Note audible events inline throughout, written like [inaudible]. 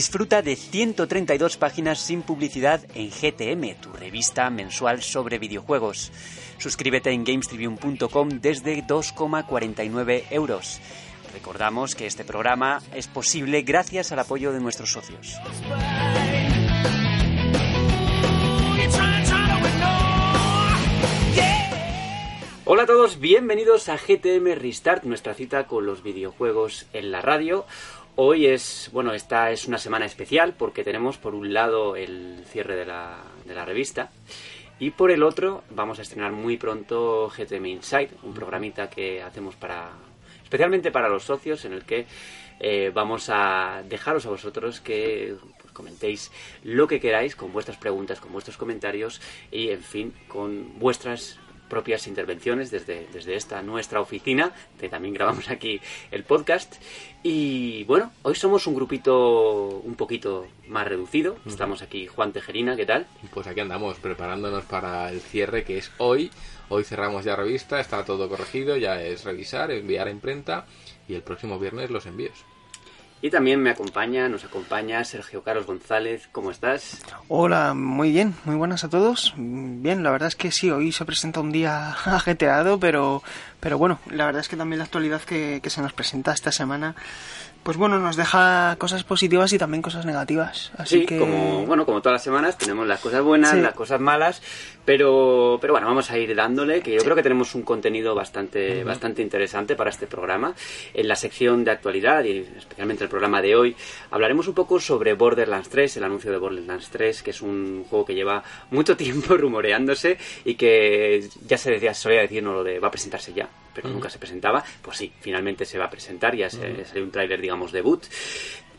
Disfruta de 132 páginas sin publicidad en GTM, tu revista mensual sobre videojuegos. Suscríbete en gamestribune.com desde 2,49 euros. Recordamos que este programa es posible gracias al apoyo de nuestros socios. Hola a todos, bienvenidos a GTM Restart, nuestra cita con los videojuegos en la radio. Hoy es, bueno, esta es una semana especial porque tenemos por un lado el cierre de la, de la revista y por el otro vamos a estrenar muy pronto GTM Inside, un programita que hacemos para, especialmente para los socios en el que eh, vamos a dejaros a vosotros que pues, comentéis lo que queráis con vuestras preguntas, con vuestros comentarios y, en fin, con vuestras propias intervenciones desde, desde esta nuestra oficina, que también grabamos aquí el podcast. Y bueno, hoy somos un grupito un poquito más reducido. Estamos aquí Juan Tejerina, ¿qué tal? Pues aquí andamos preparándonos para el cierre que es hoy. Hoy cerramos ya revista, está todo corregido, ya es revisar, enviar a imprenta y el próximo viernes los envíos. Y también me acompaña, nos acompaña Sergio Carlos González. ¿Cómo estás? Hola, muy bien, muy buenas a todos. Bien, la verdad es que sí, hoy se presenta un día [laughs] ajetreado, pero, pero bueno, la verdad es que también la actualidad que, que se nos presenta esta semana pues bueno, nos deja cosas positivas y también cosas negativas. Así sí, que... como, bueno, como todas las semanas tenemos las cosas buenas, Sí. las cosas malas, pero, pero bueno, vamos a ir dándole, que yo creo que tenemos un contenido bastante, bastante interesante para este programa. En la sección de actualidad y especialmente el programa de hoy, hablaremos un poco sobre Borderlands 3, el anuncio de Borderlands 3, que es un juego que lleva mucho [laughs] tiempo rumoreándose y que ya se decía, se solía decir no lo de va a presentarse ya, pero nunca se presentaba. Pues sí, finalmente se va a presentar, ya se, salió un tráiler, digamos, debut.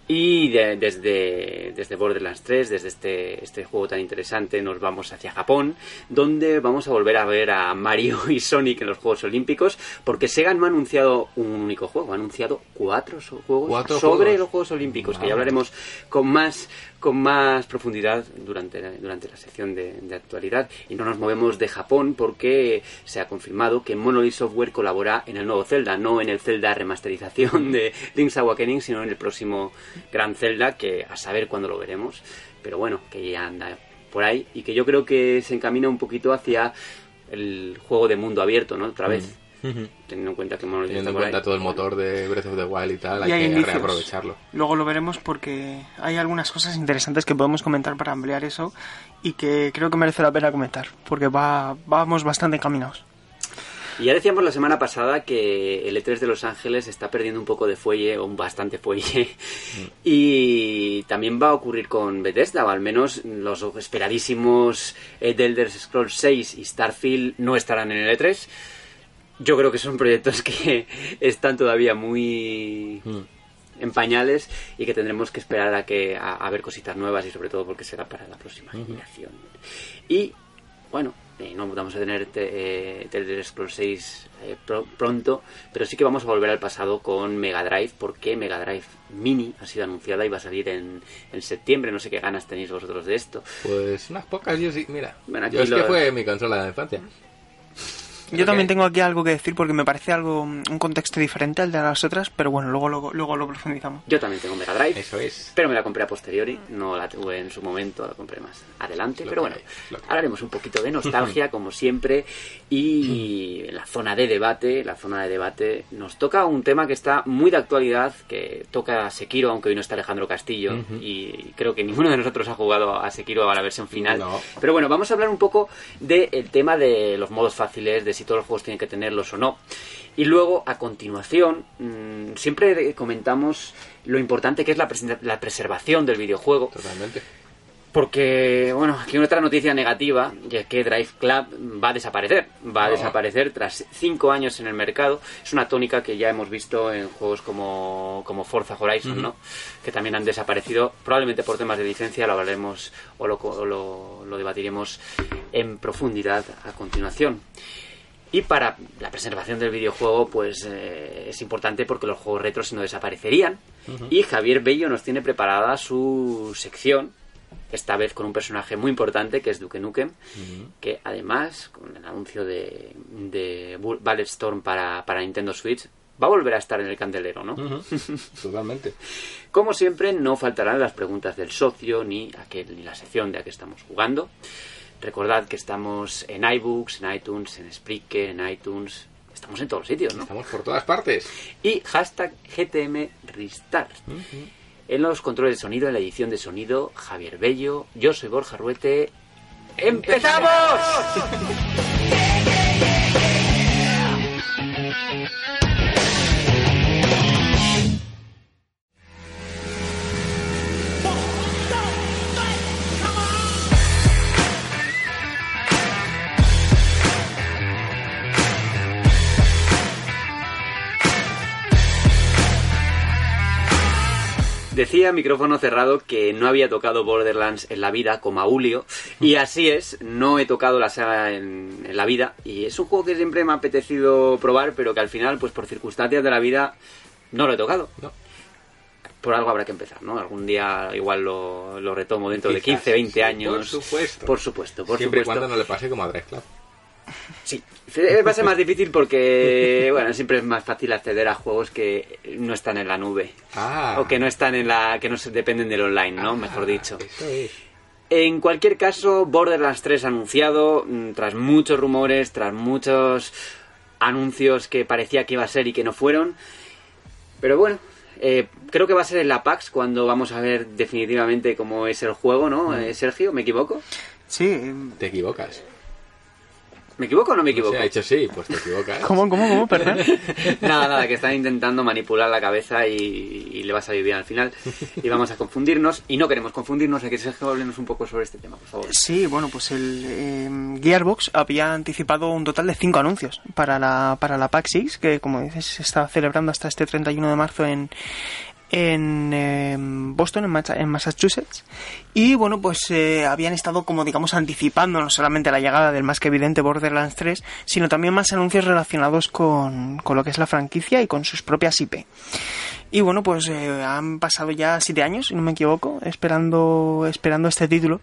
Y de- desde, desde Borderlands 3, desde este, este juego tan interesante, nos vamos hacia Japón, donde vamos a volver a ver a Mario [laughs] y Sonic en los Juegos Olímpicos, porque Sega no ha anunciado un único juego, ha anunciado cuatro so- juegos Cuatro sobre juegos. los Juegos Olímpicos, que ya hablaremos con más con más profundidad durante la, durante la sección de, de actualidad. Y no nos movemos de Japón porque se ha confirmado que Monolith Software colabora en el nuevo Zelda, no en el Zelda remasterización de Link's Awakening, sino en el próximo gran Zelda que a saber cuándo lo veremos, pero bueno, que ya anda por ahí y que yo creo que se encamina un poquito hacia el juego de mundo abierto, ¿no? Otra vez, teniendo en cuenta que Monolith Teniendo en por ahí. cuenta todo el motor de Breath of the Wild y tal, Y hay hay que indicios. reaprovecharlo. Luego lo veremos porque hay algunas cosas interesantes que podemos comentar para ampliar eso y que creo que merece la pena comentar porque va, vamos bastante encaminados. Y ya decíamos la semana pasada que el E3 de Los Ángeles está perdiendo un poco de fuelle, o bastante fuelle, y también va a ocurrir con Bethesda, o al menos los esperadísimos eh, The Elder Scrolls 6 y Starfield no estarán en el E3. Yo creo que son proyectos que [laughs] están todavía muy en pañales y que tendremos que esperar a que a, a ver cositas nuevas y sobre todo porque será para la próxima generación. Y bueno, eh, no vamos a tener te, eh, Elder Scrolls 6 eh, pro- pronto, pero sí que vamos a volver al pasado con Mega Drive porque Mega Drive Mini ha sido anunciada y va a salir en, en septiembre. No sé qué ganas tenéis vosotros de esto. Pues unas pocas, yo sí, mira. Bueno, yo es que fue mi consola de infancia. Yo también tengo aquí algo que decir porque me parece algo un contexto diferente al de las otras, pero bueno, luego, luego, luego lo profundizamos. Yo también tengo Mega Drive. Eso es. Pero me la compré a posteriori, no la tuve en su momento, la compré más adelante. Pero bueno, hay, hay. hablaremos un poquito de nostalgia, como siempre. Y en [laughs] la zona de debate, la zona de debate, nos toca un tema que está muy de actualidad, que toca a Sekiro, aunque hoy no está Alejandro Castillo. Y creo que ninguno de nosotros ha jugado a Sekiro a la versión final. No. Pero bueno, vamos a hablar un poco del tema de los modos fáciles, de si todos los juegos tienen que tenerlos o no. Y luego, a continuación, mmm, siempre comentamos lo importante que es la, la preservación del videojuego. Totalmente. Porque, bueno, aquí otra noticia negativa, y es que Drive Club va a desaparecer. Va a Oh. desaparecer tras cinco años en el mercado. Es una tónica que ya hemos visto en juegos como, como Forza Horizon, ¿no? Que también han desaparecido, probablemente por temas de licencia, lo hablaremos o lo, o lo, lo debatiremos en profundidad a continuación. Y para la preservación del videojuego, pues eh, es importante porque los juegos retros si no desaparecerían. Y Javier Bello nos tiene preparada su sección, esta vez con un personaje muy importante que es Duke Nukem, que además, con el anuncio de, de Bu- Bulletstorm para, para Nintendo Switch, va a volver a estar en el candelero, ¿no? [laughs] Totalmente. Como siempre, no faltarán las preguntas del socio, ni, aquel, ni la sección de a que estamos jugando. Recordad que estamos en iBooks, en iTunes, en Spreaker, en iTunes. Estamos en todos los sitios, ¿no? Estamos por todas partes. Y hashtag GTM Restart. En los controles de sonido, en la edición de sonido, Javier Bello. Yo soy Borja Ruete. ¡Empezamos! [laughs] Decía micrófono cerrado que no había tocado Borderlands en la vida como Aulio y así es, no he tocado la saga en, en la vida y es un juego que siempre me ha apetecido probar pero que al final pues por circunstancias de la vida no lo he tocado. No. Por algo habrá que empezar, ¿no? Algún día igual lo, lo retomo dentro de Quizás, 15, 20 sí, años. por supuesto. Por supuesto, por Siempre y cuando no le pase como a Club. Sí, me va a ser más difícil porque, [laughs] bueno, siempre es más fácil acceder a juegos que no están en la nube. Ah. O que no están en la... que no se dependen del online, ¿no? Mejor dicho. Eso es. En cualquier caso, Borderlands 3 anunciado, mm, tras muchos rumores, tras muchos anuncios que parecía que iba a ser y que no fueron. Pero bueno, eh, creo que va a ser en la PAX cuando vamos a ver definitivamente cómo es el juego, ¿no? Eh, Sergio, ¿me equivoco? Sí, Te equivocas. ¿Me equivoco o no me No equivoco? se ha hecho sí, pues te equivocas. [laughs] ¿cómo, cómo, cómo? Perdón. [laughs] Nada, nada, que están intentando manipular la cabeza y, y le va a salir bien al final. Y vamos a confundirnos. Y no queremos confundirnos, hay que Sergio, háblenos un poco sobre este tema, por favor. Sí, bueno, pues el eh, Gearbox había anticipado un total de cinco anuncios para la, para la PAX 6, que como dices se está celebrando hasta este 31 de marzo en, en eh, Boston, en, Massachusetts. Y bueno, pues eh, habían estado como digamos anticipando no solamente la llegada del más que evidente Borderlands 3, sino también más anuncios relacionados con, con lo que es la franquicia y con sus propias IP. Y bueno, pues eh, han pasado ya siete años, si no me equivoco, esperando, esperando este título.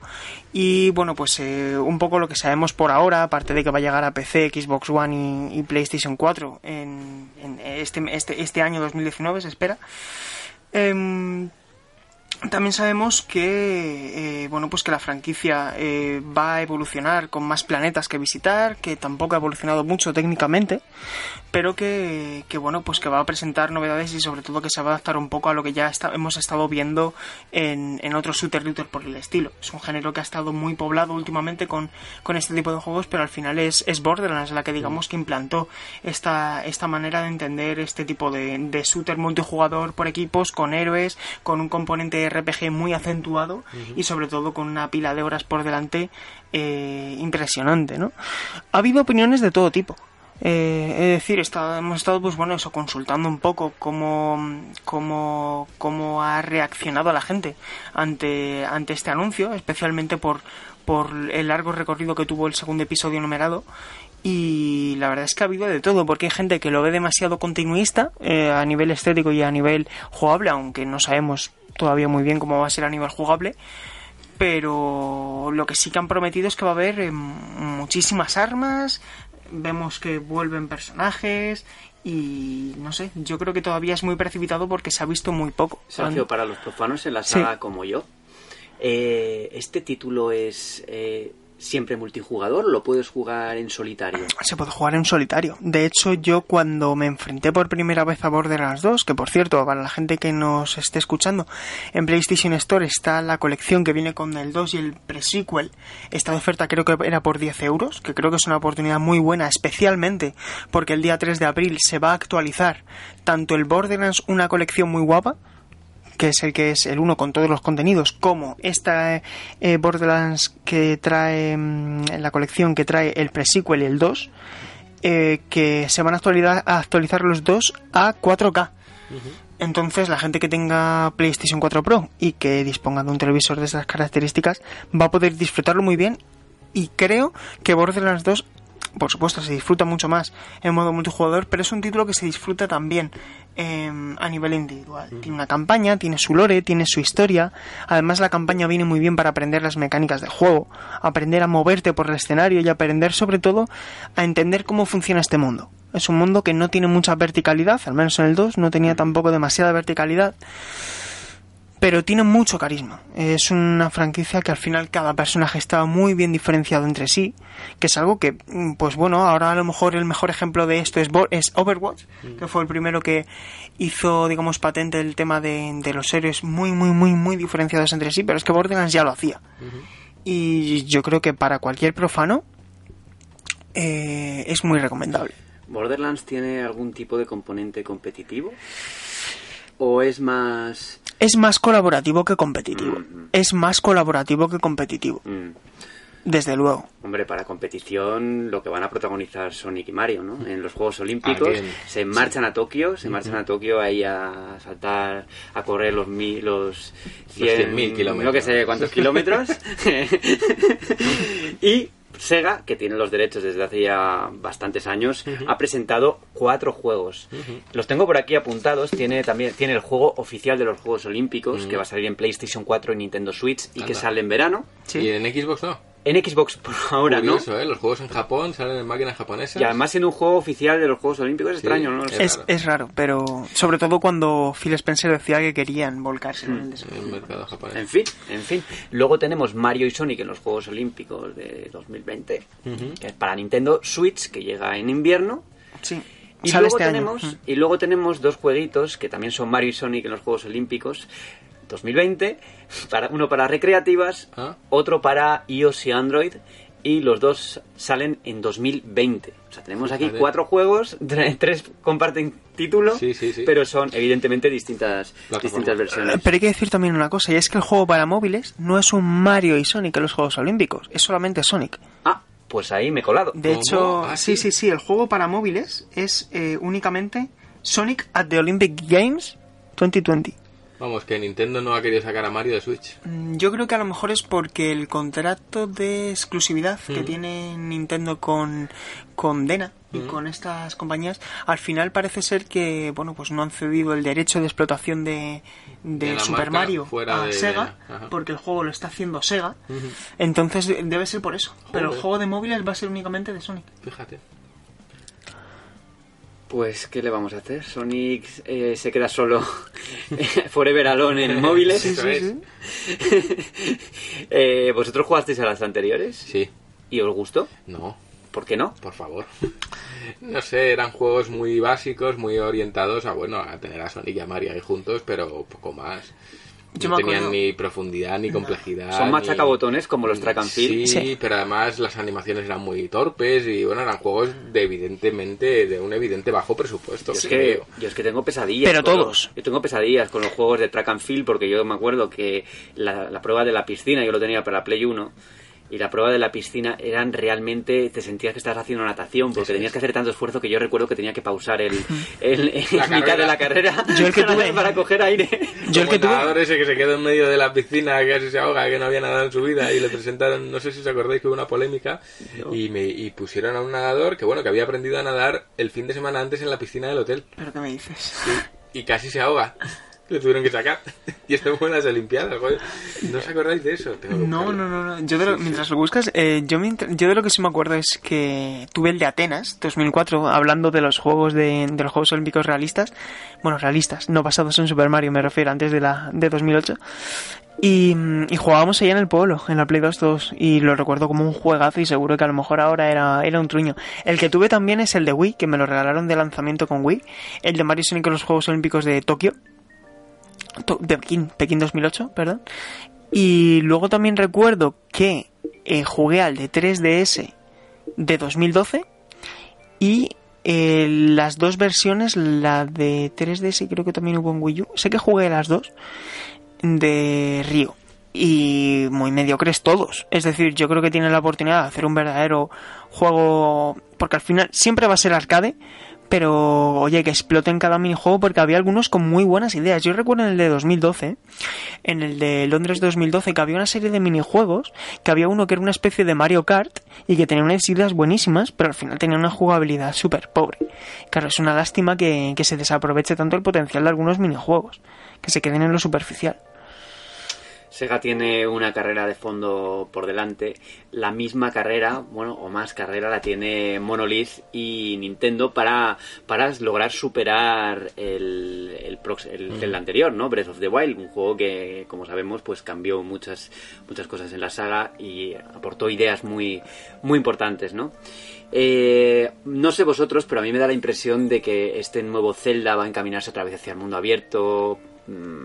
Y bueno, pues eh, un poco lo que sabemos por ahora, aparte de que va a llegar a PC, Xbox One y, y PlayStation 4 en, en este, este, este año 2019, se espera. Em, también sabemos que eh, bueno pues que la franquicia eh, va a evolucionar con más planetas que visitar, que tampoco ha evolucionado mucho técnicamente, pero que, que, bueno pues que va a presentar novedades y sobre todo que se va a adaptar un poco a lo que ya está- hemos estado viendo en, en otros shooter looter por el estilo. Es un género que ha estado muy poblado últimamente con, con este tipo de juegos, pero al final es, es Borderlands la que digamos que implantó esta, esta manera de entender este tipo de, de shooter multijugador por equipos, con héroes, con un componente RPG muy acentuado y sobre todo con una pila de horas por delante eh, impresionante, ¿no? Ha habido opiniones de todo tipo. Eh, es decir, hemos estado, pues bueno, eso, consultando un poco cómo, cómo, cómo ha reaccionado la gente ante, ante este anuncio, especialmente por, por el largo recorrido que tuvo el segundo episodio numerado. Y la verdad es que ha habido de todo, porque hay gente que lo ve demasiado continuista eh, a nivel estético y a nivel jugable, aunque no sabemos todavía muy bien cómo va a ser a nivel jugable pero lo que sí que han prometido es que va a haber eh, muchísimas armas, vemos que vuelven personajes y no sé, yo creo que todavía es muy precipitado porque se ha visto muy poco. Sergio, para los profanos en la Sí. saga como yo, eh, ¿este título es eh, siempre multijugador o lo puedes jugar en solitario? Se puede jugar en solitario. De hecho, yo cuando me enfrenté por primera vez a Borderlands 2, que por cierto, para la gente que nos esté escuchando, en PlayStation Store está la colección que viene con el 2 y el pre-sequel. Esta oferta creo que era por 10 euros, que creo que es una oportunidad muy buena, especialmente porque el día 3 de abril se va a actualizar tanto el Borderlands, una colección muy guapa, que es el que es el uno con todos los contenidos, como esta eh, Borderlands que trae mm, en la colección que trae el pre-sequel y el 2, eh, que se van a actualizar, a actualizar los dos a 4K. Entonces la gente que tenga PlayStation 4 Pro y que disponga de un televisor de esas características va a poder disfrutarlo muy bien y creo que Borderlands 2 por supuesto se disfruta mucho más en modo multijugador, pero es un título que se disfruta también eh, a nivel individual. Tiene una campaña, tiene su lore, tiene su historia. Además la campaña viene muy bien para aprender las mecánicas del juego, aprender a moverte por el escenario y aprender sobre todo a entender cómo funciona este mundo. Es un mundo que no tiene mucha verticalidad, al menos en el 2 no tenía tampoco demasiada verticalidad pero tiene mucho carisma. Es una franquicia que al final cada personaje está muy bien diferenciado entre sí, que es algo que, mm, pues bueno, ahora a lo mejor el mejor ejemplo de esto es, es Overwatch, que fue el primero que hizo, digamos, patente el tema de, los héroes muy, muy, muy, muy diferenciados entre sí, pero es que Borderlands ya lo hacía. Y yo creo que para cualquier profano eh, es muy recomendable. ¿Borderlands tiene algún tipo de componente competitivo? ¿O es más es más colaborativo que competitivo. Mm. Es más colaborativo que competitivo. Mm. Desde luego. Hombre, para competición lo que van a protagonizar Sonic y Mario, ¿no? En los Juegos Olímpicos se marchan a Tokio, se marchan a Tokio ahí a saltar, a correr los mil, los 100.000 kilómetros. No que sé cuántos [laughs] kilómetros. [laughs] [laughs] y Sega, que tiene los derechos desde hace ya bastantes años, ha presentado cuatro juegos. Los tengo por aquí apuntados. Tiene también tiene el juego oficial de los Juegos Olímpicos, que va a salir en PlayStation 4 y Nintendo Switch y que sale en verano. ¿Y en Xbox no? En Xbox por ahora, ¿no? ¿eh? Los juegos en Japón salen en máquinas japonesas. Y además siendo un juego oficial de los Juegos Olímpicos es extraño, ¿no? Es, raro. pero sobre todo cuando Phil Spencer decía que querían volcarse en el mm, mercado japonés. En fin, en fin. Luego tenemos Mario y Sonic en los Juegos Olímpicos de 2020, que es para Nintendo Switch, que llega en invierno. Sí. Y luego, este tenemos, y luego tenemos dos jueguitos que también son Mario y Sonic en los Juegos Olímpicos 2020, para, uno para recreativas, ah. otro para iOS y Android, y los dos salen en 2020. O sea, tenemos aquí cuatro juegos, [laughs] tres comparten título, pero son evidentemente distintas, distintas versiones. Pero hay que decir también una cosa, y es que el juego para móviles no es un Mario y Sonic en los Juegos Olímpicos, es solamente Sonic. Ah, pues ahí me he colado. De hecho, ah, sí, sí, sí, el juego para móviles es eh, únicamente Sonic at the Olympic Games 2020. Vamos, que Nintendo no ha querido sacar a Mario de Switch. Mm, yo creo que a lo mejor es porque el contrato de exclusividad que mm. tiene Nintendo con, con Dena y mm. con estas compañías, al final parece ser que, bueno, pues no han cedido el derecho de explotación de, de, Super Mario a Sega, porque el juego lo está haciendo Sega. Entonces debe ser por eso. Pero el juego de móviles va a ser únicamente de Sonic. Fíjate. Pues, ¿qué le vamos a hacer? Sonic eh, se queda solo [laughs] forever alone en móviles. Sí, sí, [laughs] eh, ¿Vosotros jugasteis a las anteriores? Sí. ¿Y os gustó? No. ¿Por qué no? Por favor. [laughs] No sé, eran juegos muy básicos, muy orientados a, bueno, a tener a Sonic y a Mario ahí juntos, pero poco más no tenían ni profundidad ni complejidad. Son machacabotones como los track and field. Sí, pero además las animaciones eran muy torpes y bueno, eran juegos de evidentemente de un evidente bajo presupuesto. Yo es que, yo es que tengo pesadillas. Pero todos. yo tengo pesadillas con los juegos de track and field porque yo me acuerdo que la, la prueba de la piscina yo lo tenía para la Play 1 y la prueba de la piscina eran realmente te sentías que estabas haciendo natación porque tenías que hacer tanto esfuerzo que yo recuerdo que tenía que pausar el, [laughs] el, mitad de la carrera [laughs] yo el que [laughs] tuve, para, coger aire. yo el que tuve ese que se quedó en medio de la piscina que casi se ahoga que no había nadado en su vida y le presentaron no sé si os acordáis que hubo una polémica y me y pusieron a un nadador que bueno que había aprendido a nadar el fin de semana antes en la piscina del hotel. Pero qué me dices sí, y casi se ahoga le tuvieron que sacar. Y fue en las Olimpiadas, ¿No os acordáis de eso? No, no, no, no. Yo de lo, mientras lo buscas, eh, yo, yo de lo que sí me acuerdo es que tuve el de Atenas, 2004, hablando de los juegos de, de los Juegos Olímpicos realistas. Bueno, realistas, no basados en Super Mario, me refiero, antes de la de 2008. Y, y, jugábamos allá en el pueblo, en la Play 2 2, y lo recuerdo como un juegazo y seguro que a lo mejor ahora era, era un truño. El que tuve también es el de Wii, que me lo regalaron de lanzamiento con Wii, el de Mario Sonic en los Juegos Olímpicos de Tokio, Pekín, Pekín 2008, perdón. Y luego también recuerdo que eh, jugué al de 3DS de 2012 y eh, las dos versiones, la de 3DS creo que también hubo en Wii U, sé que jugué las dos de Río y muy mediocres todos. Es decir, yo creo que tienen la oportunidad de hacer un verdadero juego porque al final siempre va a ser arcade, pero oye, que exploten cada minijuego porque había algunos con muy buenas ideas. Yo recuerdo en el de 2012, en el de Londres 2012, que había una serie de minijuegos, que había uno que era una especie de Mario Kart y que tenía unas ideas buenísimas, pero al final tenía una jugabilidad súper pobre. Claro, es una lástima que, que se desaproveche tanto el potencial de algunos minijuegos, que se queden en lo superficial. Sega tiene una carrera de fondo por delante. La misma carrera, bueno, o más carrera la tiene Monolith y Nintendo para, para lograr superar el, el, el, el anterior, ¿no? Breath of the Wild, un juego que, como sabemos, pues cambió muchas, muchas cosas en la saga y aportó ideas muy, muy importantes, ¿no? Eh, no sé vosotros, pero a mí me da la impresión de que este nuevo Zelda va a encaminarse otra vez hacia el mundo abierto,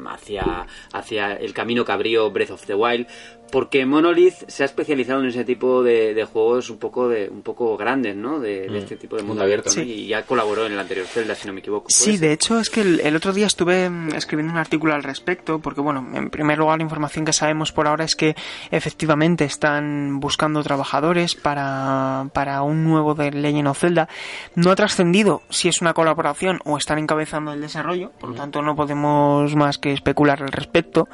hacia, hacia el camino que abrió Breath of the Wild, porque Monolith se ha especializado en ese tipo de, de juegos un poco de un poco grandes, ¿no? De, de este tipo de mundo abierto, ¿no? Sí. Y ya colaboró en el anterior Zelda, si no me equivoco. ¿puede Sí, ser? de hecho es que el, el otro día estuve mm, escribiendo un artículo al respecto, porque bueno, en primer lugar la información que sabemos por ahora es que efectivamente están buscando trabajadores para, para un nuevo de Legend of Zelda. No ha trascendido si es una colaboración o están encabezando el desarrollo, por lo tanto no podemos más que especular al respecto.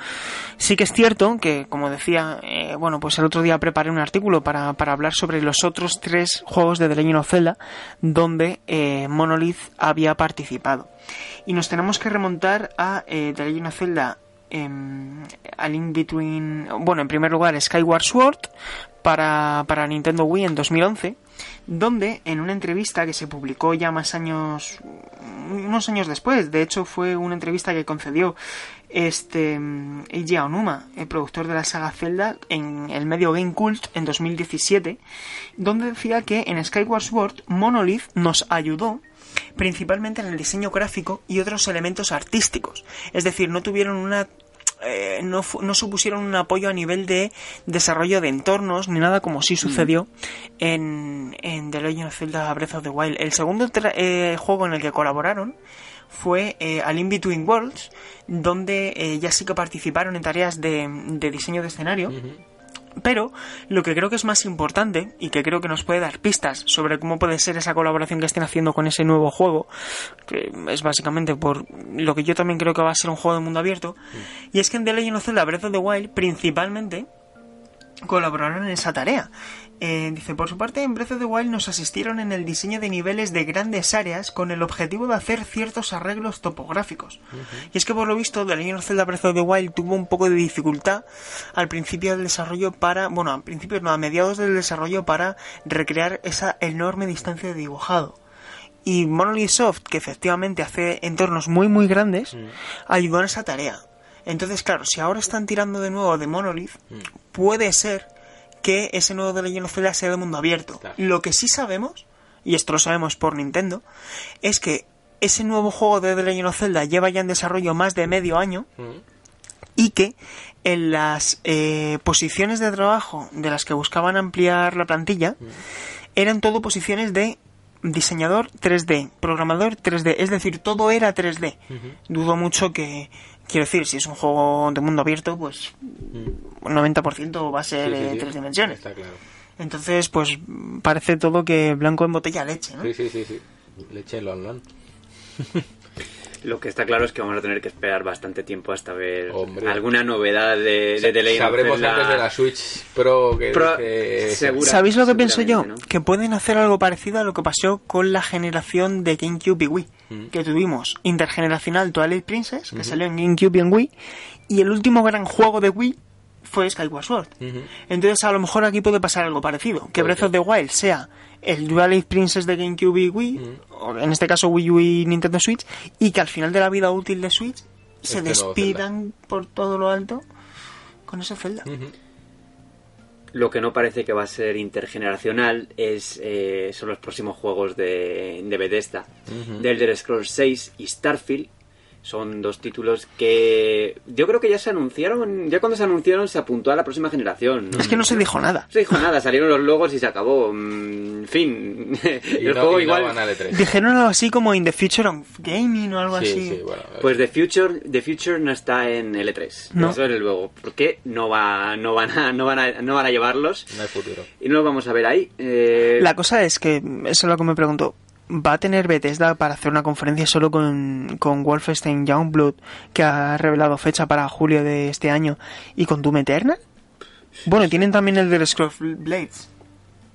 Sí que es cierto que, como decía, eh, bueno, pues el otro día preparé un artículo para, para hablar sobre los otros tres juegos de The Legend of Zelda donde eh, Monolith había participado. Y nos tenemos que remontar a eh, The Legend of Zelda em, a Link Between... Bueno, en primer lugar Skyward Sword para, para Nintendo Wii en 2011 donde en una entrevista que se publicó ya más años, unos años después, de hecho fue una entrevista que concedió este mm, Eiji Aonuma, el productor de la saga Zelda, en el medio Game Cult en 2017, donde decía que en Skyward Sword Monolith nos ayudó principalmente en el diseño gráfico y otros elementos artísticos. Es decir, no tuvieron una eh, no, no supusieron un apoyo a nivel de desarrollo de entornos ni nada como sí sucedió en, en The Legend of Zelda Breath of the Wild. El segundo eh, juego en el que colaboraron fue eh, A Link Between Worlds, donde eh, ya sí que participaron en tareas de, de diseño de escenario. Pero lo que creo que es más importante y que creo que nos puede dar pistas sobre cómo puede ser esa colaboración que estén haciendo con ese nuevo juego, que es básicamente por lo que yo también creo que va a ser un juego de mundo abierto, y es que en The Legend of Zelda Breath of the Wild principalmente colaboraron en esa tarea. Eh, dice, por su parte, en Breath of the Wild nos asistieron en el diseño de niveles de grandes áreas con el objetivo de hacer ciertos arreglos topográficos. Y es que por lo visto, The Legend of Zelda Breath of the Wild tuvo un poco de dificultad al principio del desarrollo para, bueno, al principio no, a mediados del desarrollo para recrear esa enorme distancia de dibujado. Y Monolith Soft, que efectivamente hace entornos muy muy grandes, ayudó en esa tarea. Entonces, claro, si ahora están tirando de nuevo de Monolith, puede ser que ese nuevo de Legend of Zelda sea de mundo abierto. Claro. Lo que sí sabemos, y esto lo sabemos por Nintendo, es que ese nuevo juego de The Legend of Zelda lleva ya en desarrollo más de medio año y que en las eh, posiciones de trabajo de las que buscaban ampliar la plantilla eran todo posiciones de diseñador 3D, programador 3D, es decir, todo era 3D. Dudo mucho que, quiero decir, si es un juego de mundo abierto, pues un 90% va a ser Sí, sí, eh, sí. tres dimensiones. Está claro. Entonces, pues parece todo que blanco en botella leche, ¿no? Sí, sí, sí, sí. Leche en Lon [laughs] Lo que está claro es que vamos a tener que esperar bastante tiempo hasta ver Hombre. alguna novedad de, de The Legend of Sabremos Zelda. antes de la Switch Pro que Pro- dice- segura- ¿Sabéis lo que pienso yo? Que pueden hacer algo parecido a lo que pasó con la generación de GameCube y Wii. Mm. Que tuvimos intergeneracional Twilight Princess, que salió en GameCube y en Wii. Y el último gran juego de Wii fue Skyward Sword. Entonces a lo mejor aquí puede pasar algo parecido. Que Breath of the Wild sea el Twilight Princess de GameCube y Wii, o en este caso Wii U y Nintendo Switch, y que al final de la vida útil de Switch se Este despidan por todo lo alto con ese Zelda. Ujú. Lo que no parece que va a ser intergeneracional es eh, son los próximos juegos de, de Bethesda, Ujú. de Elder Scrolls 6 y Starfield. Son dos títulos que yo creo que ya se anunciaron, ya cuando se anunciaron se apuntó a la próxima generación. Es que no se dijo nada. No se dijo nada, salieron los logos y se acabó. Mm, En fin, Y [laughs] el no- juego igual... van al E3. Dijeron algo así como In the Future of Gaming o algo Sí, así. sí, bueno. Pues The Future, The Future no está en L3. No. Eso desde luego. ¿Por qué no, va, no, van a, no, van a, no van a llevarlos? no hay futuro. Y no los vamos a ver ahí. Eh, La cosa es que, eso es lo que me pregunto, ¿va a tener Bethesda para hacer una conferencia solo con, con Wolfenstein Youngblood, que ha revelado fecha para julio de este año, y con Doom Eternal? Bueno, tienen también el de Scrolls Blades.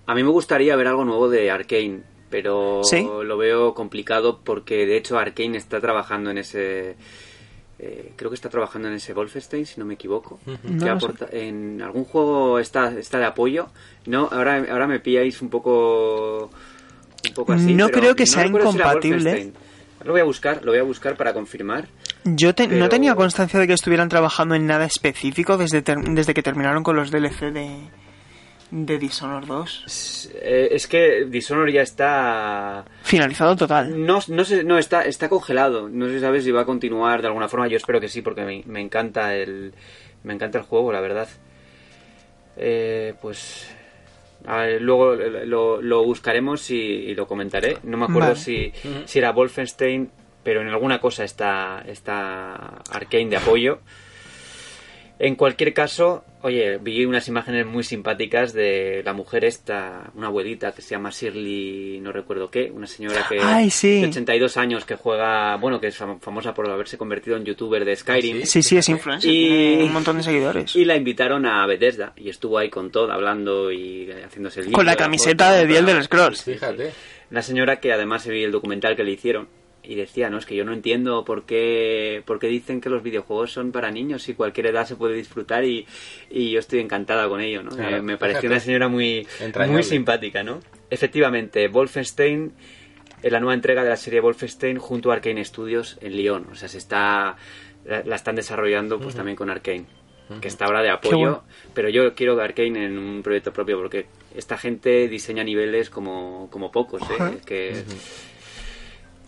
A mí me gustaría ver algo nuevo de Arkane, pero ¿Sí? lo veo complicado porque de hecho Arkane está trabajando en ese eh, creo que está trabajando en ese Wolfenstein, si no me equivoco. No que lo aporta- en algún juego está, está de apoyo. No, ahora, ahora me pilláis un poco, un poco así. No creo que no sea recuerdo si era incompatible. Wolfenstein. Lo voy a buscar, lo voy a buscar para confirmar. Yo te- no tenía constancia de que estuvieran trabajando en nada específico desde, ter- desde que terminaron con los DLC de, de Dishonored 2. Es, eh, es que Dishonored ya está Finalizado total. No, no sé, no, está, está congelado. No sé, sabes si va a continuar de alguna forma. Yo espero que sí, porque me, me encanta el. Me encanta el juego, la verdad. Eh, pues. Ver, luego lo, lo buscaremos y, y lo comentaré. No me acuerdo Vale. si, si era Wolfenstein, pero en alguna cosa está, está Arkane de apoyo. En cualquier caso, oye, vi unas imágenes muy simpáticas de la mujer esta, una abuelita que se llama Shirley, no recuerdo qué, una señora que Ay, sí. de 82 años que juega, bueno, que es fam- famosa por haberse convertido en youtuber de Skyrim. ¿Ah, Sí, sí, es influencer. Y- tiene un [laughs] montón de seguidores. Y la invitaron a Bethesda y estuvo ahí con todo, hablando y haciéndose el Con la camiseta foto, de The bla, Elder Scrolls. Fíjate. Una señora que además se vi el documental que le hicieron y decía, no, es que yo no entiendo por qué, por qué dicen que los videojuegos son para niños y cualquier edad se puede disfrutar y, y yo estoy encantada con ello, ¿no? Claro, Eh, me pareció una señora muy, Entrañable. muy simpática, ¿no? Efectivamente, Wolfenstein, en la nueva entrega de la serie Wolfenstein junto a Arkane Studios en Lyon, o sea, se está, la, la están desarrollando pues también con Arkane. Que está ahora de apoyo, bueno. pero yo quiero Arkane en un proyecto propio porque esta gente diseña niveles como, como pocos, ¿eh? Ajá. que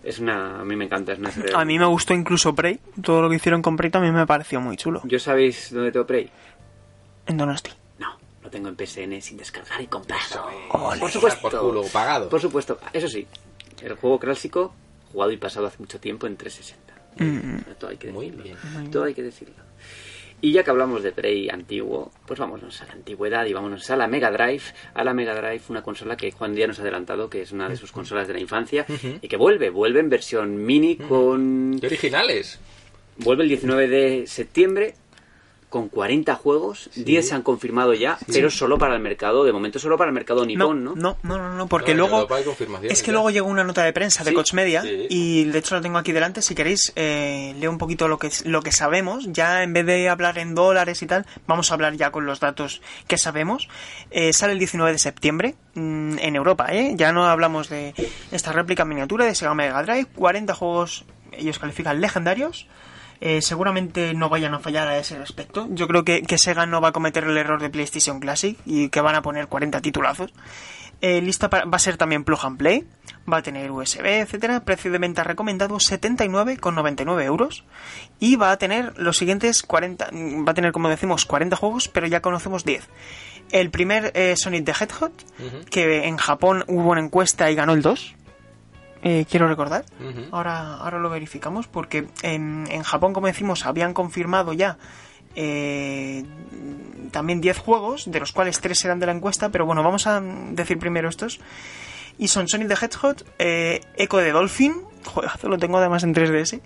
es una a mí me encanta es una serie- A mí me gustó incluso Prey. Todo lo que hicieron con Prey también me pareció muy chulo. yo sabéis dónde tengo Prey En Donosti. no lo tengo en PSN sin descargar y comprar por supuesto Por culo, pagado. por supuesto eso sí el juego clásico jugado y pasado hace mucho tiempo en 360 Mm. todo hay que Muy decirlo. bien. todo hay que decirlo y ya que hablamos de Prey antiguo, pues vámonos a la antigüedad y vámonos a la Mega Drive. A la Mega Drive, una consola que Juan ya nos ha adelantado, que es una de sus consolas de la infancia y que vuelve, vuelve en versión mini con Qué originales. Vuelve el 19 de septiembre con 40 juegos, 10 se han confirmado ya, pero solo para el mercado, de momento solo para el mercado nipón, ¿no? no, no, no, no, porque No, luego... Es que ya. luego llegó una nota de prensa de Sí, Coach Media sí. y de hecho la tengo aquí delante. Si queréis, eh, leo un poquito lo que, lo que sabemos. Ya en vez de hablar en dólares y tal, vamos a hablar ya con los datos que sabemos. Eh, sale el 19 de septiembre mm, en Europa, ¿eh? Ya no hablamos de esta réplica miniatura de Sega Mega Drive. 40 juegos, ellos califican legendarios. Eh, seguramente no vayan a fallar a ese respecto. Yo creo que, que Sega no va a cometer el error de PlayStation Classic y que van a poner 40 titulazos. Eh, lista para- va a ser también plug and play, va a tener USB, etcétera. Precio de venta recomendado 79,99 euros y va a tener los siguientes 40, va a tener como decimos 40 juegos, pero ya conocemos 10. El primer eh, Sonic the Hedgehog, que en Japón hubo una encuesta y ganó el 2. Eh, quiero recordar. Ahora, ahora lo verificamos porque en, en Japón, como decimos, habían confirmado ya eh, también 10 juegos, de los cuales 3 eran de la encuesta, pero bueno, vamos a decir primero estos. Y son Sonic the Hedgehog, eh, Echo de Dolphin, juegazo, lo tengo además en 3DS,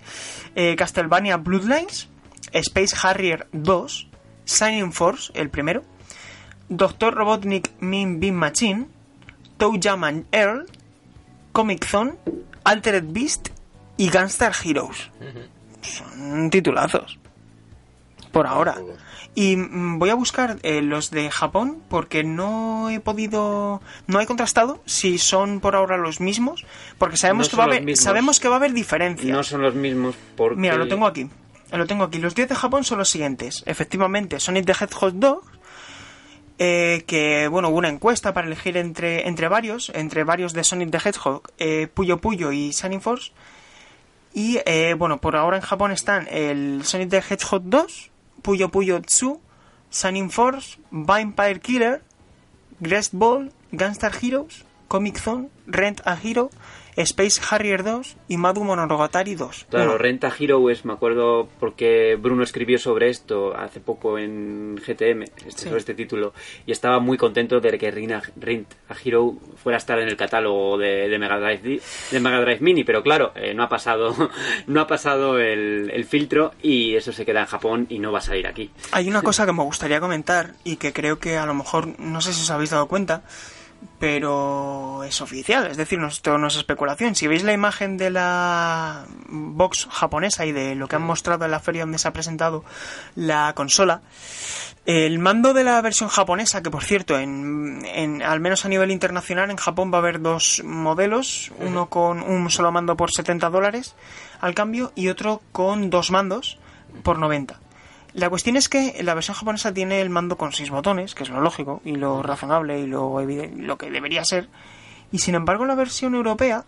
eh, Castlevania Bloodlines, Space Harrier 2, Shining Force, el primero, Doctor Robotnik Mean Beam Machine, Toe Jam and Earl, Comic Zone, Altered Beast y Gunstar Heroes. Son titulazos. Por ahora. Y mm, voy a buscar eh, los de Japón porque no he podido, no he contrastado si son por ahora los mismos, porque sabemos No que va a haber, mismos. sabemos que va a haber diferencias. No son los mismos porque... Mira, lo tengo aquí. Lo tengo aquí. Los 10 de Japón son los siguientes. Efectivamente, Sonic the Hedgehog 2, eh, que bueno, hubo una encuesta para elegir entre, entre varios, entre varios de Sonic the Hedgehog, eh, Puyo Puyo y Shining Force. Y eh, bueno, por ahora en Japón están el Sonic the Hedgehog 2, Puyo Puyo 2, Shining Force, Vampire Killer, Grest Ball, Gunstar Heroes, Comic Zone, Rent a Hero, Space Harrier 2 y Madu Monogatari 2. Claro. Renta Hero es, me acuerdo, porque Bruno escribió sobre esto hace poco en GTM, este, Sí. sobre este título, y estaba muy contento de que Rina- Rent a Hero fuera a estar en el catálogo de, de Mega Drive de Mega Drive Mini, pero claro, eh, no ha pasado, [laughs] no ha pasado el, el filtro y eso se queda en Japón y no va a salir aquí. Hay una [laughs] cosa que me gustaría comentar y que creo que a lo mejor, no sé si os habéis dado cuenta, pero es oficial, es decir, no, esto no es especulación. Si veis la imagen de la box japonesa y de lo que han mostrado en la feria donde se ha presentado la consola, el mando de la versión japonesa, que por cierto, en, en, al menos a nivel internacional, en Japón va a haber dos modelos, uno con un solo mando por 70 dólares al cambio y otro con dos mandos por 90. La cuestión es que la versión japonesa tiene el mando con seis botones, que es lo lógico y lo razonable y lo, evidente, lo que debería ser. Y sin embargo la versión europea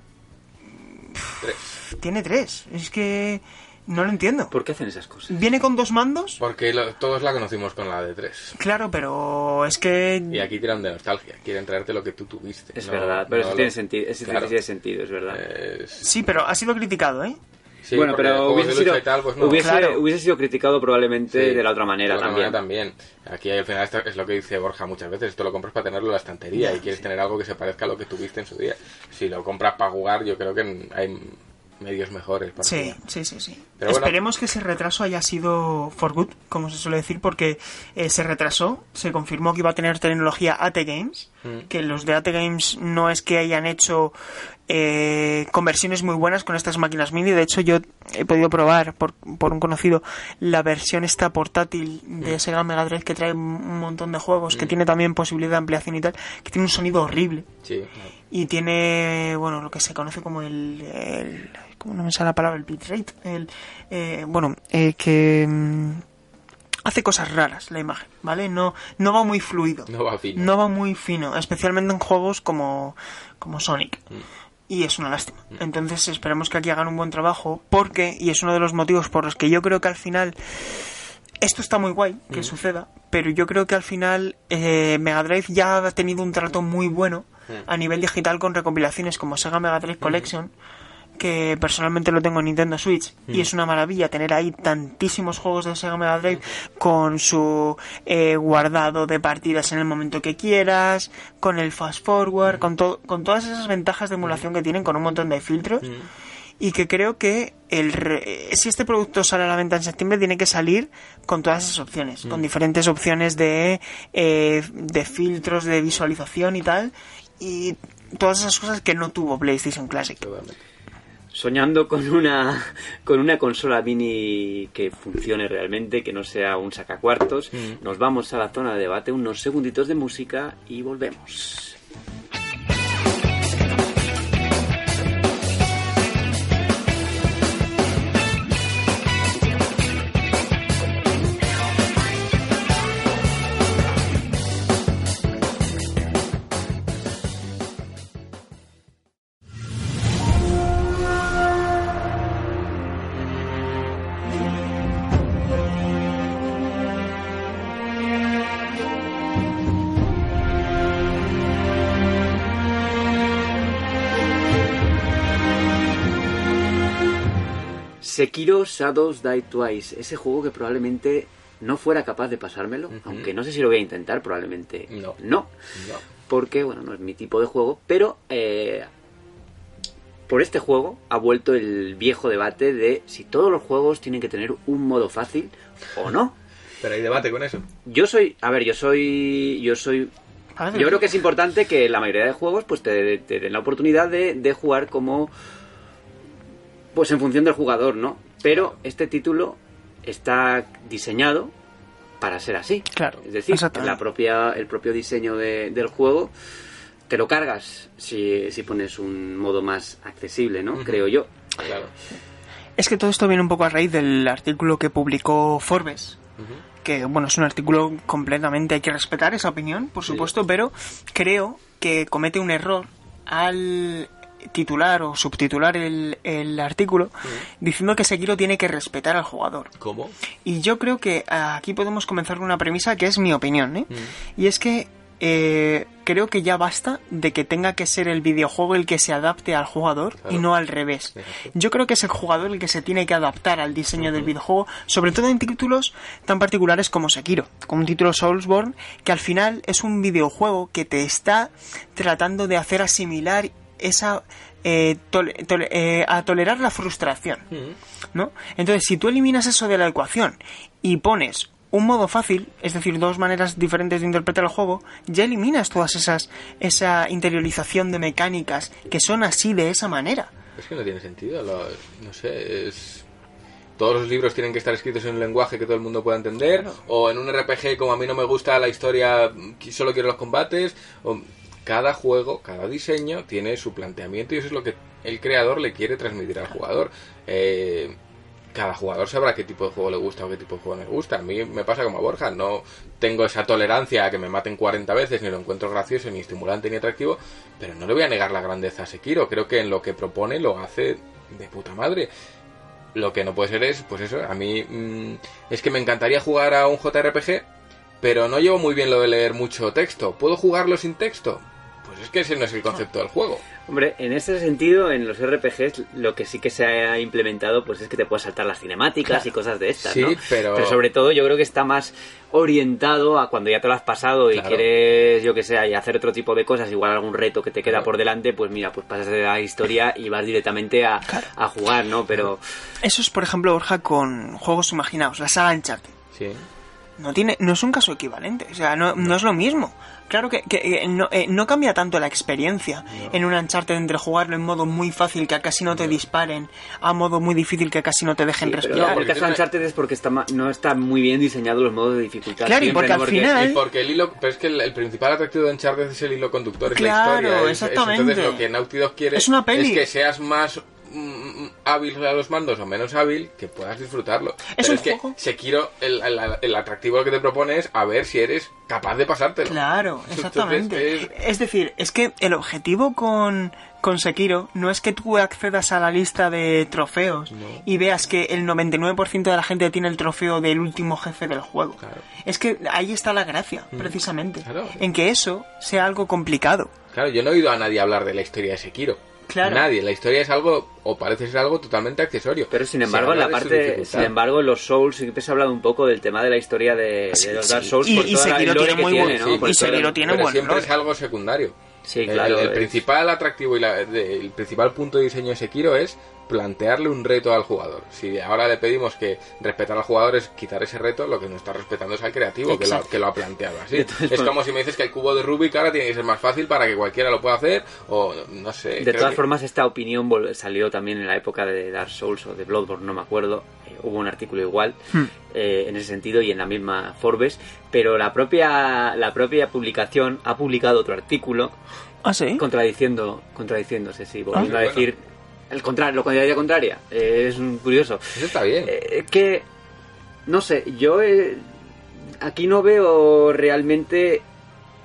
Tres. tiene tres. Es que no lo entiendo. ¿Por qué hacen esas cosas? ¿Viene con dos mandos? Porque lo- todos la conocimos con la de 3. Claro, pero es que... Y aquí tiran de nostalgia. Quieren traerte lo que tú tuviste. Es no- verdad, pero no eso lo- tiene sentido, eso Claro. tiene sentido, es verdad. Es- Sí, pero ha sido criticado, ¿eh? Sí, bueno, pero hubiese sido, tal, pues no. hubiese, Claro. hubiese sido criticado probablemente Sí, de la otra manera de la otra también. manera también. Aquí al final esto es lo que dice Borja muchas veces. Esto lo compras para tenerlo en la estantería y quieres tener algo que se parezca a lo que tuviste en su día. Si lo compras para jugar, yo creo que hay medios mejores para Sí, jugar. sí, sí, sí. Pero bueno. Esperemos que ese retraso haya sido for good, como se suele decir, porque eh, se retrasó, se confirmó que iba a tener tecnología AT Games, Mm. que los de AT Games no es que hayan hecho eh, conversiones muy buenas con estas máquinas mini, de hecho yo he podido probar por, por un conocido la versión esta portátil de Sega Mega Drive que trae un montón de juegos, que tiene también posibilidad de ampliación y tal, que tiene un sonido horrible. Sí, y tiene bueno lo que se conoce como el, el ¿cómo no me sale la palabra el bitrate el eh, bueno eh, que mm, hace cosas raras la imagen vale no no va muy fluido. No va fino. no va muy fino especialmente en juegos como como Sonic y es una lástima. Entonces esperemos que aquí hagan un buen trabajo porque y es uno de los motivos por los que yo creo que al final esto está muy guay que suceda, pero yo creo que al final eh, Mega Drive ya ha tenido un trato muy bueno a nivel digital con recopilaciones como Sega Mega Drive Collection, que personalmente lo tengo en Nintendo Switch y es una maravilla tener ahí tantísimos juegos de Sega Mega Drive con su eh, guardado de partidas en el momento que quieras, con el fast forward, con, to- con todas esas ventajas de emulación que tienen con un montón de filtros y que creo que el re- si este producto sale a la venta en septiembre tiene que salir con todas esas opciones, con diferentes opciones de, eh, de filtros de visualización y tal, y todas esas cosas que no tuvo PlayStation Classic. Totalmente. Soñando con una con una consola mini que funcione realmente, que no sea un sacacuartos, Mm. nos vamos a la zona de debate, unos segunditos de música y volvemos. Sekiro Shadows Die Twice, ese juego que probablemente no fuera capaz de pasármelo, aunque no sé si lo voy a intentar, probablemente No. no, No. porque bueno, no es mi tipo de juego, pero eh, por este juego ha vuelto el viejo debate de si todos los juegos tienen que tener un modo fácil o no. [laughs] Pero hay debate con eso. Yo soy, a ver, yo soy, yo soy, yo creo que es importante que la mayoría de juegos pues te, te den la oportunidad de, de jugar como, pues en función del jugador, ¿no? Pero este título está diseñado para ser así. Claro, Es decir, la propia, el propio diseño de- del juego te lo cargas si, si pones un modo más accesible, ¿no? Creo yo. Claro. Es que todo esto viene un poco a raíz del artículo que publicó Forbes, que bueno, es un artículo completamente, hay que respetar esa opinión, por Sí. supuesto, pero creo que comete un error al titular o subtitular el, el artículo diciendo que Sekiro tiene que respetar al jugador. ¿Cómo? Y yo creo que aquí podemos comenzar con una premisa que es mi opinión, ¿eh? Y es que eh, creo que ya basta de que tenga que ser el videojuego el que se adapte al jugador Claro. y no al revés. Yo creo que es el jugador el que se tiene que adaptar al diseño del videojuego, sobre todo en títulos tan particulares como Sekiro, como un título Soulsborne, que al final es un videojuego que te está tratando de hacer asimilar esa... eh, eh, a tolerar la frustración. ¿no? Entonces, si tú eliminas eso de la ecuación y pones un modo fácil, es decir, dos maneras diferentes de interpretar el juego, ya eliminas todas esas esa interiorización de mecánicas que son así de esa manera. Es que no tiene sentido, lo- no sé, es... Todos los libros tienen que estar escritos en un lenguaje que todo el mundo pueda entender, o en un RPG como a mí no me gusta la historia, solo quiero los combates, o cada juego, cada diseño tiene su planteamiento y eso es lo que el creador le quiere transmitir al jugador. Eh, cada jugador sabrá qué tipo de juego le gusta o qué tipo de juego no le gusta. A mí me pasa como a Borja, no tengo esa tolerancia a que me maten 40 veces, ni lo encuentro gracioso, ni estimulante, ni atractivo, pero no le voy a negar la grandeza a Sekiro. Creo que en lo que propone lo hace de puta madre. Lo que no puede ser es, pues eso, a mí mm, es que me encantaría jugar a un JRPG, pero no llevo muy bien lo de leer mucho texto. ¿Puedo jugarlo sin texto? Pues es que ese no es el concepto del juego. Hombre, en ese sentido, en los RPGs, lo que sí que se ha implementado, pues es que te puedes saltar las cinemáticas y cosas de estas, Sí, ¿no? pero- sobre todo yo creo que está más orientado a cuando ya te lo has pasado y quieres, yo que sé, y hacer otro tipo de cosas, igual algún reto que te queda Claro. por delante, pues mira, pues pasas de la historia y vas directamente a, a jugar, ¿no? Pero Eso es, por ejemplo, Borja, con juegos imaginados, la saga Uncharted. Sí. No, tiene, no es un caso equivalente, o sea, no, no es lo mismo. Claro que, que, eh, no, eh, no cambia tanto la experiencia en un Uncharted entre jugarlo en modo muy fácil que casi no te disparen a modo muy difícil que casi no te dejen Sí, pero respirar. en porque el caso de Uncharted es porque está no está muy bien diseñado los modos de dificultad. Claro, y porque ¿no? al final- Y porque el hilo, pero es que el, el principal atractivo de Uncharted es el hilo conductor, es Claro, la historia. es- es- exactamente. entonces lo que Naughty Dog quiere Es una peli. que seas más hábil a los mandos o menos hábil, que puedas disfrutarlo. Es pero un es que juego- Sekiro, el, el, el atractivo que te propone es a ver si eres capaz de pasártelo. Claro, [laughs] Entonces, exactamente. es- Es decir, es que el objetivo con, con Sekiro no es que tú accedas a la lista de trofeos No. y veas que el 99% de la gente tiene el trofeo del último jefe del juego. Claro. Es que ahí está la gracia, precisamente. Claro. En que eso sea algo complicado. Claro, yo no he oído a nadie hablar de la historia de Sekiro. Claro. Nadie. La historia es algo, o parece ser algo totalmente accesorio. Pero sin embargo, en la parte, sin embargo, en los Souls siempre se ha hablado un poco del tema de la historia de, los sí. Dark Souls. Y- por y toda la- tiene que muy tiene, buen- ¿no? y Sekiro tiene pero buen siempre lore. es algo secundario. Sí, El- claro, El, es- principal atractivo y la- de- el principal punto de diseño de Sekiro es plantearle un reto al jugador. Si ahora le pedimos que respetar al jugador es quitar ese reto, lo que no está respetando es al creativo que lo, que lo ha planteado así. [laughs] Es como si me dices que el cubo de Rubik ahora tiene que ser más fácil para que cualquiera lo pueda hacer, o no sé. De todas que- formas, esta opinión vol- salió también en la época de Dark Souls o de Bloodborne, no me acuerdo. Eh, hubo un artículo igual Hmm. eh, en ese sentido y en la misma Forbes, pero la propia la propia publicación ha publicado otro artículo ¿Ah, sí? contradiciendo contradiciéndose, sí, volviendo Ah, a bueno. El contrario, lo contraria contraria. Eh, es un curioso. Eso está bien. Eh, que no sé, yo eh, aquí no veo realmente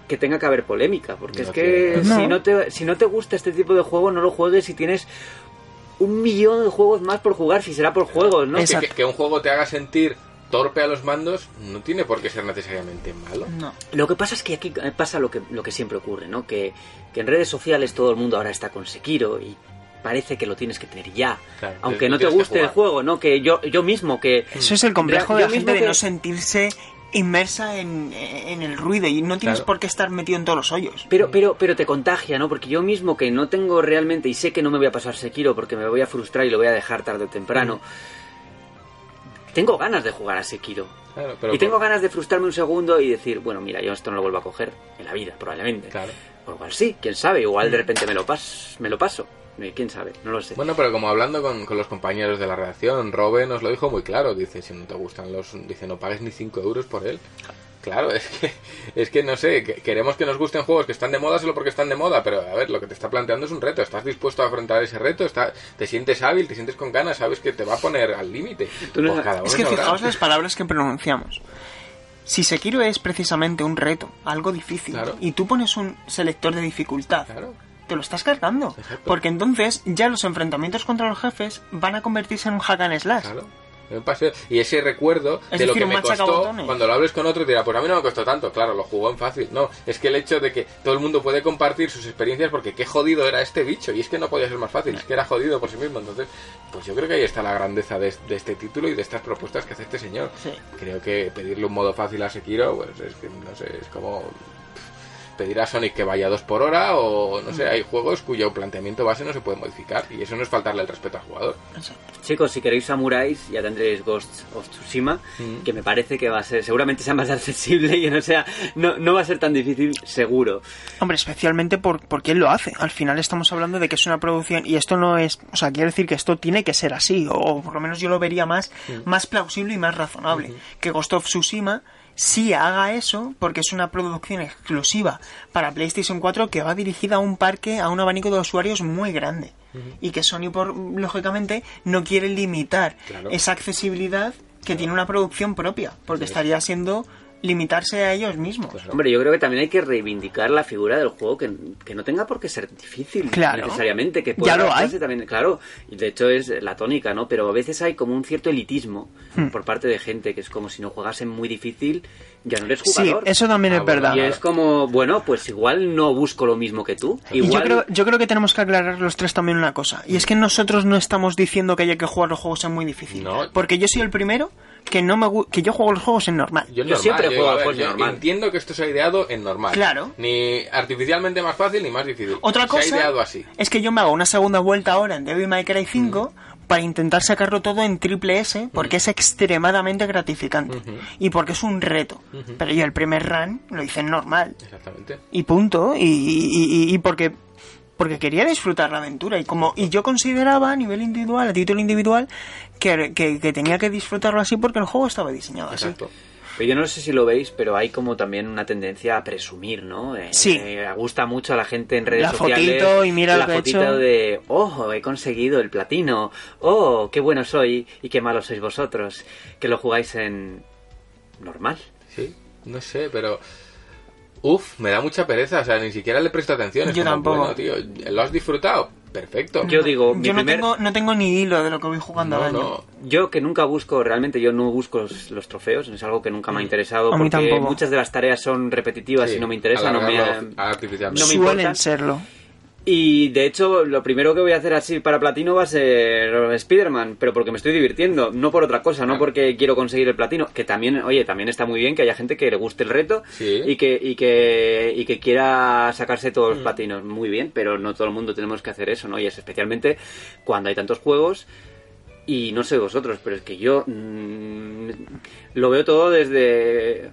que tenga que haber polémica, porque No es que tiene. si No. te si no te gusta este tipo de juego no lo juegues si tienes un millón de juegos más por jugar, si será por juegos, ¿no? Que- que, que un juego te haga sentir torpe a los mandos no tiene por qué ser necesariamente malo. No. Lo que pasa es que aquí pasa lo que, lo que siempre ocurre, ¿no? Que, que en redes sociales todo el mundo ahora está con Sekiro y parece que lo tienes que tener ya. Claro, aunque no te guste el juego, ¿no? Que yo, yo mismo, que... Eso es el complejo de la gente de que- no sentirse inmersa en, en el ruido y no tienes Claro. por qué estar metido en todos los hoyos. Pero, pero, pero te contagia, ¿no? Porque yo mismo que no tengo realmente, y sé que no me voy a pasar Sekiro porque me voy a frustrar y lo voy a dejar tarde o temprano, tengo ganas de jugar a Sekiro. Claro, pero y tengo por- ganas de frustrarme un segundo y decir, bueno, mira, yo esto no lo vuelvo a coger en la vida, probablemente. Claro. O igual sí, quién sabe, igual de repente me lo, pas me lo paso. Eh, Quién sabe, no lo sé. Bueno, pero como hablando con, con los compañeros de la redacción, Robe nos lo dijo muy claro. Dice, si no te gustan los... Dice, no pagues ni 5 euros por él. Claro, [laughs] es que, es que no sé, que- queremos que nos gusten juegos que están de moda solo porque están de moda, pero a ver, lo que te está planteando es un reto. ¿Estás dispuesto a afrontar ese reto? ¿Está, ¿Te sientes hábil? ¿Te sientes con ganas? ¿Sabes que te va a poner al límite? No- Pues cada uno Es que sabrá. fijaos las palabras que pronunciamos. Si Sekiro es precisamente un reto, algo difícil, Claro. y tú pones un selector de dificultad, Claro. Te lo estás cargando. Exacto. Porque entonces ya los enfrentamientos contra los jefes van a convertirse en un hack and slash. Claro. Y ese recuerdo Es de lo que me costó, cuando lo hables con otro, te dirá, pues a mí no me costó tanto. Claro, lo jugó en fácil. No, es que el hecho de que todo el mundo puede compartir sus experiencias porque qué jodido era este bicho. Y es que no podía ser más fácil, es que era jodido por sí mismo. Entonces, pues yo creo que ahí está la grandeza de, de este título y de estas propuestas que hace este señor. Sí. Creo que pedirle un modo fácil a Sekiro, pues es que no sé, es como... pedir a Sonic que vaya a dos por hora o no sé, hay juegos cuyo planteamiento base no se puede modificar y eso no es faltarle el respeto al jugador. Chicos, si queréis samuráis, ya tendréis Ghost of Tsushima, Mm. que me parece que va a ser, seguramente sea más [laughs] accesible y no sea, no, no va a ser tan difícil, seguro. Hombre, especialmente por, porque él lo hace. Al final estamos hablando de que es una producción y esto no es, o sea, quiero decir que esto tiene que ser así, o por lo menos yo lo vería más, más plausible y más razonable. Que Ghost of Tsushima sí haga eso, porque es una producción exclusiva para PlayStation 4 que va dirigida a un parque, a un abanico de usuarios muy grande. Y que Sony, por, lógicamente, no quiere limitar Claro. esa accesibilidad que tiene una producción propia, porque estaría siendo limitarse a ellos mismos. Hombre, yo creo que también hay que reivindicar la figura del juego, que, que no tenga por qué ser difícil Claro. necesariamente, que Ya pueda lo hay. también, claro, y de hecho es la tónica, ¿no? Pero a veces hay como un cierto elitismo Hmm. por parte de gente, que es como si no jugasen muy difícil, ya no eres Sí, jugador. eso también Ah, es bueno, verdad. Y es como, bueno, pues igual no busco lo mismo que tú. Y Igual... yo creo, yo creo que tenemos que aclarar los tres también una cosa. Y es que nosotros no estamos diciendo que haya que jugar los juegos en muy difícil. No. Porque yo soy el primero que no me que yo juego los juegos en normal. Yo, Yo siempre yo juego ver, juegos normal. Entiendo que esto se ha ideado en normal. Claro. Ni artificialmente más fácil ni más difícil. Otra Se cosa ha ideado así. es que yo me hago una segunda vuelta ahora en Devil May Cry 5 para intentar sacarlo todo en triple S porque es extremadamente gratificante y porque es un reto. Pero yo el primer run lo hice en normal Exactamente. y punto y, y- y- y porque porque quería disfrutar la aventura y como y yo consideraba a nivel individual a título individual que, que- que tenía que disfrutarlo así porque el juego estaba diseñado así Exacto. Pero yo no sé si lo veis, pero hay como también una tendencia a presumir, ¿no? Eh, Sí. eh, gusta mucho a la gente en redes La sociales. fotito y mira la lo que he fotito hecho. de, oh, he conseguido el platino. Oh, qué bueno soy y qué malo sois vosotros. Que lo jugáis en normal. Sí, no sé, pero... Uf, me da mucha pereza, o sea, ni siquiera le presto atención. Es Yo como, tampoco. Bueno, tío, ¿lo has disfrutado? Perfecto. Yo digo, mi yo no primer- tengo no tengo ni hilo de lo que voy jugando no, al año no. Yo que nunca busco, realmente yo no busco los, los trofeos, es algo que nunca me ha interesado porque tampoco. muchas de las tareas son repetitivas Sí, y no me interesa, no me... artificialmente. no me suelen importa. serlo Y de hecho, lo primero que voy a hacer así para platino va a ser Spider-Man, pero porque me estoy divirtiendo, no por otra cosa, no porque quiero conseguir el platino, que también, oye, también está muy bien que haya gente que le guste el reto Sí. y, que, y, que, y que quiera sacarse todos Mm. los platinos, muy bien, pero no todo el mundo tenemos que hacer eso, ¿no? Y es especialmente cuando hay tantos juegos y no sé vosotros, pero es que yo mm, lo veo todo desde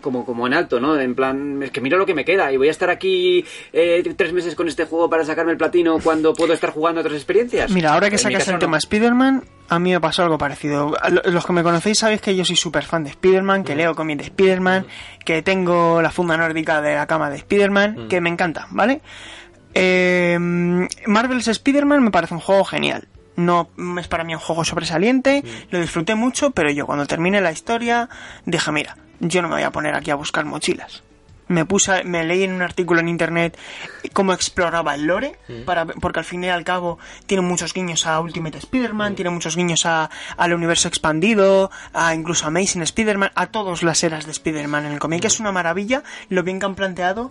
como, como en alto, ¿no? En plan, es que mira lo que me queda y voy a estar aquí eh, tres meses con este juego para sacarme el platino cuando puedo estar jugando otras experiencias. Mira, ahora que En sacas el no. tema Spider-Man, a mí me pasó algo parecido. A lo- Los que me conocéis sabéis que yo soy súper fan de Spider-Man, que leo cómics de Spider-Man, que tengo la funda nórdica de la cama de Spider-Man, que me encanta, ¿vale? Eh, Marvel's Spider-Man me parece un juego genial. No es para mí un juego sobresaliente, lo disfruté mucho, pero yo cuando terminé la historia dije, mira, yo no me voy a poner aquí a buscar mochilas. Me puse, me leí en un artículo en internet cómo exploraba el lore, para, porque al fin y al cabo tiene muchos guiños a Ultimate Spider-Man, tiene muchos guiños a, al universo expandido, a incluso a Amazing Spider-Man, a todas las eras de Spider-Man en el cómic. Es una maravilla lo bien que han planteado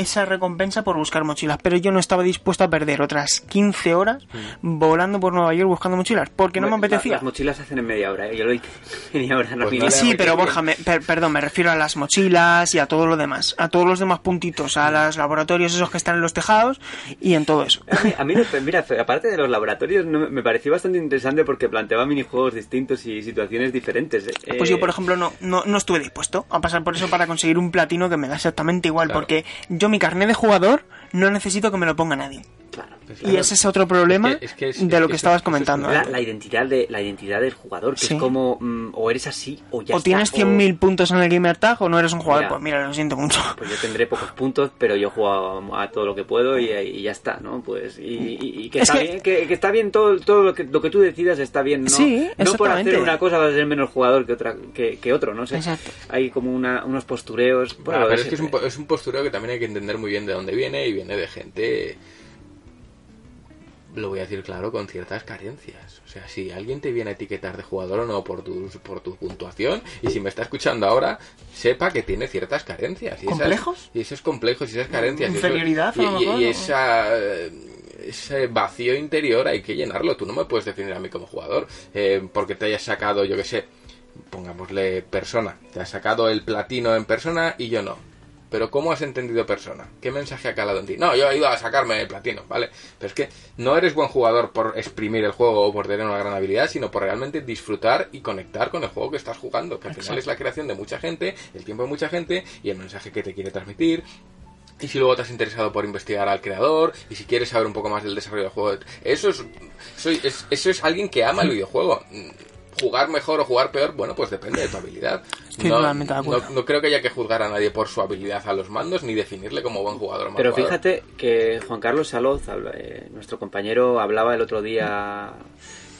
esa recompensa por buscar mochilas, pero yo no estaba dispuesto a perder otras 15 horas volando por Nueva York buscando mochilas, porque no me apetecía. Las mochilas se hacen en media hora, ¿eh? yo lo hice en [laughs] media hora. no Pues no Sí, pero Borja, me- per- perdón, me refiero a las mochilas y a todo lo demás, a todos los demás puntitos, a los laboratorios esos que están en los tejados y en todo eso. A mí, a mí lo- [laughs] mira, aparte de los laboratorios, no- me pareció bastante interesante porque planteaba minijuegos distintos y situaciones diferentes. eh. Pues yo, por ejemplo, no, no, no estuve dispuesto a pasar por eso para conseguir un platino que me da exactamente igual, Claro. porque yo mi carnet de jugador no necesito que me lo ponga nadie. Claro. Y ese es otro problema Es que- es que es- de es lo que estabas comentando. La, la identidad de la identidad del jugador, que Sí. es como mm, o eres así o ya o está, tienes 100.000 puntos en el gamer tag o no eres un jugador. Mira. Pues mira, lo siento mucho. Pues yo tendré pocos puntos, pero yo juego a, a todo lo que puedo y, y ya está, ¿no? Pues y, y- y que, Es está que- bien, que, que está bien todo, todo lo que lo que tú decidas está bien, ¿no? Sí, no por hacer una cosa vas a ser menos jugador que otra que, que otro, no sé. Exacto. Hay como una, unos postureos. Ah, bueno, pero es que es un, es un postureo que también hay que entender muy bien de dónde viene y viene de gente, lo voy a decir claro, con ciertas carencias. O sea, si alguien te viene a etiquetar de jugador o no por tu, por tu puntuación, y si me está escuchando ahora, sepa que tiene ciertas carencias. Y esas- ¿Complejos? y esos complejos y esas carencias. y eso- Inferioridad, y, lo y- esa... ese vacío interior hay que llenarlo. Tú no me puedes definir a mí como jugador eh, porque te hayas sacado, yo que sé, pongámosle persona. Te has sacado el platino en persona y yo no. Pero ¿cómo has entendido persona? ¿Qué mensaje ha calado en ti? No, yo he ido a sacarme el platino, ¿vale? Pero es que no eres buen jugador por exprimir el juego o por tener una gran habilidad, sino por realmente disfrutar y conectar con el juego que estás jugando, que al final es la creación de mucha gente, el tiempo de mucha gente y el mensaje que te quiere transmitir, y si luego te has interesado por investigar al creador, y si quieres saber un poco más del desarrollo del juego, eso es, eso es, eso es alguien que ama el videojuego. Jugar mejor o jugar peor, bueno, pues depende de tu habilidad. No, creo que haya que juzgar a nadie por su habilidad a los mandos, ni definirle como buen jugador o mal Pero jugador. fíjate que Juan Carlos Saloz, eh, nuestro compañero, hablaba el otro día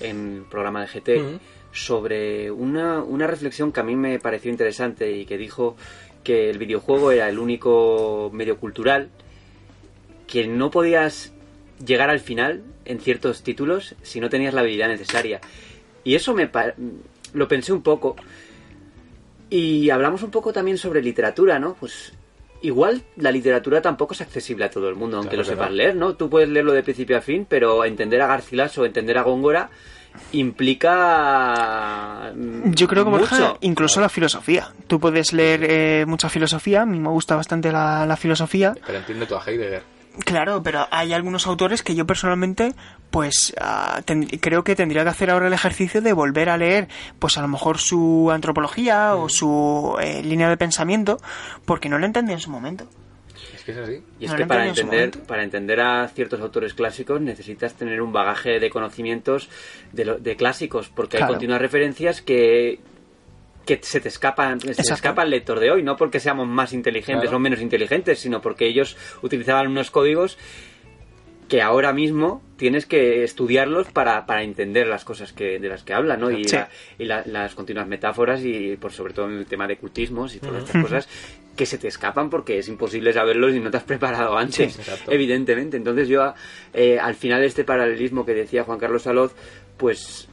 en el programa de GT sobre una, una reflexión que a mí me pareció interesante y que dijo que el videojuego era el único medio cultural que no podías llegar al final en ciertos títulos si no tenías la habilidad necesaria. Y eso me pa- lo pensé un poco. Y hablamos un poco también sobre literatura, ¿no? Pues igual la literatura tampoco es accesible a todo el mundo, aunque Claro lo sepas leer, ¿no? Tú puedes leerlo de principio a fin, pero entender a Garcilaso o entender a Góngora implica mm, Yo creo que, Borja, incluso la filosofía. Tú puedes leer eh, mucha filosofía, a mí me gusta bastante la, la filosofía. Pero entiende tú a Heidegger. Claro, pero hay algunos autores que yo personalmente, pues ten- creo que tendría que hacer ahora el ejercicio de volver a leer, pues a lo mejor su antropología o su eh, línea de pensamiento, porque no lo entendí en su momento. Es que es así. Y es que para en entender, para entender a ciertos autores clásicos necesitas tener un bagaje de conocimientos de, lo- de clásicos, porque Claro. hay continuas referencias que que se te escapan, se te escapa al lector de hoy, no porque seamos más inteligentes Claro. o menos inteligentes, sino porque ellos utilizaban unos códigos que ahora mismo tienes que estudiarlos para, para entender las cosas que de las que hablan, ¿no? Y, Sí. la- y la- las continuas metáforas y por sobre todo en el tema de cultismos y todas estas cosas que se te escapan porque es imposible saberlos y no te has preparado antes, Sí, evidentemente. Entonces yo eh, al final este paralelismo que decía Juan Carlos Saloz, pues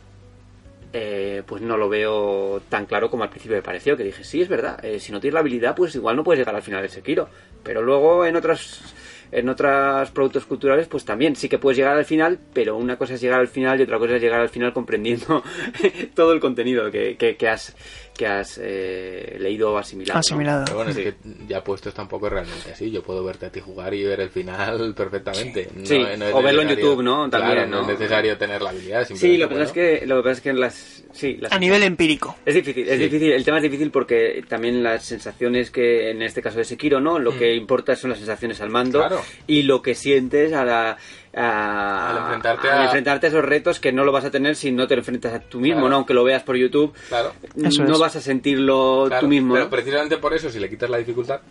eh, pues no lo veo tan claro como al principio me pareció, que dije, sí, es verdad, eh, si no tienes la habilidad, pues igual no puedes llegar al final de Sekiro, pero luego en otros en otros productos culturales, pues también sí que puedes llegar al final, pero una cosa es llegar al final y otra cosa es llegar al final comprendiendo [laughs] todo el contenido que, que, que has que has eh, leído o asimilado. ¿no? Asimilado. Pero bueno, Sí. es que ya puestos tampoco es realmente así. Yo puedo verte a ti jugar y ver el final [laughs] perfectamente. No- Sí, no es o verlo en YouTube, ¿no? También, claro, ¿no? no es necesario tener la habilidad. Sí, lo que pasa es bueno, que lo que pasa es que en las sí, las A nivel empírico. Es difícil, es Sí. difícil. El tema es difícil porque también las sensaciones que, en este caso de Sekiro, ¿no? Lo que importa son las sensaciones al mando Mm. Claro. y lo que sientes a la, a, Al enfrentarte a- enfrentarte a esos retos que no lo vas a tener si no te lo enfrentas a tú mismo, Claro. ¿no? Aunque lo veas por YouTube, Claro. Eso no es. vas a sentirlo claro, tú mismo. Pero ¿no? precisamente por eso, si le quitas la dificultad,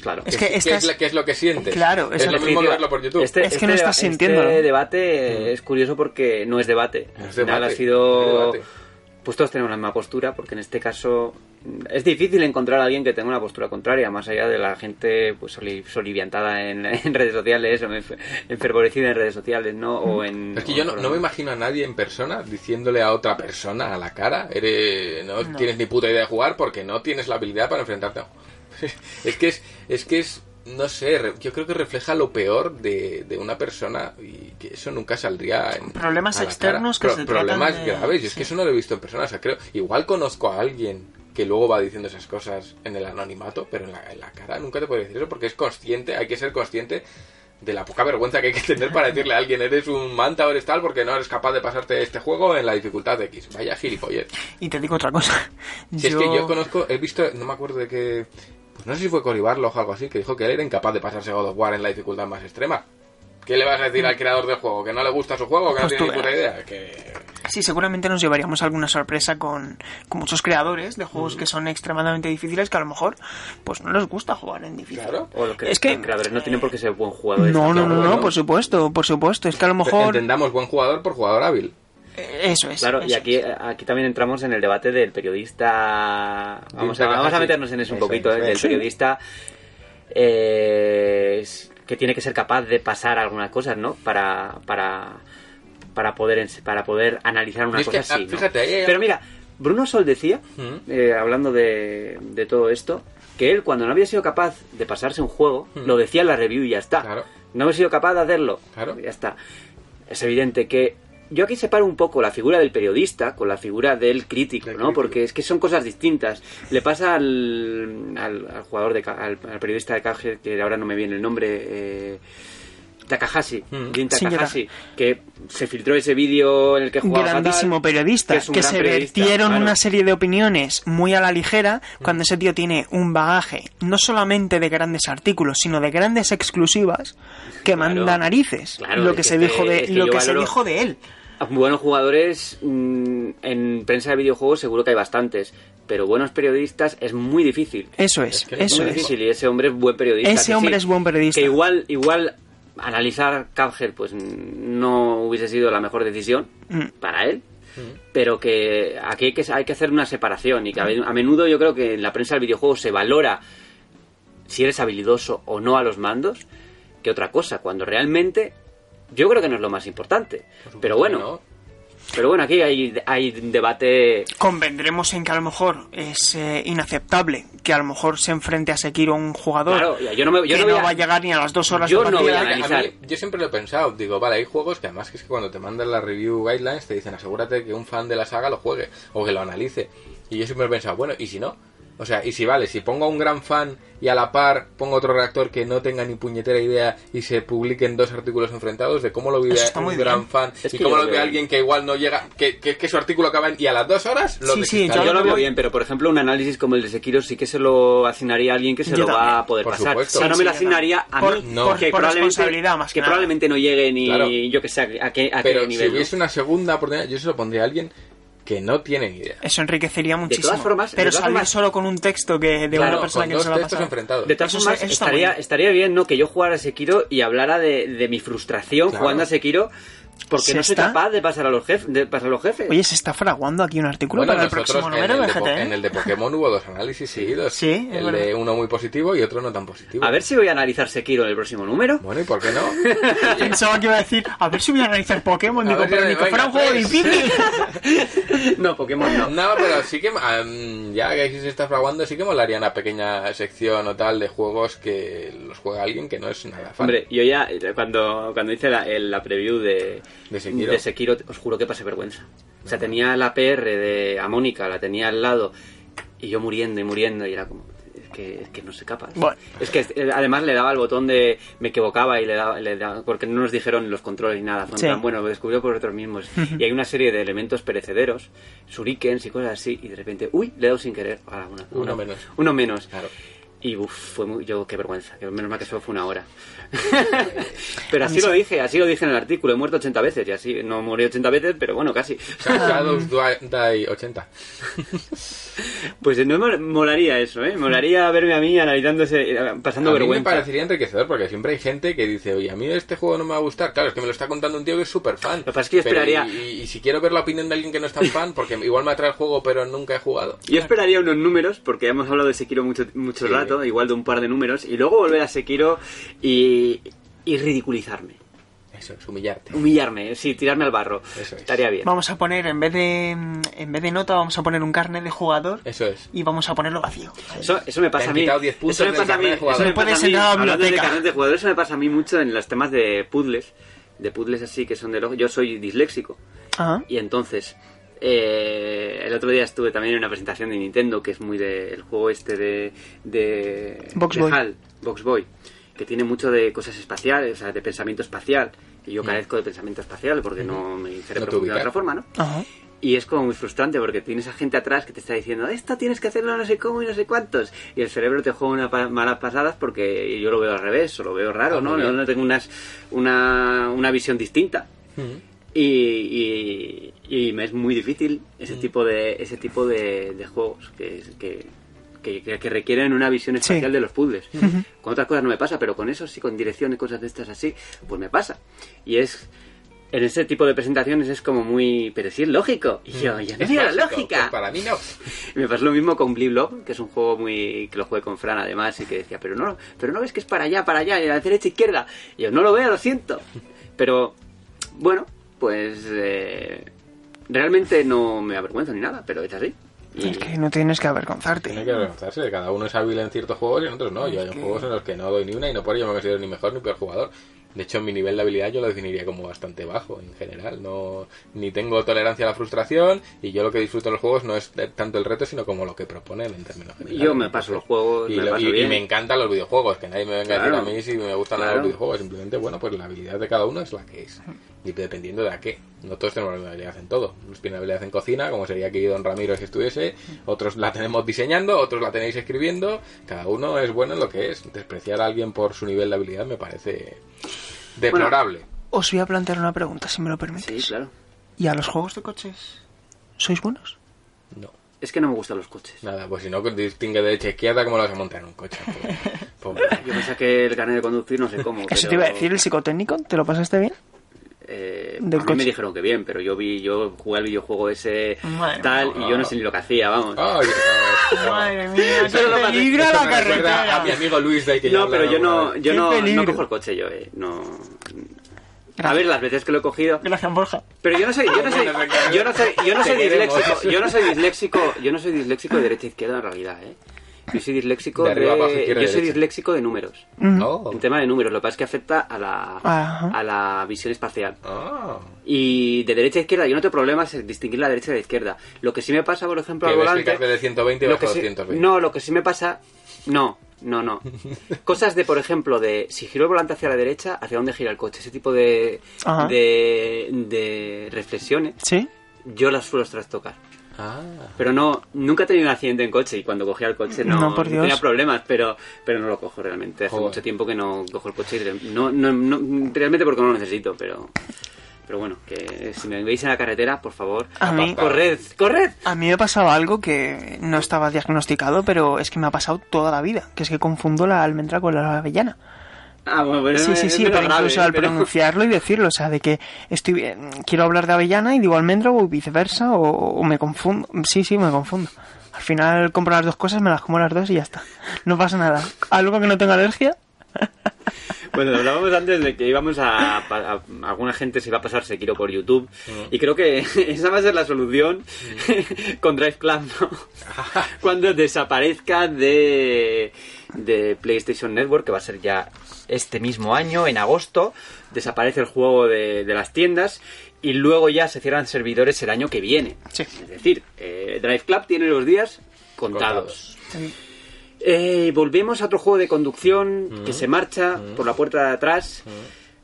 Claro. Es ¿qué, que estás- es, la- qué es lo que sientes? Claro, es lo mismo verlo por YouTube. Este, Es que no este estás deba- sintiéndolo. Este debate es curioso porque no es debate. No es ha no sido. debate. Pues todos tenemos la misma postura, porque en este caso es difícil encontrar a alguien que tenga una postura contraria, más allá de la gente pues soli- soliviantada en, [laughs] en redes sociales o enf- enfervorecida en redes sociales, ¿no? O en. Es que yo no, no me imagino a nadie en persona diciéndole a otra persona a la cara, eres, no, tienes ni puta idea de jugar porque no tienes la habilidad para enfrentarte a... [laughs] es que es, es que es, no sé, yo creo que refleja lo peor de, de una persona y que eso nunca saldría en... Problemas externos que Pro- se tratan Problemas de- graves, y es sí. que eso no lo he visto en persona, o sea, creo, igual conozco a alguien que luego va diciendo esas cosas en el anonimato, pero en la, en la cara nunca te puede decir eso porque es consciente, hay que ser consciente de la poca vergüenza que hay que tener para decirle a alguien eres un manta o eres tal porque no eres capaz de pasarte este juego en la dificultad de X. Vaya gilipollez. Y te digo otra cosa. Si es que yo conozco, he visto, no me acuerdo de qué, pues no sé si fue Cory o algo así, que dijo que él era incapaz de pasarse God of War en la dificultad más extrema. ¿Qué le vas a decir al creador del juego? ¿Que no le gusta su juego? ¿Que no Pues tiene ni puta idea? Que... Sí, seguramente nos llevaríamos alguna sorpresa con, con muchos creadores de juegos que son extremadamente difíciles que a lo mejor pues no les gusta jugar en difícil. Claro. O lo que Es que- los creadores no tienen por qué ser buen jugador. No, no, no, no, por supuesto, por supuesto. Es que a lo mejor... Entendamos buen jugador por jugador hábil. Eh, Eso es. Claro, y eso aquí, es. aquí también entramos en el debate del periodista. Vamos a, vamos a meternos en eso un Eso poquito, es, ¿eh? del sí. periodista eh, que tiene que ser capaz de pasar algunas cosas, ¿no? Para, para, para, poder, para poder analizar una Es que, cosa ah, así. ¿no? fíjate, ahí hay- Pero mira, Bruno Sol decía, Mm. eh, hablando de, de todo esto, que él cuando no había sido capaz de pasarse un juego, lo decía en la review y ya está. Mm. Claro. No he sido capaz de hacerlo. Claro. Ya está. Es evidente que yo aquí separo un poco la figura del periodista con la figura del crítico, Del ¿no? crítico. Porque es que son cosas distintas. Le pasa al, al, al jugador, de, al, al periodista de Cage, que ahora no me viene el nombre, eh, Takahashi, Mm. Jin Takahashi, que se filtró ese vídeo en el que jugaba grandísimo fatal, periodista, que que, es un gran se periodista, vertieron claro. una serie de opiniones muy a la ligera cuando ese tío tiene un bagaje no solamente de grandes artículos, sino de grandes exclusivas que Claro. manda narices. Claro, lo es que se dijo de es que lo que se dijo de él. Buenos jugadores mm, en prensa de videojuegos seguro que hay bastantes, pero buenos periodistas es muy difícil. Eso es, Es que Es eso muy es. difícil y ese hombre es buen periodista. Ese hombre sí, es buen periodista. Que igual, igual analizar Cuphead pues no hubiese sido la mejor decisión Mm. para él, pero que aquí hay que, hay que hacer una separación y que a, a menudo yo creo que en la prensa del videojuego se valora si eres habilidoso o no a los mandos que otra cosa, cuando realmente yo creo que no es lo más importante. Pero bueno, ¿no? pero bueno, aquí hay, hay un debate Convendremos en que a lo mejor es eh, inaceptable que a lo mejor se enfrente a Sekiro un jugador Claro, yo no me- yo que no voy a- va a llegar ni a las dos horas Yo de no voy a analizar. mí- yo siempre lo he pensado, digo, vale, hay juegos que además que es que cuando te mandan las review guidelines te dicen asegúrate que un fan de la saga lo juegue o que lo analice. Y yo siempre he pensado, bueno, ¿y si no? O sea, y si vale, si pongo a un gran fan y a la par pongo otro reactor que no tenga ni puñetera idea y se publiquen dos artículos enfrentados de cómo lo vive un gran fan Es y cómo lo vive alguien que igual no llega, que, que, que su artículo acaba en, y a las dos horas lo Sí, sí. Yo lo veo bien, pero por ejemplo un análisis como el de Sekiro sí que se lo asignaría a alguien que se Yo lo va a poder Por pasar. supuesto. O sea, no Sí, me lo asignaría a mí, Por- por- que, por probablemente, responsabilidad, más que que nada. probablemente no llegue ni Claro. yo que sé a qué, a qué Pero si nivel. ¿no? hubiese una segunda oportunidad, yo se lo pondría a alguien que no tiene ni idea. Eso enriquecería muchísimo. todas formas- de pero todas salir formas- solo con un texto que de Claro, una persona que no se lo ha pasado. enfrentados. De todas Eso formas, eso estaría, estaría bien ¿no? que yo jugara a Sekiro y hablara de, de mi frustración Claro. jugando a Sekiro porque ¿Se no soy está? capaz de pasar a los jefes. De pasar a los jefes. Oye, se está fraguando aquí un artículo Bueno, para el próximo número de GT. en el de Pokémon hubo dos análisis seguidos. Sí, El de uno muy positivo y otro no tan positivo. a ver si voy a analizar Sekiro en el próximo número. Bueno, ¿y por qué no? [laughs] Pensaba que iba a decir, a ver si voy a analizar Pokémon. A Digo, pero ni que fuera un juego pues. difícil. [laughs] no, Pokémon no. No, pero sí que, ya que aquí se está fraguando, sí que molaría una pequeña sección o tal de juegos que los juega alguien que no es nada fan. Hombre, yo ya, cuando, cuando hice la, el- la preview de, De Sekiro. os juro que pasé vergüenza. O sea, tenía la PR de a Mónica, la tenía al lado, y yo muriendo y muriendo, y era como, es que, es que no soy capaz. Bueno. Es que eh, además le daba el botón de, me equivocaba y le daba, le daba- porque no nos dijeron los controles ni nada. Sí. plan, bueno, lo descubrió por nosotros mismos. y hay una serie de elementos perecederos, shurikens y cosas así, y de repente, uy, le he dado sin querer. Ah, una- Uno una- menos. Uno menos. Claro. Y uf, fue muy, yo qué vergüenza, que menos mal que solo fue una hora. [laughs] pero así lo dije, así lo dije en el artículo, he muerto 80 veces y así, no morí 80 veces, pero bueno, casi. Shadows Die 80. Pues no me molaría eso, ¿eh? Molaría verme a mí analizándose, eh, pasando a mí me vergüenza. parecería enriquecedor porque siempre hay gente que dice, oye, a mí este juego no me va a gustar. Claro, es que me lo está contando un tío que es súper fan. Lo que pasa es que yo esperaría- Y, y si quiero ver la opinión de alguien que no es tan fan, porque igual me atrae el juego pero nunca he jugado. Yo esperaría unos números, porque hemos hablado de Sekiro mucho, mucho Sí. rato, igual de un par de números, y luego volver a Sekiro y, y ridiculizarme. Eso es, humillarte. Humillarme, sí, tirarme al barro. Eso es. Estaría bien. Vamos a poner, en vez de en vez de nota, vamos a poner un carnet de jugador Eso es. y vamos a ponerlo vacío. Eso, eso me pasa a mí. quitado 10 puntos eso me pasa a mí. carnet de jugador. Eso me pasa a mí. de carnet de jugador, eso me pasa a mí mucho en los temas de puzzles. De puzzles así que son de lo... Yo soy disléxico. Ajá. Y entonces, eh, el otro día estuve también en una presentación de Nintendo, que es muy del juego este de, de, Box de Boy. HAL, Box Boy, que tiene mucho de cosas espaciales, o sea, de pensamiento espacial. Y yo carezco de pensamiento espacial porque no mi cerebro Mm. te funciona de otra forma, ¿no? Ajá. Y es como muy frustrante porque tienes a gente atrás que te está diciendo, esto tienes que hacerlo no sé cómo y no sé cuántos. Y el cerebro te juega unas pa- malas pasadas porque yo lo veo al revés, o lo veo raro, Ah, ¿no? No, no tengo unas, una, una visión distinta. Y, y, y me es muy difícil ese tipo de ese tipo de, de juegos que, que, que, que requieren una visión espacial de los puzzles. Con otras cosas no me pasa, pero con eso sí, con dirección y cosas de estas así, pues me pasa. Y es en ese tipo de presentaciones es como muy, pero sí es lógico. Y yo, ya no Es mira la lógica. pues para mí no. [laughs] Me pasó lo mismo con Blip Blob, que es un juego muy que lo jugué con Fran además y que decía, pero no, pero no ves que es para allá, para allá, y a la derecha izquierda. Y yo no lo veo, lo siento. Pero bueno, pues eh, realmente no me avergüenzo ni nada, pero es así. Y- Es que no tienes que avergonzarte. Tiene que avergonzarse. Cada uno es hábil en ciertos juegos y en otros no. Yo hay juegos en los que no doy ni una y no por ello me considero ni mejor ni peor jugador. De hecho, mi nivel de habilidad yo lo definiría como bastante bajo en general. No, ni tengo tolerancia a la frustración y yo lo que disfruto de los juegos no es tanto el reto, sino como lo que proponen en términos generales. Yo me paso los juegos, y, me lo- paso y- y bien. me encantan los videojuegos. Que nadie me venga a decir a mí si me gustan Claro. los videojuegos. Simplemente, bueno, pues la habilidad de cada uno es la que es. Y dependiendo de a qué. No todos tenemos la misma habilidad en todo. Unos tienen habilidad en cocina, como sería aquí Don Ramiro si estuviese. Otros la tenemos diseñando, otros la tenéis escribiendo. Cada uno es bueno en lo que es. Despreciar a alguien por su nivel de habilidad me parece deplorable. Os voy a plantear una pregunta, si me lo permites. Sí, claro. ¿Y a los juegos de coches sois buenos? No. Es que no me gustan los coches. Nada, pues si no distingue derecha e izquierda, ¿cómo lo vas a montar en un coche? Pobre- [laughs] pobre. Yo me saqué el carnet de conducir, no sé cómo. Eso pero, te iba a decir, el psicotécnico, ¿te lo pasaste bien? Eh, a mí me dijeron que bien, pero yo vi, yo jugué al videojuego ese Madre tal y yo no sé ni lo que hacía, vamos. Ay, ay. Madre mía, lo más- peligro la carretera. A mi amigo Luis de ahí que no, pero yo no, yo Qué no, no cojo el coche yo, eh. No. A Gracias. ver, las veces que lo he cogido. Gracias, Borja. Pero yo no soy, yo no soy, [laughs] yo no soy, yo no soy Te queremos. disléxico, yo no soy disléxico, yo no soy disléxico de derecha a izquierda en realidad, eh. Yo soy disléxico De abajo, yo soy derecha. disléxico de números. Oh. En tema de números, lo que pasa es que afecta a la, Ajá. a la visión espacial. Ah. Y de derecha a izquierda, yo no tengo problemas en distinguir la derecha de la izquierda. Lo que sí me pasa, por ejemplo, al volante. de 120 y lo que a sí- 220. no, lo que sí me pasa. No, no, no. [laughs] Cosas de, por ejemplo, de si giro el volante hacia la derecha, hacia dónde gira el coche. Ese tipo de, Ajá. de, de reflexiones, ¿Sí? yo las suelo trastocar. Ah. Pero no, nunca he tenido un accidente en coche y cuando cogía el coche no, No, por Dios. tenía problemas, pero, pero no lo cojo realmente. Hace Joder. mucho tiempo que no cojo el coche. y No, no, no- realmente porque no lo necesito, pero, pero bueno, que si me veis en la carretera, por favor, A mí, corred, corred. a mí me pasaba algo que no estaba diagnosticado, pero es que me ha pasado toda la vida, que es que confundo la almendra con la avellana. Ah, bueno, pero Sí, es- sí, sí, pero grave, incluso al pero- pronunciarlo y decirlo, o sea, de que estoy bien, quiero hablar de avellana y digo almendra o viceversa, o, o me confundo. Sí, sí, me confundo. Al final compro las dos cosas, me las como las dos y ya está. No pasa nada. ¿Algo que no tenga alergia? Bueno, hablábamos antes de que íbamos a, a- a- alguna gente se iba a pasar Sekiro por YouTube Mm. y creo que [laughs] esa va a ser la solución [laughs] con Drive Club, ¿no? [laughs] Cuando desaparezca de, de PlayStation Network, que va a ser ya este mismo año, en agosto, desaparece el juego de, de las tiendas y luego ya se cierran servidores el año que viene. Sí. Es decir, eh, Drive Club tiene los días contados. Eh, volvemos a otro juego de conducción que se marcha por la puerta de atrás.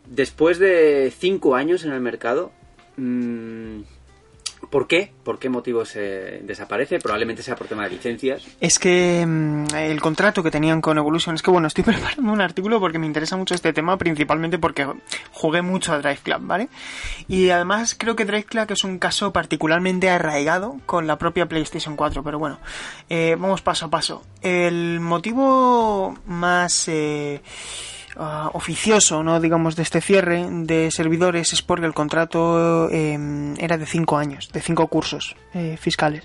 Después de cinco años en el mercado. ¿Por qué? ¿Por qué motivo se desaparece? Probablemente sea por tema de licencias. Es que mm, el contrato que tenían con Evolution, es que bueno, estoy [laughs] preparando un artículo porque me interesa mucho este tema, principalmente porque jugué mucho a Drive Club, ¿vale? Y además creo que Drive Club es un caso particularmente arraigado con la propia PlayStation 4, pero bueno, eh, vamos paso a paso. El motivo más... eh, ah, oficioso, no digamos de este cierre de servidores es porque el contrato eh, era de cinco años, de cinco cursos eh, fiscales.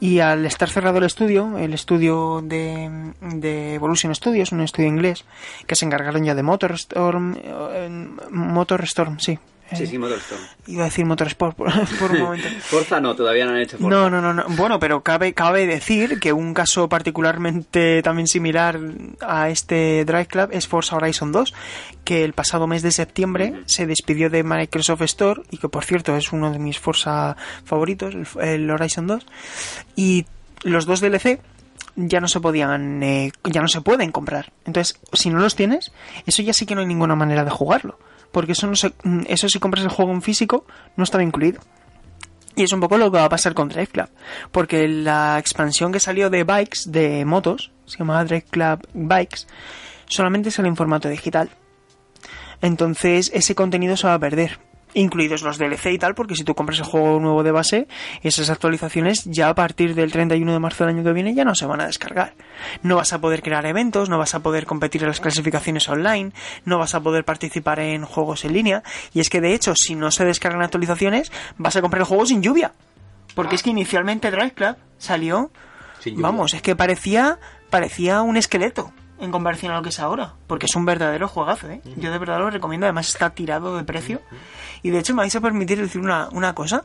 Y al estar cerrado el estudio, el estudio de, de Evolution Studios, un estudio inglés, que se encargaron ya de Motorstorm, eh, Motorstorm, sí. Sí, Eh, sí, Motorstorm. Iba a decir Motorsport por, [laughs] por un momento. Forza no, todavía no han hecho Forza. No, no, no, no. Bueno, pero cabe, cabe decir que un caso particularmente también similar a este Drive Club es Forza Horizon 2, que el pasado mes de septiembre se despidió de Microsoft Store y que por cierto es uno de mis Forza favoritos, el, el Horizon 2, y los dos DLC ya no se podían, eh, ya no se pueden comprar. Entonces, si no los tienes, eso ya sí que no hay ninguna manera de jugarlo. Porque eso no se, mm, eso si compras el juego en físico, no estaba incluido. Y es un poco lo que va a pasar con Drive Club. Porque la expansión que salió de bikes, de motos, se llamaba Drive Club Bikes, solamente sale en formato digital. Entonces ese contenido se va a perder. Incluidos los DLC y tal, porque si tú compras el juego nuevo de base, esas actualizaciones ya a partir del 31 de marzo del año que viene ya no se van a descargar. No vas a poder crear eventos, no vas a poder competir en las clasificaciones online, no vas a poder participar en juegos en línea. Y es que de hecho, si no se descargan actualizaciones, vas a comprar el juego sin lluvia. Porque es que inicialmente Drive Club salió, vamos, es que parecía, parecía un esqueleto en comparación a lo que es ahora. Porque es un verdadero juegazo, ¿eh? Yo de verdad lo recomiendo, además está tirado de precio. Y de hecho me vais a permitir decir una, una cosa,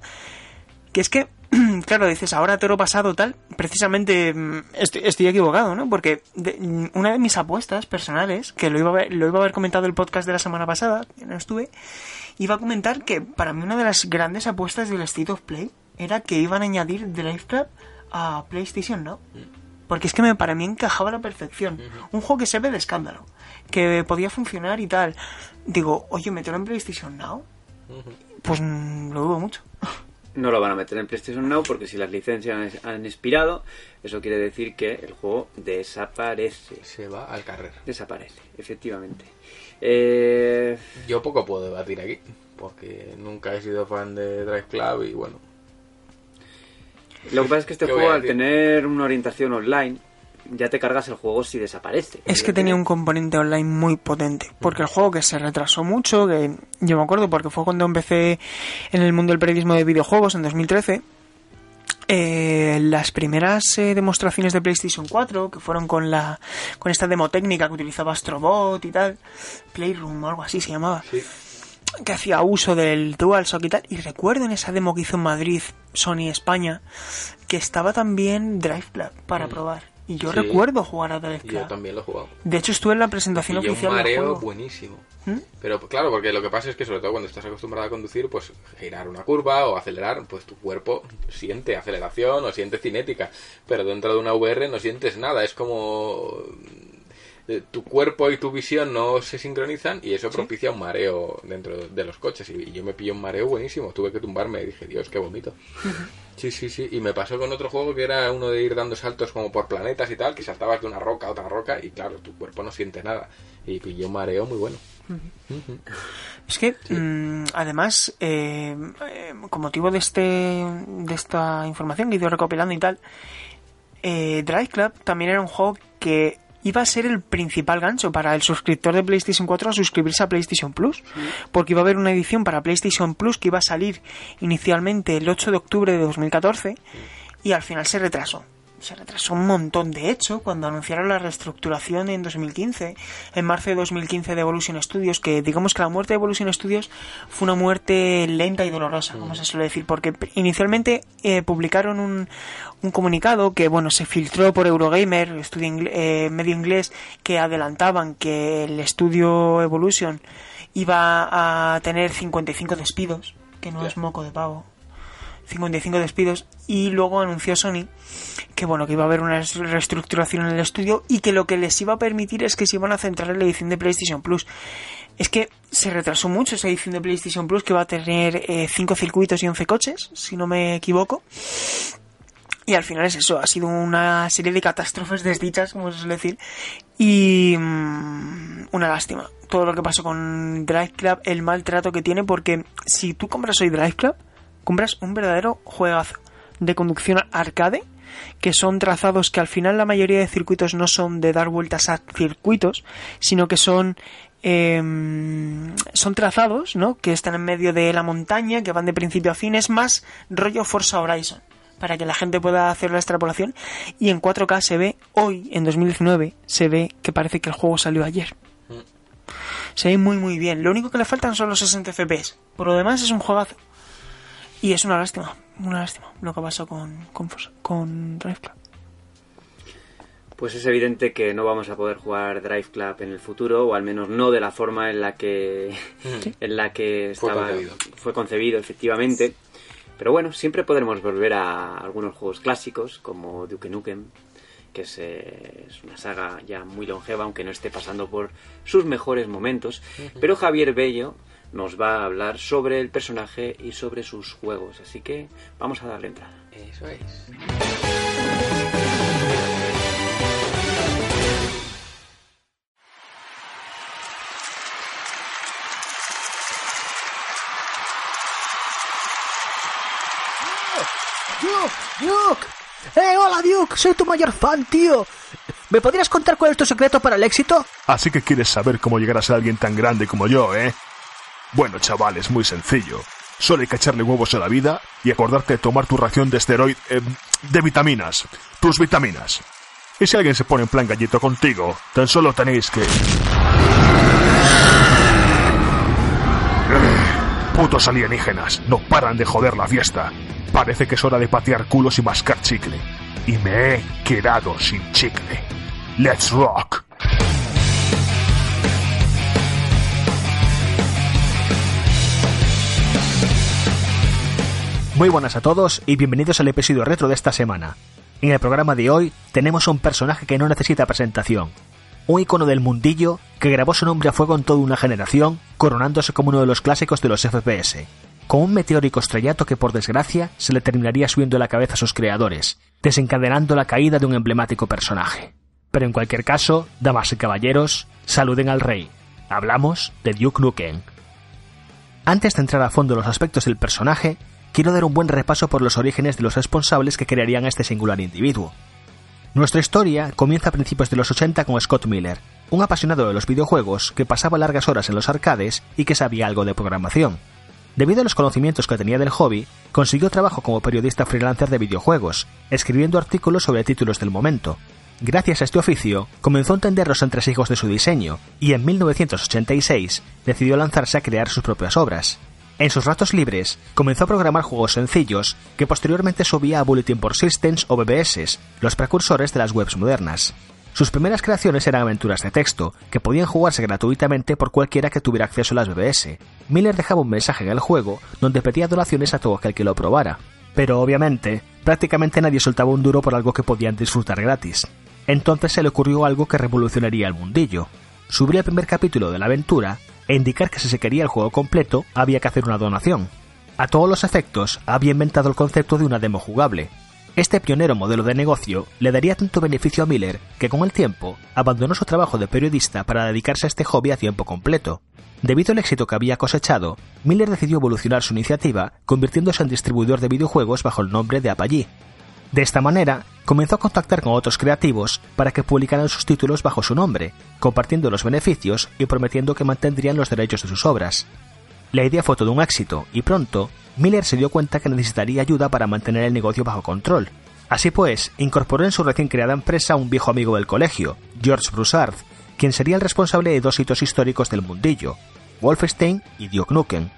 que es que [clears throat] claro, dices, ahora te lo pasado tal, precisamente mm, estoy, estoy equivocado, ¿no? Porque de- mm, una de mis apuestas personales, que lo iba, a haber, lo iba a haber comentado el podcast de la semana pasada, que no estuve, iba a comentar que para mí una de las grandes apuestas del State of Play era que iban a añadir Drive Club a PlayStation Now. Porque es que me, para mí encajaba a la perfección. Un juego que se ve de escándalo, que podía funcionar y tal. Digo, oye, meterlo en PlayStation Now. Pues mm, lo dudo mucho. No lo van a meter en PlayStation Now porque si las licencias han expirado, eso quiere decir que el juego desaparece. Se va al carrer. Desaparece, efectivamente. Eh, Yo poco puedo debatir aquí, porque nunca he sido fan de Drive Club y bueno. Lo que pasa es que este ¿Qué voy juego, al tener una orientación online, ya te cargas el juego si desaparece. Es que tenía un componente online muy potente, porque el juego que se retrasó mucho, que yo me acuerdo porque fue cuando empecé en el mundo del periodismo de videojuegos en 2013, eh, las primeras eh, demostraciones de PlayStation 4, que fueron con la con esta demo técnica que utilizaba Astrobot y tal, Playroom o algo así se llamaba, Sí. Que hacía uso del DualShock y tal, y recuerdo en esa demo que hizo en Madrid Sony España, que estaba también Drive Club para probar. Y yo Mm. Sí. recuerdo jugar a Drive Club. yo también lo he jugado. De hecho, estuve en la presentación Y un oficial del mareo juego. buenísimo. ¿Mm? Pero claro, porque lo que pasa es que sobre todo cuando estás acostumbrado a conducir, pues girar una curva o acelerar, pues tu cuerpo siente aceleración o siente cinética. Pero dentro de una VR no sientes nada. Es como tu cuerpo y tu visión no se sincronizan y eso propicia un mareo dentro de los coches. Y, y yo me pillé un mareo buenísimo. Tuve que tumbarme y dije, Dios, qué bonito. Sí, sí, sí. Y me pasó con otro juego que era uno de ir dando saltos como por planetas y tal, que saltabas de una roca a otra roca y claro, tu cuerpo no siente nada. Y pillé un mareo muy bueno. Es que, mm, además, eh, eh, con motivo de este de esta información que he ido recopilando y tal, eh, Drive Club también era un juego que iba a ser el principal gancho para el suscriptor de PlayStation 4 a suscribirse a PlayStation Plus, porque iba a haber una edición para PlayStation Plus que iba a salir inicialmente el 8 de octubre de 2014 y al final se retrasó. Se retrasó un montón. De hecho, cuando anunciaron la reestructuración en 2015, en marzo de 2015 de Evolution Studios, que digamos que la muerte de Evolution Studios fue una muerte lenta y dolorosa, como se suele decir, porque inicialmente eh, publicaron un, un comunicado que, bueno, se filtró por Eurogamer, estudio ingle- eh, medio inglés, que adelantaban que el estudio Evolution iba a tener 55 despidos, que no es moco de pavo. 55 despidos y luego anunció Sony que bueno que iba a haber una reestructuración en el estudio y que lo que les iba a permitir es que se iban a centrar en la edición de PlayStation Plus. Es que se retrasó mucho esa edición de PlayStation Plus que va a tener 5 circuitos y 11 coches, si no me equivoco. Y al final es eso, ha sido una serie de catástrofes desdichas, como se suele decir. Y mm, una lástima. Todo lo que pasó con Drive Club, el maltrato que tiene, porque si tú compras hoy Drive Club, compras un verdadero juegazo de conducción arcade, que son trazados que al final la mayoría de circuitos no son de dar vueltas a circuitos, sino que son em, son trazados, ¿no? Que están en medio de la montaña, que van de principio a fin, es más rollo Forza Horizon, para que la gente pueda hacer la extrapolación. Y en 4K se ve, hoy, en 2019, se ve que parece que el juego salió ayer. Se ve muy muy bien. Lo único que le faltan son los 60 FPS. Por lo demás es un juegazo. Y es una lástima, una lástima lo que pasó con, con, con Drive Club. Pues es evidente que no vamos a poder jugar Drive Club en el futuro, o al menos no de la forma en la que, [laughs] en la que Fue estaba, concebido. fue concebido, efectivamente. Pero bueno, siempre podremos volver a algunos juegos clásicos, como Duke Nukem, que es, eh, es una saga ya muy longeva, aunque no esté pasando por sus mejores momentos. Pero Javier Bello nos va a hablar sobre el personaje y sobre sus juegos, así que vamos a darle entrada. Eso es. ¡Duke! ¡Duke! ¡Eh, hola Duke! Soy tu mayor fan, tío. ¿Me podrías contar cuál es tu secreto para el éxito? Así que quieres saber cómo llegar a ser alguien tan grande como yo, ¿eh? Bueno, chaval, es muy sencillo. Solo hay que echarle huevos a la vida y acordarte de tomar tu ración de esteroid... eh, de vitaminas. Tus vitaminas. Y si alguien se pone en plan gallito contigo, tan solo tenéis que... Putos alienígenas, no paran de joder la fiesta. Parece que es hora de patear culos y mascar chicle. Y me he quedado sin chicle. ¡Let's rock! Muy buenas a todos y bienvenidos al episodio retro de esta semana. En el programa de hoy tenemos un personaje que no necesita presentación, un icono del mundillo que grabó su nombre a fuego en toda una generación, coronándose como uno de los clásicos de los FPS, con un meteórico estrellato que por desgracia se le terminaría subiendo la cabeza a sus creadores, desencadenando la caída de un emblemático personaje. Pero en cualquier caso, damas y caballeros, saluden al rey. Hablamos de Duke Nukem. Antes de entrar a fondo en los aspectos del personaje, quiero dar un buen repaso por los orígenes de los responsables que crearían este singular individuo. Nuestra historia comienza a principios de los 80 con Scott Miller, un apasionado de los videojuegos que pasaba largas horas en los arcades y que sabía algo de programación. Debido a los conocimientos que tenía del hobby, consiguió trabajo como periodista freelancer de videojuegos, escribiendo artículos sobre títulos del momento. Gracias a este oficio, comenzó a entender los entresijos de su diseño y en 1986 decidió lanzarse a crear sus propias obras. En sus ratos libres, comenzó a programar juegos sencillos que posteriormente subía a Bulletin Board Systems o BBS, los precursores de las webs modernas. Sus primeras creaciones eran aventuras de texto, que podían jugarse gratuitamente por cualquiera que tuviera acceso a las BBS. Miller dejaba un mensaje en el juego donde pedía donaciones a todo aquel que lo probara. Pero obviamente, prácticamente nadie soltaba un duro por algo que podían disfrutar gratis. Entonces se le ocurrió algo que revolucionaría el mundillo. Subir el primer capítulo de la aventura e indicar que si se quería el juego completo había que hacer una donación. A todos los efectos, había inventado el concepto de una demo jugable. Este pionero modelo de negocio le daría tanto beneficio a Miller que con el tiempo abandonó su trabajo de periodista para dedicarse a este hobby a tiempo completo. Debido al éxito que había cosechado, Miller decidió evolucionar su iniciativa convirtiéndose en distribuidor de videojuegos bajo el nombre de Apogee. De esta manera, comenzó a contactar con otros creativos para que publicaran sus títulos bajo su nombre, compartiendo los beneficios y prometiendo que mantendrían los derechos de sus obras. La idea fue todo un éxito y pronto Miller se dio cuenta que necesitaría ayuda para mantener el negocio bajo control. Así pues, incorporó en su recién creada empresa a un viejo amigo del colegio, George Broussard, quien sería el responsable de dos hitos históricos del mundillo, Wolfenstein y Duke Nukem.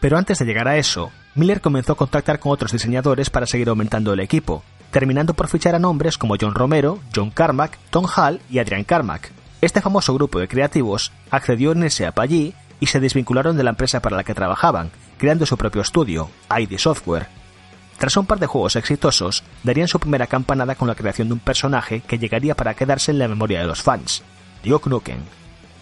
Pero antes de llegar a eso, Miller comenzó a contactar con otros diseñadores para seguir aumentando el equipo, terminando por fichar a nombres como John Romero, John Carmack, Tom Hall y Adrian Carmack. Este famoso grupo de creativos accedió en ese allí y se desvincularon de la empresa para la que trabajaban, creando su propio estudio, ID Software. Tras un par de juegos exitosos, darían su primera campanada con la creación de un personaje que llegaría para quedarse en la memoria de los fans, Duke Nukem.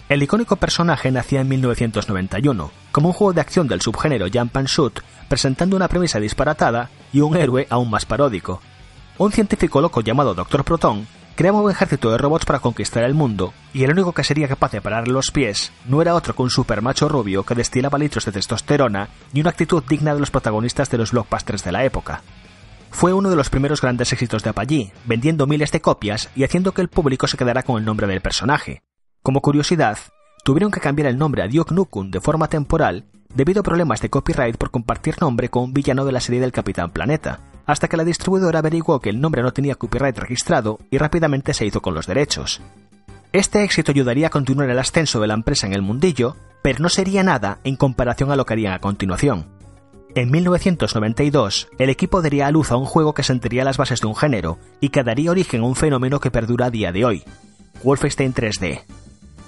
El icónico personaje nacía en 1991, como un juego de acción del subgénero Jump and Shoot, presentando una premisa disparatada y un héroe aún más paródico. Un científico loco llamado Dr. Proton creaba un ejército de robots para conquistar el mundo, y el único que sería capaz de pararle los pies no era otro que un super macho rubio que destilaba litros de testosterona y una actitud digna de los protagonistas de los blockbusters de la época. Fue uno de los primeros grandes éxitos de Apogee, vendiendo miles de copias y haciendo que el público se quedara con el nombre del personaje, como curiosidad, tuvieron que cambiar el nombre a Duke Nukem de forma temporal debido a problemas de copyright por compartir nombre con un villano de la serie del Capitán Planeta, hasta que la distribuidora averiguó que el nombre no tenía copyright registrado y rápidamente se hizo con los derechos. Este éxito ayudaría a continuar el ascenso de la empresa en el mundillo, pero no sería nada en comparación a lo que harían a continuación. En 1992, el equipo daría a luz a un juego que sentiría las bases de un género y que daría origen a un fenómeno que perdura a día de hoy, Wolfenstein 3D,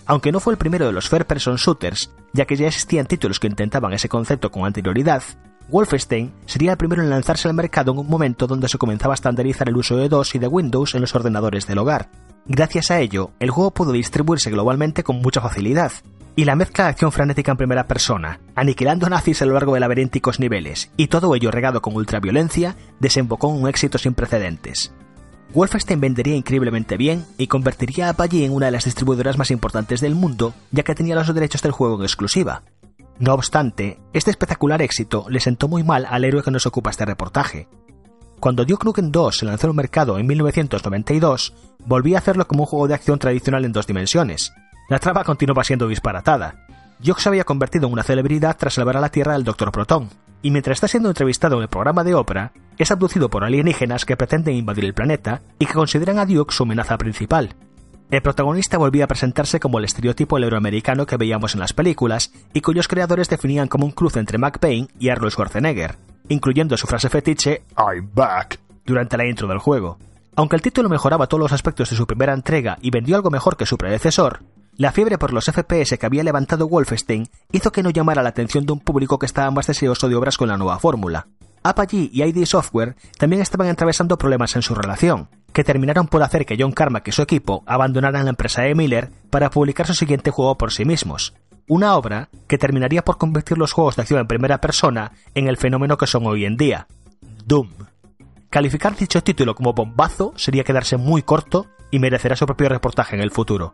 aunque no fue el primero de los Fair Person Shooters, ya que ya existían títulos que intentaban ese concepto con anterioridad, Wolfenstein sería el primero en lanzarse al mercado en un momento donde se comenzaba a estandarizar el uso de DOS y de Windows en los ordenadores del hogar. Gracias a ello, el juego pudo distribuirse globalmente con mucha facilidad, y la mezcla de acción frenética en primera persona, aniquilando nazis a lo largo de laberínticos niveles, y todo ello regado con ultraviolencia, desembocó en un éxito sin precedentes. Wolfenstein vendería increíblemente bien y convertiría a Apogee en una de las distribuidoras más importantes del mundo, ya que tenía los derechos del juego en exclusiva. No obstante, este espectacular éxito le sentó muy mal al héroe que nos ocupa este reportaje. Cuando Duke Nukem 2 se lanzó al mercado en 1992, volvía a hacerlo como un juego de acción tradicional en dos dimensiones. La trama continuaba siendo disparatada. Duke se había convertido en una celebridad tras salvar a la Tierra del Dr. Proton, y mientras está siendo entrevistado en el programa de ópera, es abducido por alienígenas que pretenden invadir el planeta y que consideran a Duke su amenaza principal. El protagonista volvía a presentarse como el estereotipo euroamericano que veíamos en las películas y cuyos creadores definían como un cruce entre McBain y Arnold Schwarzenegger, incluyendo su frase fetiche I'm back durante la intro del juego. Aunque el título mejoraba todos los aspectos de su primera entrega y vendió algo mejor que su predecesor, la fiebre por los FPS que había levantado Wolfenstein hizo que no llamara la atención de un público que estaba más deseoso de obras con la nueva fórmula. Apogee y ID Software también estaban atravesando problemas en su relación, que terminaron por hacer que John Carmack y su equipo abandonaran la empresa de Miller para publicar su siguiente juego por sí mismos, una obra que terminaría por convertir los juegos de acción en primera persona en el fenómeno que son hoy en día, Doom. Calificar dicho título como bombazo sería quedarse muy corto y merecerá su propio reportaje en el futuro.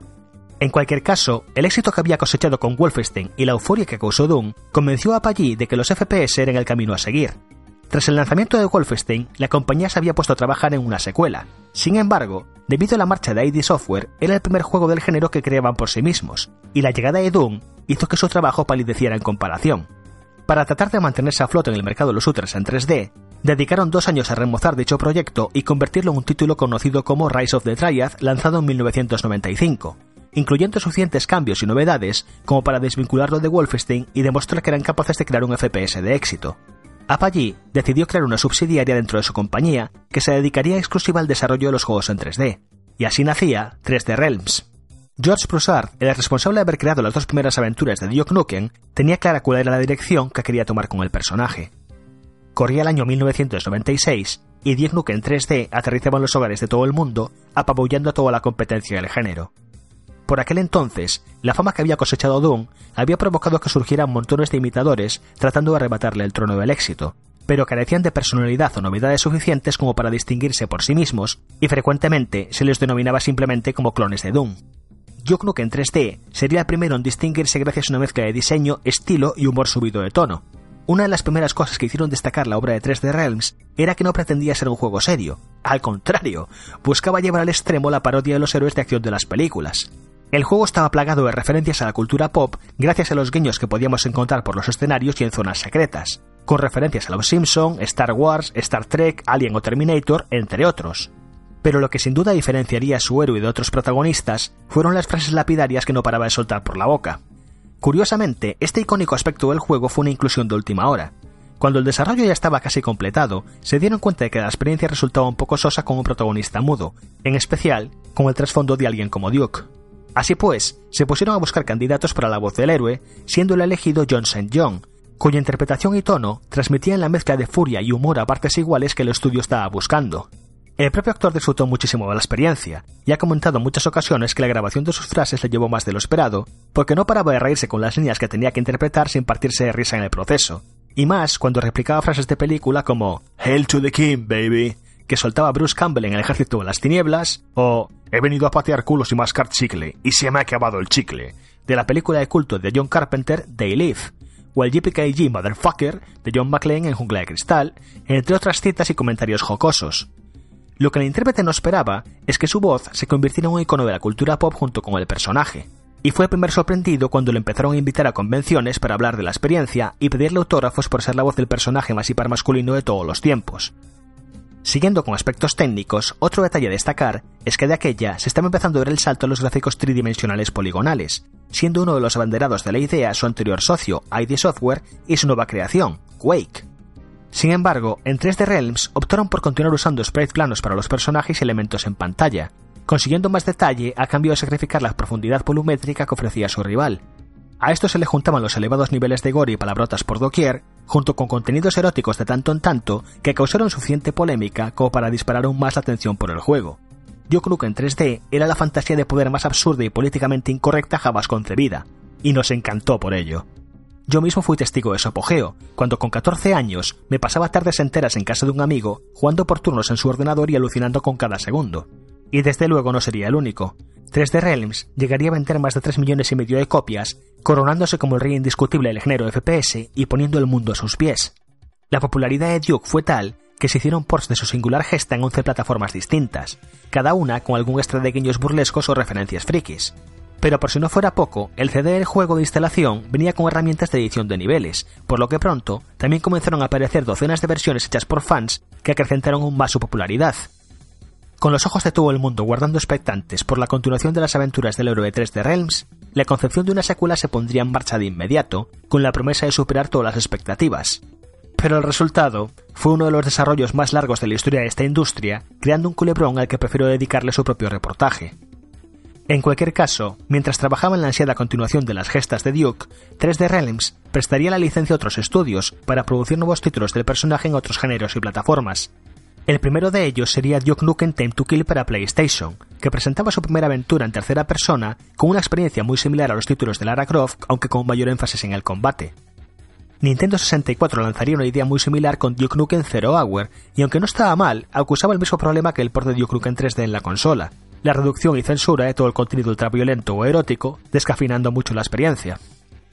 En cualquier caso, el éxito que había cosechado con Wolfenstein y la euforia que causó Doom convenció a Paggi de que los FPS eran el camino a seguir. Tras el lanzamiento de Wolfenstein, la compañía se había puesto a trabajar en una secuela. Sin embargo, debido a la marcha de ID Software, era el primer juego del género que creaban por sí mismos, y la llegada de Doom hizo que su trabajo palideciera en comparación. Para tratar de mantenerse a flote en el mercado de los shooters en 3D, dedicaron dos años a remozar dicho proyecto y convertirlo en un título conocido como Rise of the Triad, lanzado en 1995, incluyendo suficientes cambios y novedades como para desvincularlo de Wolfenstein y demostrar que eran capaces de crear un FPS de éxito. Apogee decidió crear una subsidiaria dentro de su compañía que se dedicaría exclusiva al desarrollo de los juegos en 3D, y así nacía 3D Realms. George Broussard, el responsable de haber creado las dos primeras aventuras de Duke Nukem, tenía clara cuál era la dirección que quería tomar con el personaje. Corría el año 1996 y Duke Nukem 3D aterrizaba en los hogares de todo el mundo, apabullando a toda la competencia del género. Por aquel entonces, la fama que había cosechado Doom había provocado que surgieran montones de imitadores tratando de arrebatarle el trono del éxito, pero carecían de personalidad o novedades suficientes como para distinguirse por sí mismos, y frecuentemente se les denominaba simplemente como clones de Doom. Duke Nukem 3D sería el primero en distinguirse gracias a una mezcla de diseño, estilo y humor subido de tono. Una de las primeras cosas que hicieron destacar la obra de 3D Realms era que no pretendía ser un juego serio. Al contrario, buscaba llevar al extremo la parodia de los héroes de acción de las películas. El juego estaba plagado de referencias a la cultura pop gracias a los guiños que podíamos encontrar por los escenarios y en zonas secretas, con referencias a Los Simpson, Star Wars, Star Trek, Alien o Terminator, entre otros. Pero lo que sin duda diferenciaría a su héroe de otros protagonistas fueron las frases lapidarias que no paraba de soltar por la boca. Curiosamente, este icónico aspecto del juego fue una inclusión de última hora. Cuando el desarrollo ya estaba casi completado, se dieron cuenta de que la experiencia resultaba un poco sosa con un protagonista mudo, en especial con el trasfondo de alguien como Duke. Así pues, se pusieron a buscar candidatos para la voz del héroe, siendo el elegido John St. John, cuya interpretación y tono transmitían la mezcla de furia y humor a partes iguales que el estudio estaba buscando. El propio actor disfrutó muchísimo de la experiencia, y ha comentado en muchas ocasiones que la grabación de sus frases le llevó más de lo esperado, porque no paraba de reírse con las líneas que tenía que interpretar sin partirse de risa en el proceso, y más cuando replicaba frases de película como Hail to the King, baby, que soltaba Bruce Campbell en el ejército de las tinieblas, o He venido a patear culos y mascar chicle, y se me ha acabado el chicle, de la película de culto de John Carpenter, They Live, o el JPKG Motherfucker de John McClane en Jungla de Cristal, entre otras citas y comentarios jocosos. Lo que el intérprete no esperaba es que su voz se convirtiera en un icono de la cultura pop junto con el personaje, y fue el primer sorprendido cuando le empezaron a invitar a convenciones para hablar de la experiencia y pedirle autógrafos por ser la voz del personaje más hiper masculino de todos los tiempos. Siguiendo con aspectos técnicos, otro detalle a destacar es que de aquella se estaba empezando a ver el salto a los gráficos tridimensionales poligonales, siendo uno de los abanderados de la idea su anterior socio, ID Software, y su nueva creación, Quake. Sin embargo, en 3D Realms optaron por continuar usando sprites planos para los personajes y elementos en pantalla, consiguiendo más detalle a cambio de sacrificar la profundidad volumétrica que ofrecía su rival, a esto se le juntaban los elevados niveles de gore y palabrotas por doquier, junto con contenidos eróticos de tanto en tanto que causaron suficiente polémica como para disparar aún más la atención por el juego. Duke Nukem 3D era la fantasía de poder más absurda y políticamente incorrecta jamás concebida, y nos encantó por ello. Yo mismo fui testigo de su apogeo, cuando con 14 años me pasaba tardes enteras en casa de un amigo, jugando por turnos en su ordenador y alucinando con cada segundo. Y desde luego no sería el único. 3D Realms llegaría a vender más de 3 millones y medio de copias, coronándose como el rey indiscutible del género FPS y poniendo el mundo a sus pies. La popularidad de Duke fue tal que se hicieron ports de su singular gesta en 11 plataformas distintas, cada una con algún extra de guiños burlescos o referencias frikis. Pero por si no fuera poco, el CD del juego de instalación venía con herramientas de edición de niveles, por lo que pronto también comenzaron a aparecer docenas de versiones hechas por fans que acrecentaron aún más su popularidad, Con los ojos de todo el mundo guardando expectantes por la continuación de las aventuras del héroe 3 de Realms, la concepción de una secuela se pondría en marcha de inmediato, con la promesa de superar todas las expectativas. Pero el resultado fue uno de los desarrollos más largos de la historia de esta industria, creando un culebrón al que prefiero dedicarle su propio reportaje. En cualquier caso, mientras trabajaba en la ansiada continuación de las gestas de Duke, 3D Realms prestaría la licencia a otros estudios para producir nuevos títulos del personaje en otros géneros y plataformas. El primero de ellos sería Duke Nukem Time to Kill para PlayStation, que presentaba su primera aventura en tercera persona con una experiencia muy similar a los títulos de Lara Croft, aunque con mayor énfasis en el combate. Nintendo 64 lanzaría una idea muy similar con Duke Nukem Zero Hour, y aunque no estaba mal, acusaba el mismo problema que el port de Duke Nukem 3D en la consola, la reducción y censura de todo el contenido ultraviolento o erótico, descafinando mucho la experiencia.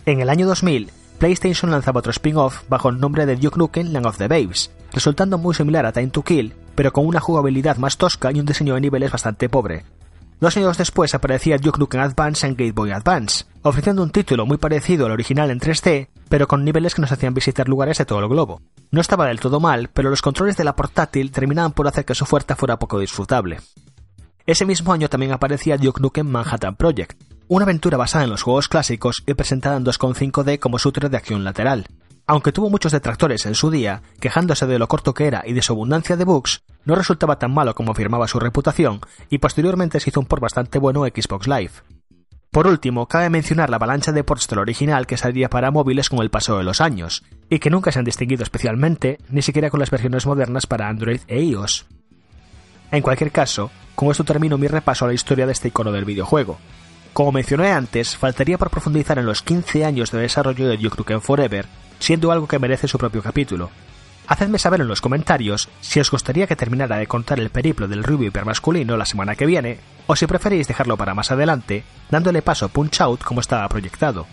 En el año 2000, PlayStation lanzaba otro spin-off bajo el nombre de Duke Nukem Land of the Babes, resultando muy similar a Time to Kill, pero con una jugabilidad más tosca y un diseño de niveles bastante pobre. Dos años después aparecía Duke Nukem Advance en Game Boy Advance, ofreciendo un título muy parecido al original en 3D, pero con niveles que nos hacían visitar lugares de todo el globo. No estaba del todo mal, pero los controles de la portátil terminaban por hacer que su oferta fuera poco disfrutable. Ese mismo año también aparecía Duke Nukem Manhattan Project, una aventura basada en los juegos clásicos y presentada en 2.5D como shooter de acción lateral. Aunque tuvo muchos detractores en su día, quejándose de lo corto que era y de su abundancia de bugs, no resultaba tan malo como afirmaba su reputación, y posteriormente se hizo un port bastante bueno Xbox Live. Por último, cabe mencionar la avalancha de ports del original que saldría para móviles con el paso de los años, y que nunca se han distinguido especialmente, ni siquiera con las versiones modernas para Android e iOS. En cualquier caso, con esto termino mi repaso a la historia de este icono del videojuego. Como mencioné antes, faltaría por profundizar en los 15 años de desarrollo de Duke Nukem Forever, siendo algo que merece su propio capítulo. Hacedme saber en los comentarios si os gustaría que terminara de contar el periplo del rubio hipermasculino la semana que viene, o si preferís dejarlo para más adelante, dándole paso Punch Out como estaba proyectado.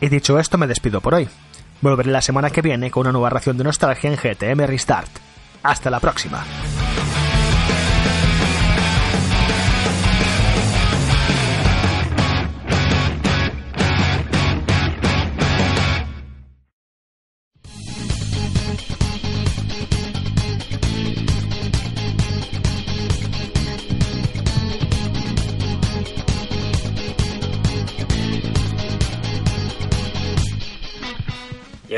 Y dicho esto, me despido por hoy. Volveré la semana que viene con una nueva ración de nostalgia en GTM Restart. Hasta la próxima.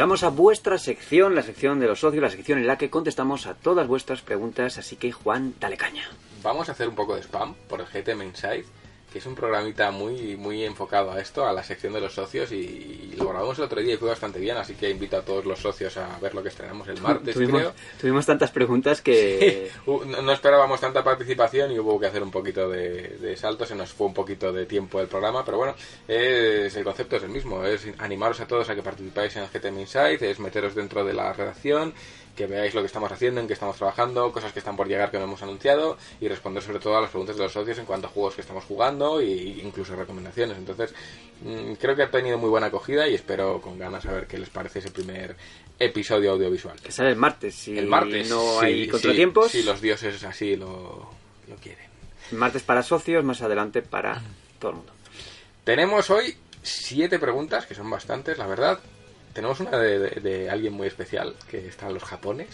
Llegamos a vuestra sección, la sección de los socios, la sección en la que contestamos a todas vuestras preguntas, así que Juan, dale caña. Vamos a hacer un poco de spam por el GTM Inside, que es un programita muy muy enfocado a esto, a la sección de los socios, y, lo grabamos el otro día y fue bastante bien, así que invito a todos los socios a ver lo que estrenamos el martes, tuvimos, creo. tuvimos tantas preguntas que... [laughs] No, no esperábamos tanta participación y hubo que hacer un poquito de, de salto, se nos fue un poquito de tiempo el programa, pero bueno, es, el concepto es el mismo, es animaros a todos a que participáis en el GTM Inside, es meteros dentro de la redacción, que veáis lo que estamos haciendo, en qué estamos trabajando, cosas que están por llegar que no hemos anunciado y responder sobre todo a las preguntas de los socios en cuanto a juegos que estamos jugando e incluso recomendaciones. Entonces, mm, creo que ha tenido muy buena acogida y espero con ganas a ver qué les parece ese primer episodio audiovisual. Que sale el martes, si El martes. no sí, hay contratiempos. Si los dioses así lo, lo quieren. Martes para socios, más adelante para todo el mundo. Tenemos hoy siete preguntas, que son bastantes, la verdad. Tenemos una de, de- de alguien muy especial, que está en los Japones,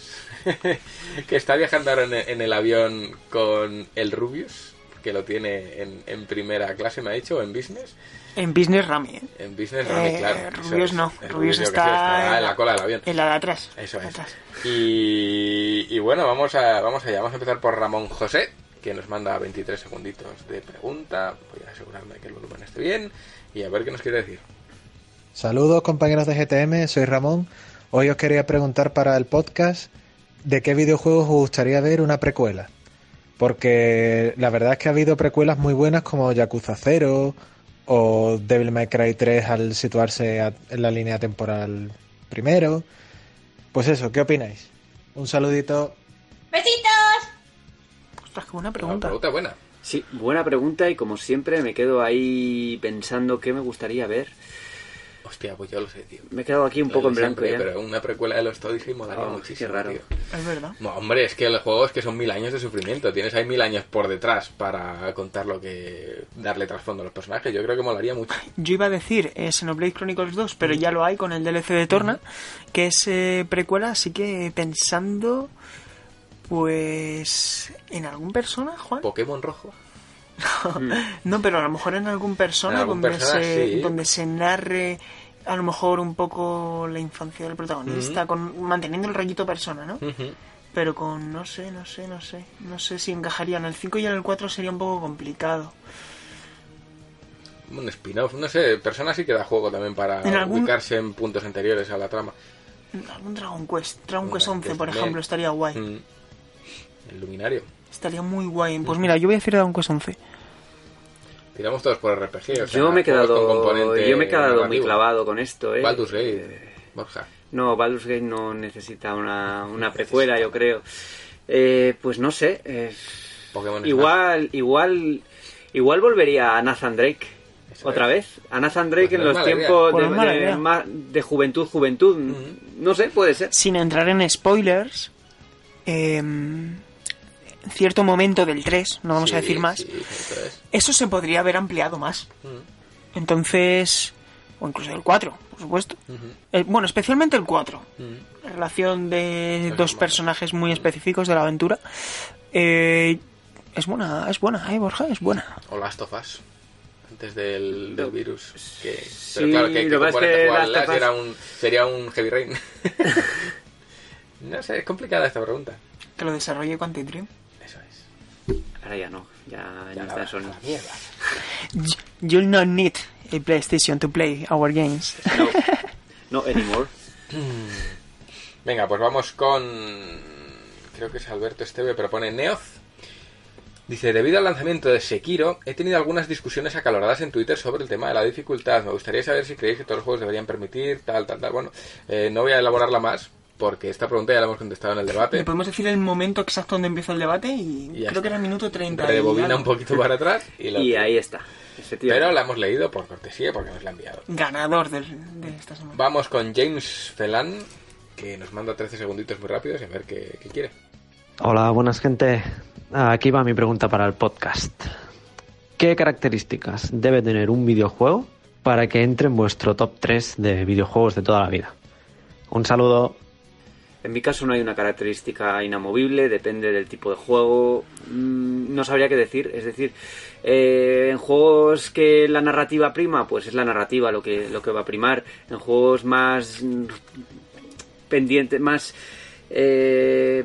[laughs] que está viajando ahora en, en el avión con el Rubius, que lo tiene en, en primera clase, me ha dicho, o en business. En Business Rami, ¿eh? En business, Rami, Eh, claro. Rubius es. no, Rubius está sé, en la la- cola del avión. En la de atrás. Eso es. Atrás. Y, y bueno, vamos a, vamos allá. Vamos a empezar por Ramón José, que nos manda 23 segunditos de pregunta. Voy a asegurarme que el volumen esté bien y a ver qué nos quiere decir. Saludos compañeros de GTM, soy Ramón. Hoy os quería preguntar para el podcast de qué videojuegos os gustaría ver una precuela. Porque la verdad es que ha habido precuelas muy buenas como Yakuza 0 o Devil May Cry 3 al situarse a- en la línea temporal primero. Pues eso, ¿qué opináis? Un saludito. Ostras, qué buena Una pregunta. pregunta buena. Sí, buena pregunta y como siempre me quedo ahí pensando qué me gustaría ver. Hostia, pues yo lo sé, tío. Me he quedado aquí un Lo poco en blanco siempre, ya. Pero una precuela de los Odyssey molaría Oh, muchísimo. qué raro. tío. Es verdad. No, hombre, es que el juego es que son mil años de sufrimiento. Tienes ahí mil años por detrás para contar lo que. darle trasfondo a los personajes. Yo creo que molaría mucho. Yo iba a decir eh, Xenoblade Chronicles 2, pero ya lo hay con el DLC de Torna, que es eh, precuela, así que pensando... Pues. ¿En algún persona, Juan? Pokémon rojo. [laughs] no, pero a lo mejor en algún persona, En algún donde, persona, se, sí. donde se narre a lo mejor un poco la infancia del protagonista, con manteniendo el rayito persona, ¿no? Ujú. Pero con, no sé, no sé, no sé. No sé si encajaría. En el 5 y en el 4 sería un poco complicado. Un spin-off, no sé, Persona sí que da juego también para En algún- ubicarse en puntos anteriores a la trama. Algún Dragon Quest. Dragon Quest Dragon 11, Quest por ejemplo, estaría guay. Mm. El luminario. Estaría muy guay. Pues mira, yo voy a decir Dragon Quest 11. Tiramos todos por RPG. o sea, yo me he quedado, yo me he quedado muy clavado con esto, ¿eh? Baldur's Gate, Borja. No, Baldur's Gate no necesita una, [laughs] una precuela, yo creo. Eh, pues no sé. eh, Pokémon igual, igual, igual volvería a Nathan Drake. Eso Otra es. vez. A Nathan Drake Pues en los tiempos Pues de, juventud, juventud. No sé, puede ser. Sin entrar en spoilers, en cierto momento del 3, no vamos a Sí, decir más, sí, eso es. eso se podría haber ampliado más. Mm, Entonces, o incluso el 4, por supuesto. ujú, El- bueno, especialmente el 4. mm. La relación de Es dos normal. personajes muy específicos de la aventura. Eh, es buena, es buena, ¿eh, Borja? Es buena. O Last of Us. Antes del, del virus. Que, Sí, pero claro, que, que lo que que Last Last era un, sería un Heavy Rain. [laughs] [laughs] no sé, es complicada esta pregunta. Que lo desarrolle Quantic Dream. Ahora ya no, ya, Ya la, está Sony. la mierda. You'll not need a PlayStation to play our games. No, no anymore. [clears throat] Venga, pues vamos con. Creo que es Alberto Esteve, pero pone Neoz. Dice, debido al lanzamiento de Sekiro, he tenido algunas discusiones acaloradas en Twitter sobre el tema de la dificultad. Me gustaría saber si creéis que todos los juegos deberían permitir tal, tal, tal. Bueno, eh, no voy a elaborarla más, porque esta pregunta ya la hemos contestado en el ¿Le debate. podemos decir el momento exacto donde empieza el debate? Y, creo que era el minuto 30. y Rebobina un poquito para atrás y, lo- [laughs] Y ahí está. Pero la hemos leído por cortesía, porque nos la ha enviado. Ganador del- de esta semana. Vamos con James Felan, que nos manda 13 segunditos muy rápidos y a ver qué, qué quiere. Hola, buenas gente. Aquí va mi pregunta para el podcast. ¿Qué características debe tener un videojuego para que entre en vuestro top 3 de videojuegos de toda la vida? Un saludo. En mi caso no hay una característica inamovible, depende del tipo de juego. Mm, No sabría qué decir. Es decir, eh, en juegos que la narrativa prima, pues es la narrativa lo que, lo que va a primar. En juegos más pendientes, más eh,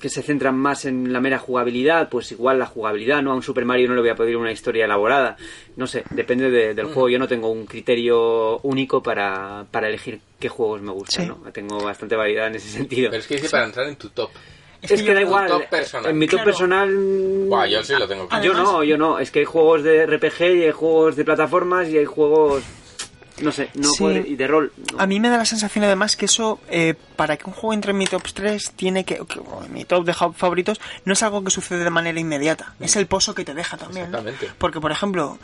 que se centran más en la mera jugabilidad, pues igual la jugabilidad, ¿no? A un Super Mario no le voy a pedir una historia elaborada. No sé, depende de- del juego. Yo no tengo un criterio único para, para elegir qué juegos me gustan, Sí. ¿no? Tengo bastante variedad en ese sentido. Pero es que dice para entrar en tu top. Es, que, da igual. En mi top Claro. personal. mm, Buah, yo sí lo tengo yo Además- no, yo no. Es que hay juegos de RPG y hay juegos de plataformas y hay juegos. No sé, no Sí. y de rol. no. A mí me da la sensación además que eso, eh, para que un juego entre en mi top 3, tiene que, que- o en mi top de favoritos, no es algo que sucede de manera inmediata. Es el pozo que te deja también. ¿no? Exactamente. Porque, por ejemplo,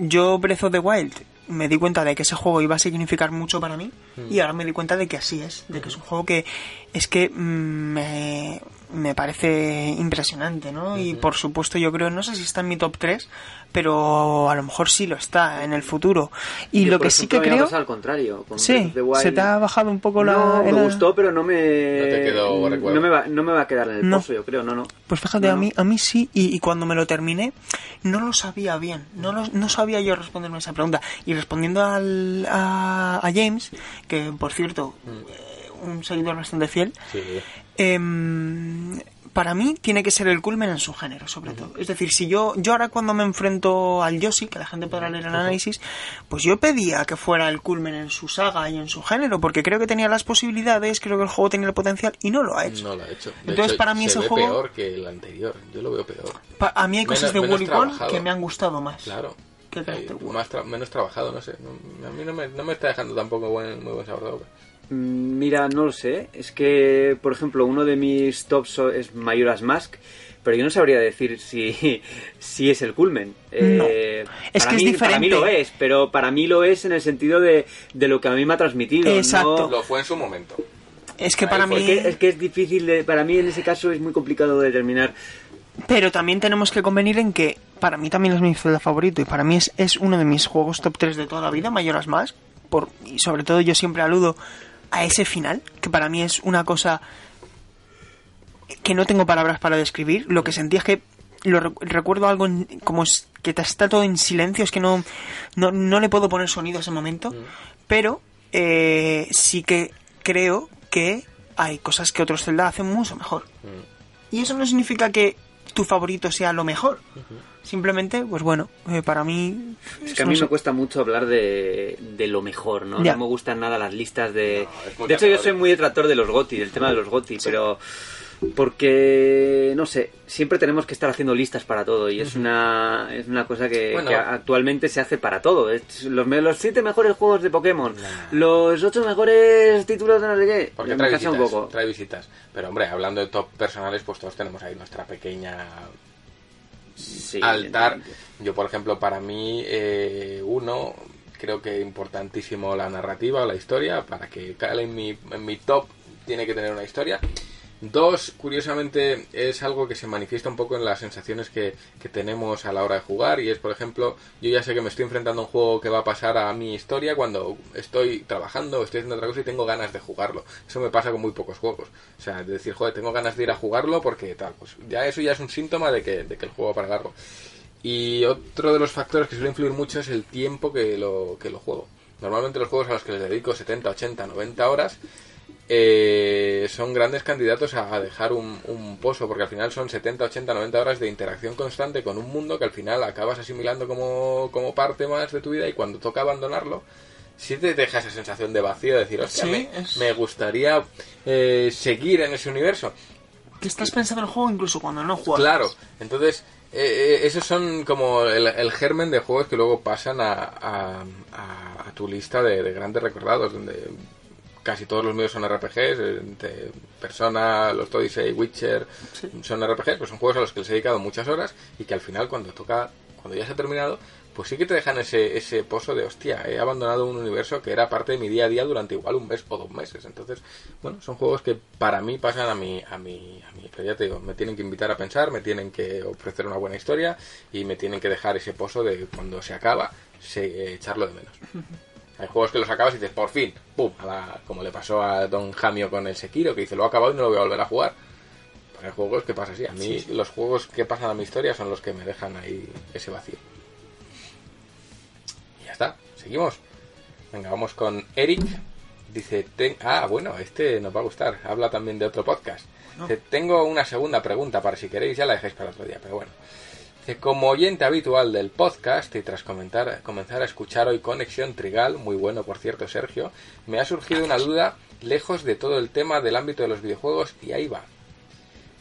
yo Breath of the Wild me di cuenta de que ese juego iba a significar mucho para mí y ahora me di cuenta de que así es, de que es un juego que es que mm, me, me parece impresionante, ¿no? Y por supuesto yo creo, no sé si está en mi top 3, pero a lo mejor sí lo está en el futuro. Y Yo, lo que sí que me creo... al contrario. con Sí, Wild. se te ha bajado un poco la... No, me el- gustó, pero no me. No te quedó recuerdo. no me, va, no me va a quedar en el No. pozo, yo creo, no, no. Pues fíjate, No, a mí a mí sí, y, y cuando me lo terminé, no lo sabía bien, no, lo- no sabía yo responderme a esa pregunta. Y respondiendo al, a, a James, que por cierto, eh, un seguidor bastante fiel, Sí. Em, para mí tiene que ser el culmen en su género, sobre todo. Es decir, si yo, yo ahora cuando me enfrento al Yoshi, que la gente podrá leer el análisis, pues yo pedía que fuera el culmen en su saga y en su género, porque creo que tenía las posibilidades, creo que el juego tenía el potencial y no lo ha hecho. No lo ha hecho. De Entonces, hecho, para mí se ese ve juego- peor que el anterior. Yo lo veo peor. Pa- a mí hay cosas Menos- de menos Wally One que me han gustado más. Claro. ¿Qué tal Hay te gusta? más tra- menos trabajado, no sé. A mí no me, no me está dejando tampoco buen, muy buen sabor de boca. Mm, Mira, no lo sé. Es que, por ejemplo, uno de mis tops so- es Majora's Mask, pero yo no sabría decir si, [laughs] si es el culmen. Eh, Es para que es mí- Para mí diferente. lo es, pero para mí lo es en el sentido de, de lo que a mí me ha transmitido. Exacto. no- Lo fue en su momento. Es que Ahí para fue. mí... Es que, es que es difícil, de, para mí en ese caso es muy complicado de determinar. Pero también tenemos que convenir en que para mí también es mi Zelda favorito y para mí es, es uno de mis juegos top 3 de toda la vida, Mayoras Más. Por, y sobre todo yo siempre aludo a ese final, que para mí es una cosa que no tengo palabras para describir. Lo que sentí es que lo recu- recuerdo algo en- como es- que está todo en silencio, es que no, no, no le puedo poner sonido a ese momento, pero eh, sí que creo que hay cosas que otros Zelda hacen mucho mejor. Y eso no significa que tu favorito sea lo mejor. Simplemente, pues bueno, eh, para mí... Es que a mí me cuesta mucho hablar de, de lo mejor, ¿no? Ya. No me gustan nada las listas de... de hecho, yo soy muy detractor de los GOTI, del tema de los GOTI, pero... Porque, no sé, siempre tenemos que estar haciendo listas para todo y es una es una cosa que, Bueno. que actualmente se hace para todo. Es los, los siete mejores juegos de Pokémon, los ocho mejores títulos de no sé qué. Porque trae visitas, un poco. trae visitas. Pero hombre, hablando de top personales, pues todos tenemos ahí nuestra pequeña Sí. Yo, por ejemplo, para mí, eh, uno, creo que importantísimo la narrativa o la historia. Para que cale en mi, en mi top, tiene que tener una historia. Dos, curiosamente, es algo que se manifiesta un poco en las sensaciones que, que tenemos a la hora de jugar. Y es, por ejemplo, yo ya sé que me estoy enfrentando a un juego que va a pasar a mi historia cuando estoy trabajando estoy haciendo otra cosa y tengo ganas de jugarlo. Eso me pasa con muy pocos juegos. O sea, de decir, joder, tengo ganas de ir a jugarlo porque tal. Pues ya eso ya es un síntoma de que, de que el juego va para largo. Y otro de los factores que suele influir mucho es el tiempo que lo, que lo juego. Normalmente los juegos a los que les dedico 70, 80, 90 horas eh, son grandes candidatos a, a dejar un, un pozo, porque al final son 70, 80, 90 horas de interacción constante con un mundo que al final acabas asimilando como, como parte más de tu vida y cuando toca abandonarlo, sí te deja esa sensación de vacío, de decir, hostia, Sí, me, es- me gustaría eh, seguir en ese universo. Que estás pensando en el juego incluso cuando no juegas. Claro, entonces eh, eh, esos son como el, el germen de juegos que luego pasan a, a- a- a tu lista de, de grandes recordados, donde casi todos los míos son RPGs, eh, de Persona, los Odyssey, Witcher, son RPGs, pues son juegos a los que les he dedicado muchas horas y que al final cuando toca, cuando ya se ha terminado, pues sí que te dejan ese, ese pozo de hostia, he abandonado un universo que era parte de mi día a día durante igual un mes o dos meses. Entonces, bueno, son juegos que para mí pasan a mi, a mi, a mi, pero ya te digo, me tienen que invitar a pensar, me tienen que ofrecer una buena historia y me tienen que dejar ese pozo de cuando se acaba, se, eh, echarlo de menos. [laughs] Hay juegos que los acabas y dices, por fin, pum, a la- como le pasó a Don Jamio con el Sekiro, que dice, lo he acabado y no lo voy a volver a jugar. Pero hay juegos que pasa así. A mí los juegos que pasan a mi historia son los que me dejan ahí ese vacío. Y ya está, seguimos. Venga, vamos con Eric. Dice, ten- ah, bueno, este nos va a gustar. Habla también de otro podcast. Dice, tengo una segunda pregunta para si queréis, ya la dejáis para otro día, pero bueno. Como oyente habitual del podcast y tras comenzar a escuchar hoy Conexión Trigal, muy bueno por cierto Sergio, me ha surgido una duda lejos de todo el tema del ámbito de los videojuegos y ahí va.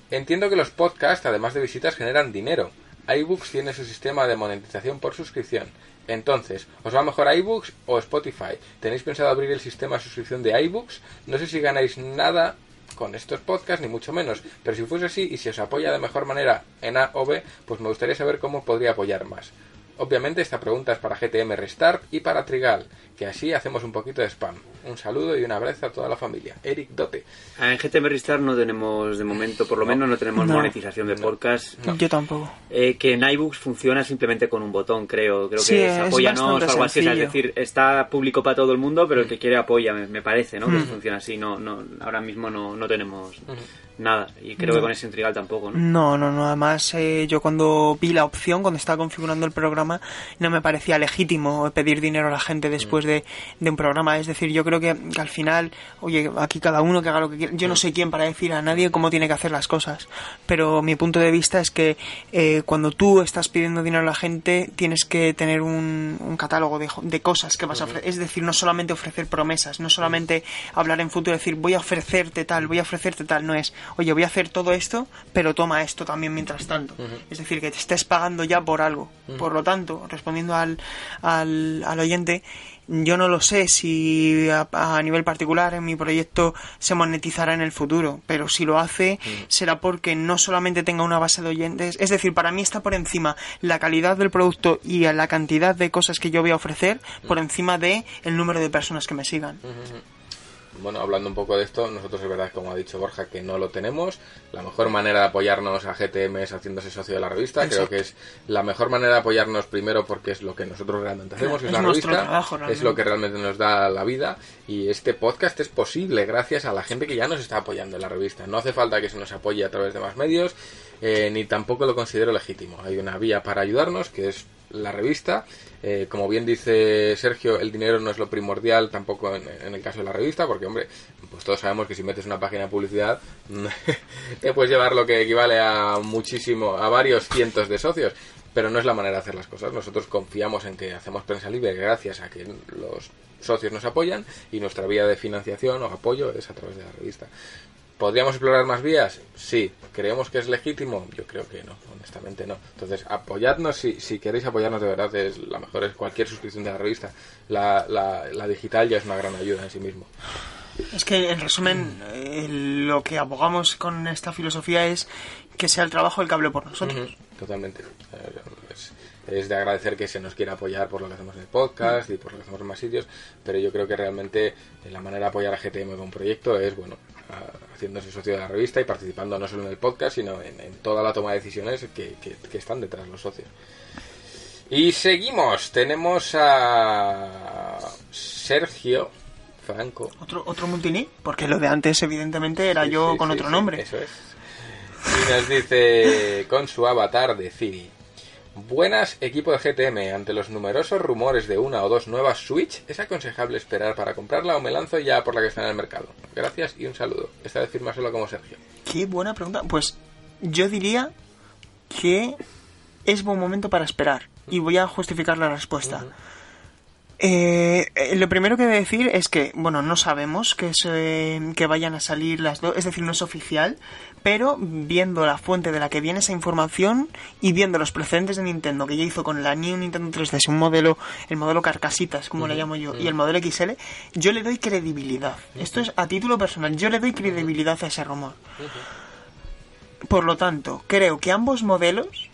Entiendo que los podcasts, además de visitas, generan dinero. iBooks tiene su sistema de monetización por suscripción. Entonces, ¿os va mejor iBooks o Spotify? ¿Tenéis pensado abrir el sistema de suscripción de iBooks? No sé si ganáis nada con estos podcasts, ni mucho menos. Pero si fuese así y si os apoya de mejor manera en A o B, pues me gustaría saber cómo podría apoyar más. Obviamente esta pregunta es para GTM Restart y para Trigal, que así hacemos un poquito de spam. Un saludo y un abrazo a toda la familia. Eric Dote. En GTM Restart no tenemos, de momento, por lo menos no tenemos No. monetización de podcast. Yo tampoco. Eh, que en iBooks funciona simplemente con un botón, creo. Creo Sí, que es apóyanos o algo así. Es decir, está público para todo el mundo, pero el que quiere apoya, me, me parece, ¿no? Que funciona así. No, no, ahora mismo no, no tenemos nada. Y creo que con ese Intrigal tampoco, ¿no? No, no, no. Además, eh, yo cuando vi la opción, cuando estaba configurando el programa, no me parecía legítimo pedir dinero a la gente después de, de un programa. Es decir, yo creo que, que al final, oye, aquí cada uno que haga lo que quiera. Yo no sé quién para decir a nadie cómo tiene que hacer las cosas. Pero mi punto de vista es que eh, cuando tú estás pidiendo dinero a la gente, tienes que tener un, un catálogo de, de cosas que vas a ofrecer. Es decir, no solamente ofrecer promesas, no solamente hablar en futuro, decir voy a ofrecerte tal, voy a ofrecerte tal. No es, oye, voy a hacer todo esto, pero toma esto también mientras tanto. Es decir, que te estés pagando ya por algo. Por lo tanto, respondiendo al, al, al oyente, yo no lo sé si a, a nivel particular en mi proyecto se monetizará en el futuro, pero si lo hace será porque no solamente tenga una base de oyentes, es decir, para mí está por encima la calidad del producto y la cantidad de cosas que yo voy a ofrecer por encima de el número de personas que me sigan. Bueno, hablando un poco de esto, nosotros es verdad, como ha dicho Borja, que no lo tenemos. La mejor manera de apoyarnos a GTM es haciéndose socio de la revista. Creo que es la mejor manera de apoyarnos primero porque es lo que nosotros realmente hacemos, Es es la revista, trabajo, es lo que realmente nos da la vida y este podcast es posible gracias a la gente que ya nos está apoyando en la revista. No hace falta que se nos apoye a través de más medios, eh, ni tampoco lo considero legítimo. Hay una vía para ayudarnos que es la revista. Eh, como bien dice Sergio, el dinero no es lo primordial tampoco en, en el caso de la revista, porque hombre, pues todos sabemos que si metes una página de publicidad [laughs] te puedes llevar lo que equivale a muchísimo, a varios cientos de socios. Pero no es la manera de hacer las cosas. Nosotros confiamos en que hacemos prensa libre gracias a que los socios nos apoyan y nuestra vía de financiación o apoyo es a través de la revista. ¿Podríamos explorar más vías? Sí. ¿Creemos que es legítimo? Yo creo que no, honestamente no. Entonces, apoyadnos si, si queréis apoyarnos de verdad. Es, la mejor es cualquier suscripción de la revista. La, la, la digital ya es una gran ayuda en sí mismo. Es que, en resumen, eh, lo que abogamos con esta filosofía es que sea el trabajo el que hable por nosotros. Ujú, Totalmente. Eh, Es, es de agradecer que se nos quiera apoyar por lo que hacemos en el podcast y por lo que hacemos en más sitios, pero yo creo que realmente eh, la manera de apoyar a GTM con un proyecto es, bueno, haciéndose socio de la revista y participando no solo en el podcast, sino en, en toda la toma de decisiones que, que- que están detrás los socios. Y seguimos. Tenemos a Sergio Franco. Otro, otro multinick, porque lo de antes, evidentemente, era Sí, yo sí, con sí, otro nombre. Eso es. Y nos dice con su avatar de Ciri. Buenas, equipo de GTM. Ante los numerosos rumores de una o dos nuevas Switch, ¿es aconsejable esperar para comprarla o me lanzo ya por la que está en el mercado? Gracias y un saludo. Esta vez firma solo como Sergio. Qué buena pregunta. Pues yo diría que es buen momento para esperar. Y voy a justificar la respuesta. Eh, eh, lo primero que he de decir es que, bueno, no sabemos que, se- que vayan a salir las dos, es decir, no es oficial, pero viendo la fuente de la que viene esa información y viendo los precedentes de Nintendo que ya hizo con la New Nintendo 3DS, un modelo, el modelo carcasitas, como le llamo yo, y el modelo XL, yo le doy credibilidad. Esto es a título personal, yo le doy credibilidad a ese rumor. Por lo tanto, creo que ambos modelos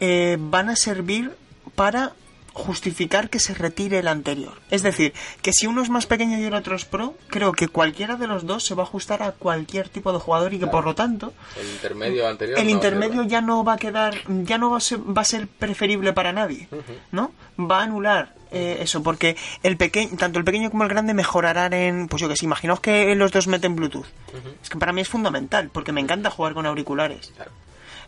eh, van a servir para justificar que se retire el anterior. Es decir, que si uno es más pequeño y el otro es pro, creo que cualquiera de los dos se va a ajustar a cualquier tipo de jugador y que por lo tanto El intermedio anterior. el no intermedio ya no va a quedar, ya no va a ser, va a ser preferible para nadie, ¿no? Va a anular eh, eso, porque el pequeño, tanto el pequeño como el grande mejorarán en, pues yo que sé, imaginaos que los dos meten Bluetooth. Es que para mí es fundamental, porque me encanta jugar con auriculares. Claro.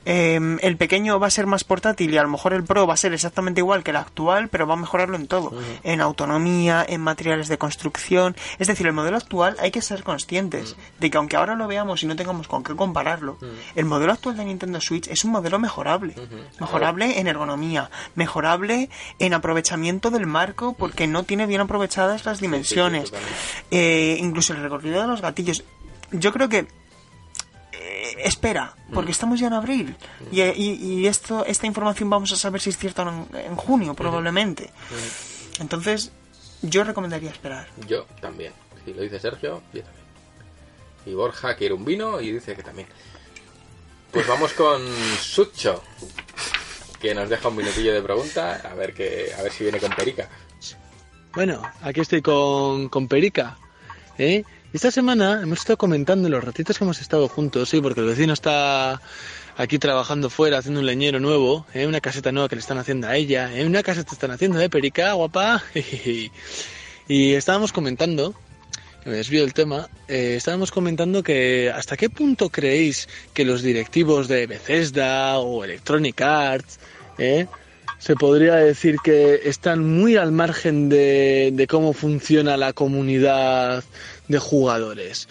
Eh, el pequeño va a ser más portátil y a lo mejor el Pro va a ser exactamente igual que el actual, pero va a mejorarlo en todo. En autonomía, en materiales de construcción. Es decir, el modelo actual hay que ser conscientes de que aunque ahora lo veamos y no tengamos con qué compararlo, el modelo actual de Nintendo Switch es un modelo mejorable. Mejorable en ergonomía, mejorable en aprovechamiento del marco porque no tiene bien aprovechadas las dimensiones. Eh, incluso el recorrido de los gatillos. Yo creo que espera, porque estamos ya en abril y, y- y esto, esta información vamos a saber si es cierta o no en, en junio, probablemente. Entonces, yo recomendaría esperar. Yo también. Si lo dice Sergio, yo también. Y Borja quiere un vino y dice que también. Pues vamos con Sucho, que nos deja un minutillo de pregunta, a ver que a ver si viene con Perica. Bueno, aquí estoy con, con Perica. ¿eh? Esta semana hemos estado comentando en los ratitos que hemos estado juntos, sí, porque el vecino está aquí trabajando fuera, haciendo un leñero nuevo, ¿eh? una caseta nueva que le están haciendo a ella, ¿eh? una caseta están haciendo, ¿eh, Perica, guapa? [laughs] y estábamos comentando, me desvío del tema, eh, estábamos comentando que hasta qué punto creéis que los directivos de Bethesda o Electronic Arts, ¿eh? se podría decir que están muy al margen de, de cómo funciona la comunidad de jugadores.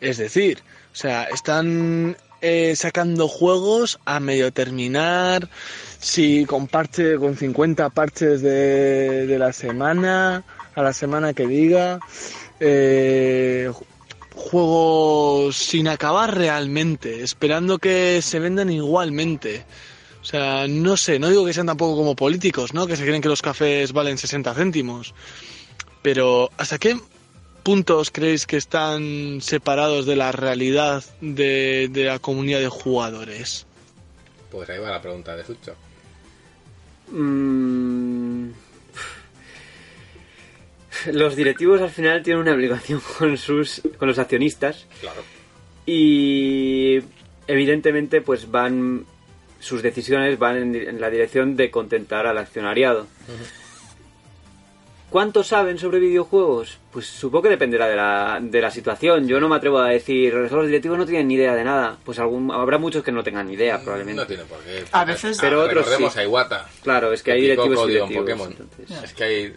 Es decir, o sea, están eh, sacando juegos a medio terminar, si con parche, con 50 parches de, de la semana, a la semana que diga, eh, juegos sin acabar realmente, esperando que se vendan igualmente. O sea, no sé, no digo que sean tampoco como políticos, ¿no? Que se creen que los cafés valen 60 céntimos. Pero, ¿hasta qué puntos creéis que están separados de la realidad de, de la comunidad de jugadores? Pues ahí va la pregunta de Sucho. Mm. los directivos al final tienen una obligación [laughs] con sus con los accionistas Claro. y evidentemente pues van sus decisiones van en la dirección de contentar al accionariado. ¿Cuánto saben sobre videojuegos? Pues supongo que dependerá de la, de la situación. Yo no me atrevo a decir, los directivos no tienen ni idea de nada. Pues algún, habrá muchos que no tengan ni idea, probablemente. No tiene por qué. A veces- Pero Ah, otros recordemos sí. a Iwata. Claro, es que hay directivos y directivos. Pokémon. Es que hay,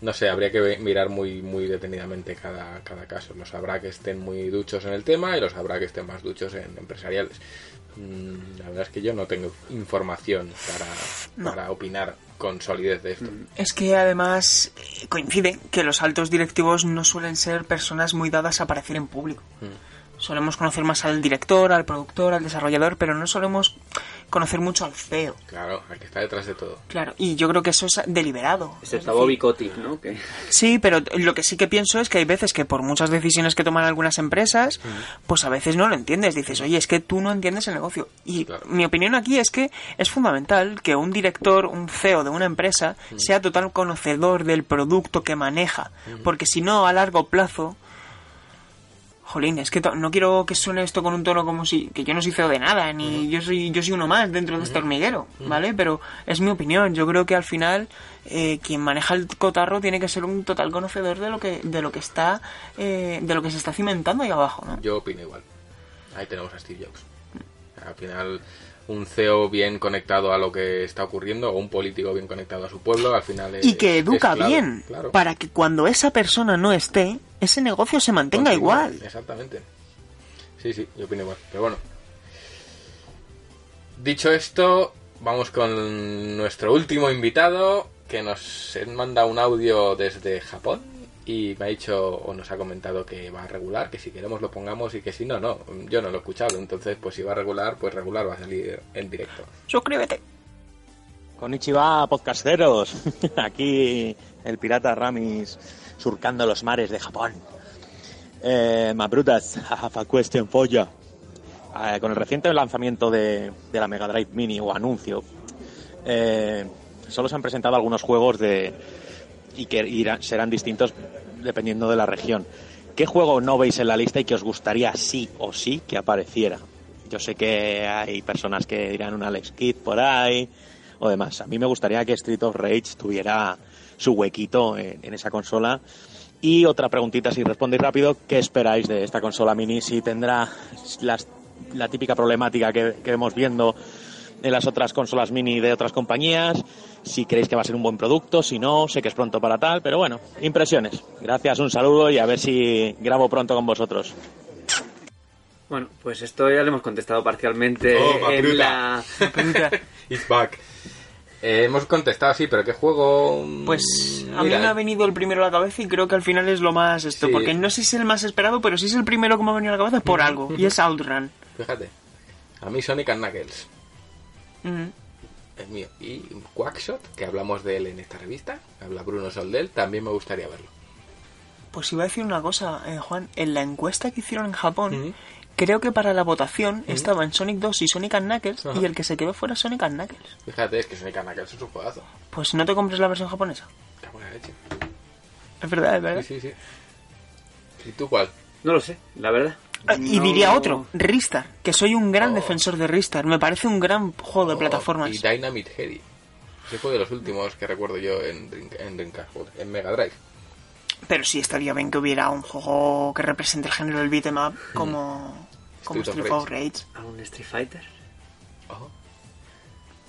no sé, habría que mirar muy muy detenidamente cada, cada caso. Los habrá que estén muy duchos en el tema y los habrá que estén más duchos en empresariales. Mm, La verdad es que yo no tengo información para, para opinar con solidez de esto. Es que además eh, coincide que los altos directivos no suelen ser personas muy dadas a aparecer en público. Solemos conocer más al director, al productor, al desarrollador, pero no solemos conocer mucho al CEO. Claro, el que está detrás de todo. Claro, y yo creo que eso es deliberado. Es Excepto decir, Bobby Kotick, ¿no? Que... Sí, pero lo que sí que pienso es que hay veces que por muchas decisiones que toman algunas empresas, pues a veces no lo entiendes. Dices, oye, es que tú no entiendes el negocio. Y Claro. mi opinión aquí es que es fundamental que un director, un CEO de una empresa, sea total conocedor del producto que maneja. Porque si no, a largo plazo... Jolín, es que no quiero que suene esto con un tono como si que yo no soy CEO de nada, ni yo soy yo soy uno más dentro de este hormiguero, ¿vale? Pero es mi opinión. Yo creo que al final eh, quien maneja el cotarro tiene que ser un total conocedor de lo que de lo que está eh, de lo que se está cimentando ahí abajo, ¿no? Yo opino igual. Ahí tenemos a Steve Jobs. Al final, un CEO bien conectado a lo que está ocurriendo o un político bien conectado a su pueblo, al final es, y que educa clave, bien claro. para que cuando esa persona no esté, ese negocio se mantenga Continúa, igual. Exactamente. Sí, sí, yo opino igual. Pero bueno. Dicho esto, vamos con nuestro último invitado que nos manda un audio desde Japón y me ha dicho o nos ha comentado que va a regular, que si queremos lo pongamos y que si no, no. Yo no lo he escuchado, entonces pues si va a regular, pues regular va a salir en directo. Suscríbete. Konnichiwa, podcasteros. [laughs] Aquí el pirata Ramis surcando los mares de Japón. Eh, my brothers, I have a question for you. Eh, con el reciente lanzamiento de, de la Mega Drive Mini o anuncio, eh, solo se han presentado algunos juegos de y que irán- serán distintos dependiendo de la región. ¿Qué juego no veis en la lista y que os gustaría sí o sí que apareciera? Yo sé que hay personas que dirán un Alex Kidd por ahí o demás. A mí me gustaría que Street of Rage tuviera su huequito en, esa consola. Y otra preguntita, si respondéis rápido, ¿qué esperáis de esta consola mini? Si tendrá la típica problemática que, que vemos viendo en las otras consolas mini de otras compañías, si creéis que va a ser un buen producto, si no, sé que es pronto para tal, pero bueno, impresiones. Gracias, un saludo y a ver si grabo pronto con vosotros. Bueno, pues esto ya lo hemos contestado parcialmente Toma, en la... [laughs] It's back. Eh, hemos contestado, sí, pero ¿qué juego? Pues Mm, a mí mira, me ha venido el primero a la cabeza y creo que al final es lo más esto, Sí. porque no sé si es el más esperado, pero si es el primero que me ha venido a la cabeza por algo, y es Outrun. Fíjate. A mí Sonic and Knuckles Es mío. Y Quackshot, que hablamos de él en esta revista, habla Bruno Soldel, también me gustaría verlo. Pues iba a decir una cosa, eh, Juan, en la encuesta que hicieron en Japón, creo que para la votación estaban Sonic 2 y Sonic and Knuckles, y el que se quedó fuera Sonic and Knuckles. Fíjate, es que Sonic and Knuckles es un juegazo. Pues no te compres la versión japonesa. Qué buena leche. Es verdad, es verdad. Sí, sí, sí. ¿Y tú cuál? No lo sé, la verdad. Ah, Y No- diría otro, Ristar, que soy un gran Oh. defensor de Ristar. Me parece un gran juego de Oh, plataformas. Y Dynamite Heady. Ese fue de los últimos que recuerdo yo en, Drink- en Dreamcast, joder, en Mega Drive. Pero sí estaría bien que hubiera un juego que represente el género del beat'em up como, como Street Street of Rage. ¿A un Street Fighter? Oh.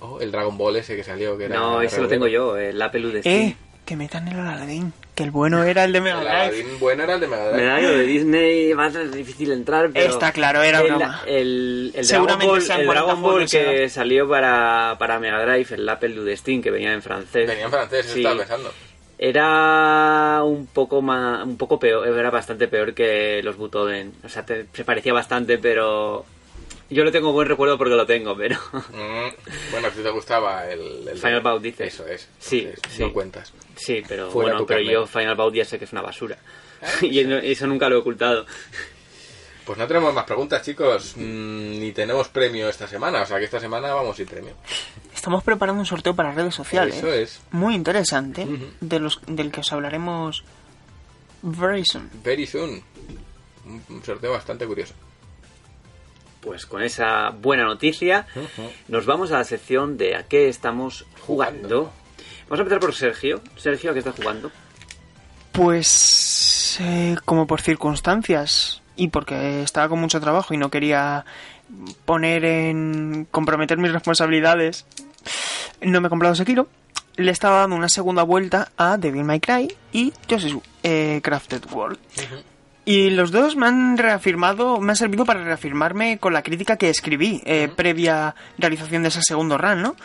Oh, el Dragon Ball ese que salió, que era... No, ese lo tengo yo, el Apple de Steam. Eh, que metan el Aladdin, que el bueno era el de Mega El Drive. Aladdin bueno era el de Mega Drive. Me da lo de Disney, va a ser difícil entrar, pero... Está claro, era el, broma. El, el Dragon Seguramente Ball, sean el 40 Dragon Ball que salió para, para Mega Drive, el Apple Steam, que venía en francés. Venía en francés, Sí. estaba pensando. Era un poco más, un poco peor, era bastante peor que los Butoden. O sea, te- se parecía bastante, pero yo lo tengo buen recuerdo porque lo tengo, pero Mm, Bueno, si te gustaba el... el Final Bout dices. Eso es. Sí, entonces, sí. No cuentas. sí, pero Fuera bueno, pero yo Final Bout ya sé que es una basura. [laughs] y no- eso nunca lo he ocultado. Pues no tenemos más preguntas, chicos. Mm, ni tenemos premio esta semana. O sea que esta semana vamos sin premio. estamos preparando un sorteo para redes sociales. Eso es. Muy interesante, de los, del que os hablaremos very soon. Very soon. Un sorteo bastante curioso. Pues con esa buena noticia nos vamos a la sección de a qué estamos jugando. Vamos a empezar por Sergio. Sergio, ¿a qué estás jugando? Pues eh, como por circunstancias y porque estaba con mucho trabajo y no quería poner en comprometer mis responsabilidades, no me he comprado Sekiro. Le estaba dando una segunda vuelta a Devil May Cry y Yoshi's eh, Crafted World. Y los dos me han reafirmado, me han servido para reafirmarme con la crítica que escribí eh, previa realización de ese segundo run, ¿no?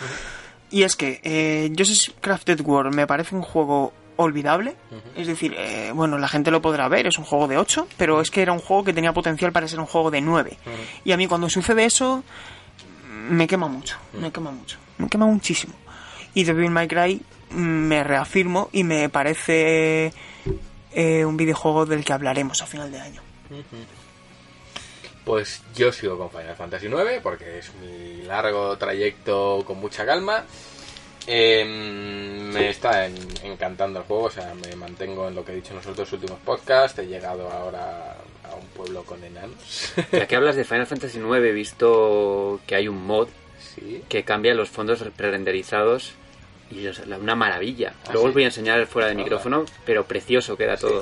Y es que eh, Yoshi's Crafted World me parece un juego olvidable. Es decir, eh, bueno, la gente lo podrá ver, es un juego de 8, pero es que era un juego que tenía potencial para ser un juego de 9. Y a mí cuando sucede eso, me quema mucho, me quema mucho, me quema muchísimo. Y Devil May Cry mm, me reafirmo y me parece eh, un videojuego del que hablaremos a final de año. Pues yo sigo con Final Fantasy IX porque es mi largo trayecto con mucha calma. Em, me está en- encantando el juego, o sea, me mantengo en lo que he dicho en los otros últimos podcasts. He llegado ahora a un pueblo con enanos. Ya que hablas de Final Fantasy IX, he visto que hay un mod sí. que cambia los fondos prerenderizados y es una maravilla. ¿Ah, Luego sí? os voy a enseñar fuera de Hola. micrófono, pero precioso queda todo.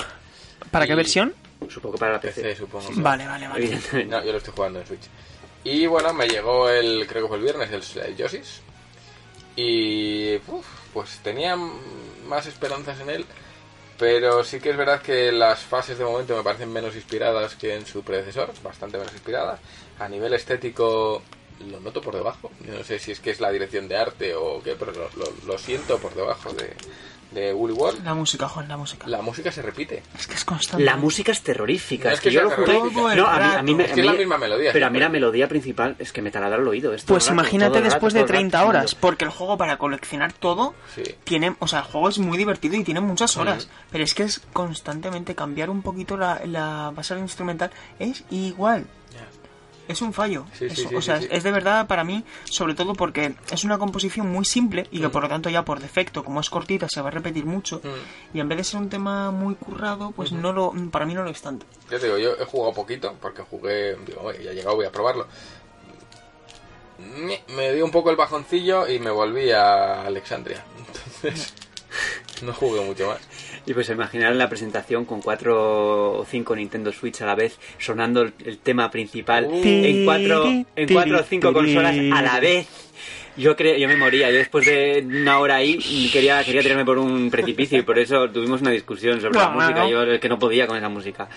¿Para Y- qué versión? Supongo que para la PC. PC, supongo. Vale, vale, vale. Evidentemente. No, yo lo estoy jugando en Switch. Y bueno, me llegó el, creo que fue el viernes, el, el Yoshi's. Y uf, pues tenía más esperanzas en él. Pero sí que es verdad que las fases de momento me parecen menos inspiradas que en su predecesor, bastante menos inspiradas. A nivel estético lo noto por debajo. No sé si es que es la dirección de arte o qué, pero lo, lo- lo siento por debajo de, de Woolly World. La música, Juan, la música. La música se repite. Es que es constante. La música es terrorífica. No es es que, que yo lo el No, a mí, a rato. mí me- Es a que es la misma melodía Pero a mí la melodía principal es que me taladra el oído. es todo Pues rato, imagínate rato, después de el rato 30 haciendo- horas, porque el juego para coleccionar todo Sí. tiene, o sea, el juego es muy divertido y tiene muchas horas, pero es que es constantemente cambiar un poquito la, la base instrumental es igual. Es un fallo. Sí, sí, Eso, sí, o sea, es de verdad para mí, sobre todo porque es una composición muy simple y que por lo tanto ya por defecto, como es cortita, se va a repetir mucho. Mm. Y en vez de ser un tema muy currado, pues no lo, para mí no lo es tanto. Ya te digo, yo he jugado poquito porque jugué, digo, "Oye, ya he llegado, voy a probarlo. Me, me dio un poco el bajoncillo y me volví a Alexandria. [laughs] Entonces, no jugué mucho más. Y pues imaginar la presentación con cuatro o cinco Nintendo Switch a la vez sonando el, el tema principal Uh. en cuatro en cuatro o cinco consolas a la vez. Yo cre yo me moría, yo después de una hora ahí quería quería tirarme por un precipicio y por eso tuvimos una discusión sobre la música, yo es que no podía con esa música.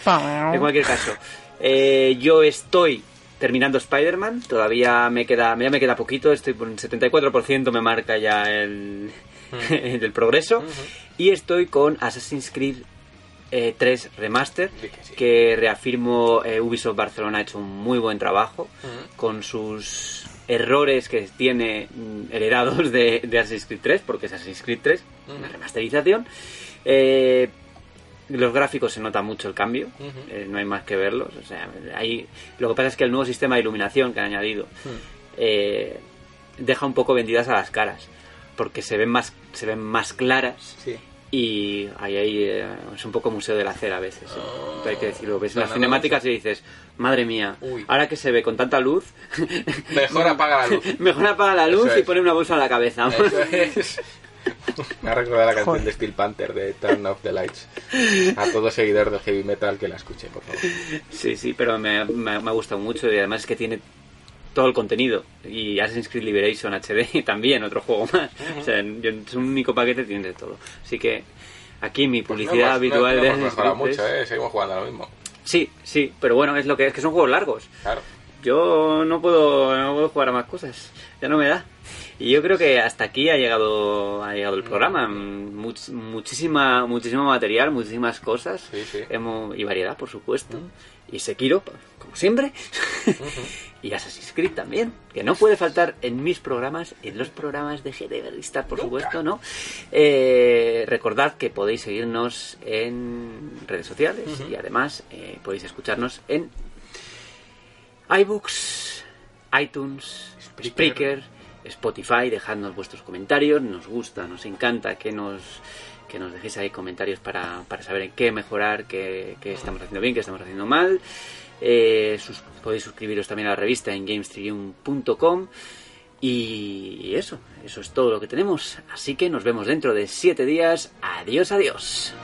En cualquier caso, eh, yo estoy terminando Spider-Man, todavía me queda ya me queda poquito, estoy por un 74% me marca ya el [laughs] del progreso. Y estoy con Assassin's Creed eh, 3 Remaster que sí. que reafirmo eh, Ubisoft Barcelona ha hecho un muy buen trabajo con sus errores que tiene mm, heredados de, de Assassin's Creed 3 porque es Assassin's Creed 3 una remasterización. Eh, los gráficos se nota mucho el cambio eh, no hay más que verlos o sea ahí lo que pasa es que el nuevo sistema de iluminación que han añadido eh, deja un poco vendidas a las caras porque se ven más se ven más claras Sí. y ahí, ahí eh, es un poco museo de la cera a veces. ¿eh? Entonces hay que decirlo. Ves las cinemáticas y dices, madre mía, Uy. ahora que se ve con tanta luz, [laughs] Mejor apaga la luz. [laughs] mejor apaga la luz Eso y es. pone una bolsa en la cabeza. Eso es. [laughs] Me ha recordado la canción Joder. de Steel Panther de Turn Off the Lights. A todo seguidor del heavy metal que la escuche, por favor. Sí, sí, pero me, me, me ha gustado mucho y además es que tiene todo el contenido. Y Assassin's Creed Liberation HD [laughs] también, otro juego más. O sea, es un único paquete, tiene de todo. Así que aquí mi Pues no publicidad habitual no, no de Assassin's Creed mucho, ¿eh? Seguimos jugando a lo mismo. Sí, sí, pero bueno, es lo que es que son juegos largos. Claro. Yo no puedo, no puedo jugar a más cosas. Ya no me da. Y yo creo que hasta aquí ha llegado, ha llegado el programa. Much- muchísima, muchísimo material, muchísimas cosas. Sí, sí. Hemos- y variedad, por supuesto. Y Sekiro, como siempre. [laughs] y Assassin's Creed también. Que no puede faltar en mis programas, en los programas de GD Restart, por supuesto, ¿no? Eh, recordad que podéis seguirnos en redes sociales y además eh, podéis escucharnos en iBooks, iTunes, Spreaker. Spreaker, Spotify, dejadnos vuestros comentarios, nos gusta, nos encanta que nos que nos dejéis ahí comentarios para, para saber en qué mejorar, qué, qué estamos haciendo bien, qué estamos haciendo mal. Eh, podéis suscribiros también a la revista en gamestrium.com y eso, eso es todo lo que tenemos. Así que nos vemos dentro de siete días. Adiós, adiós.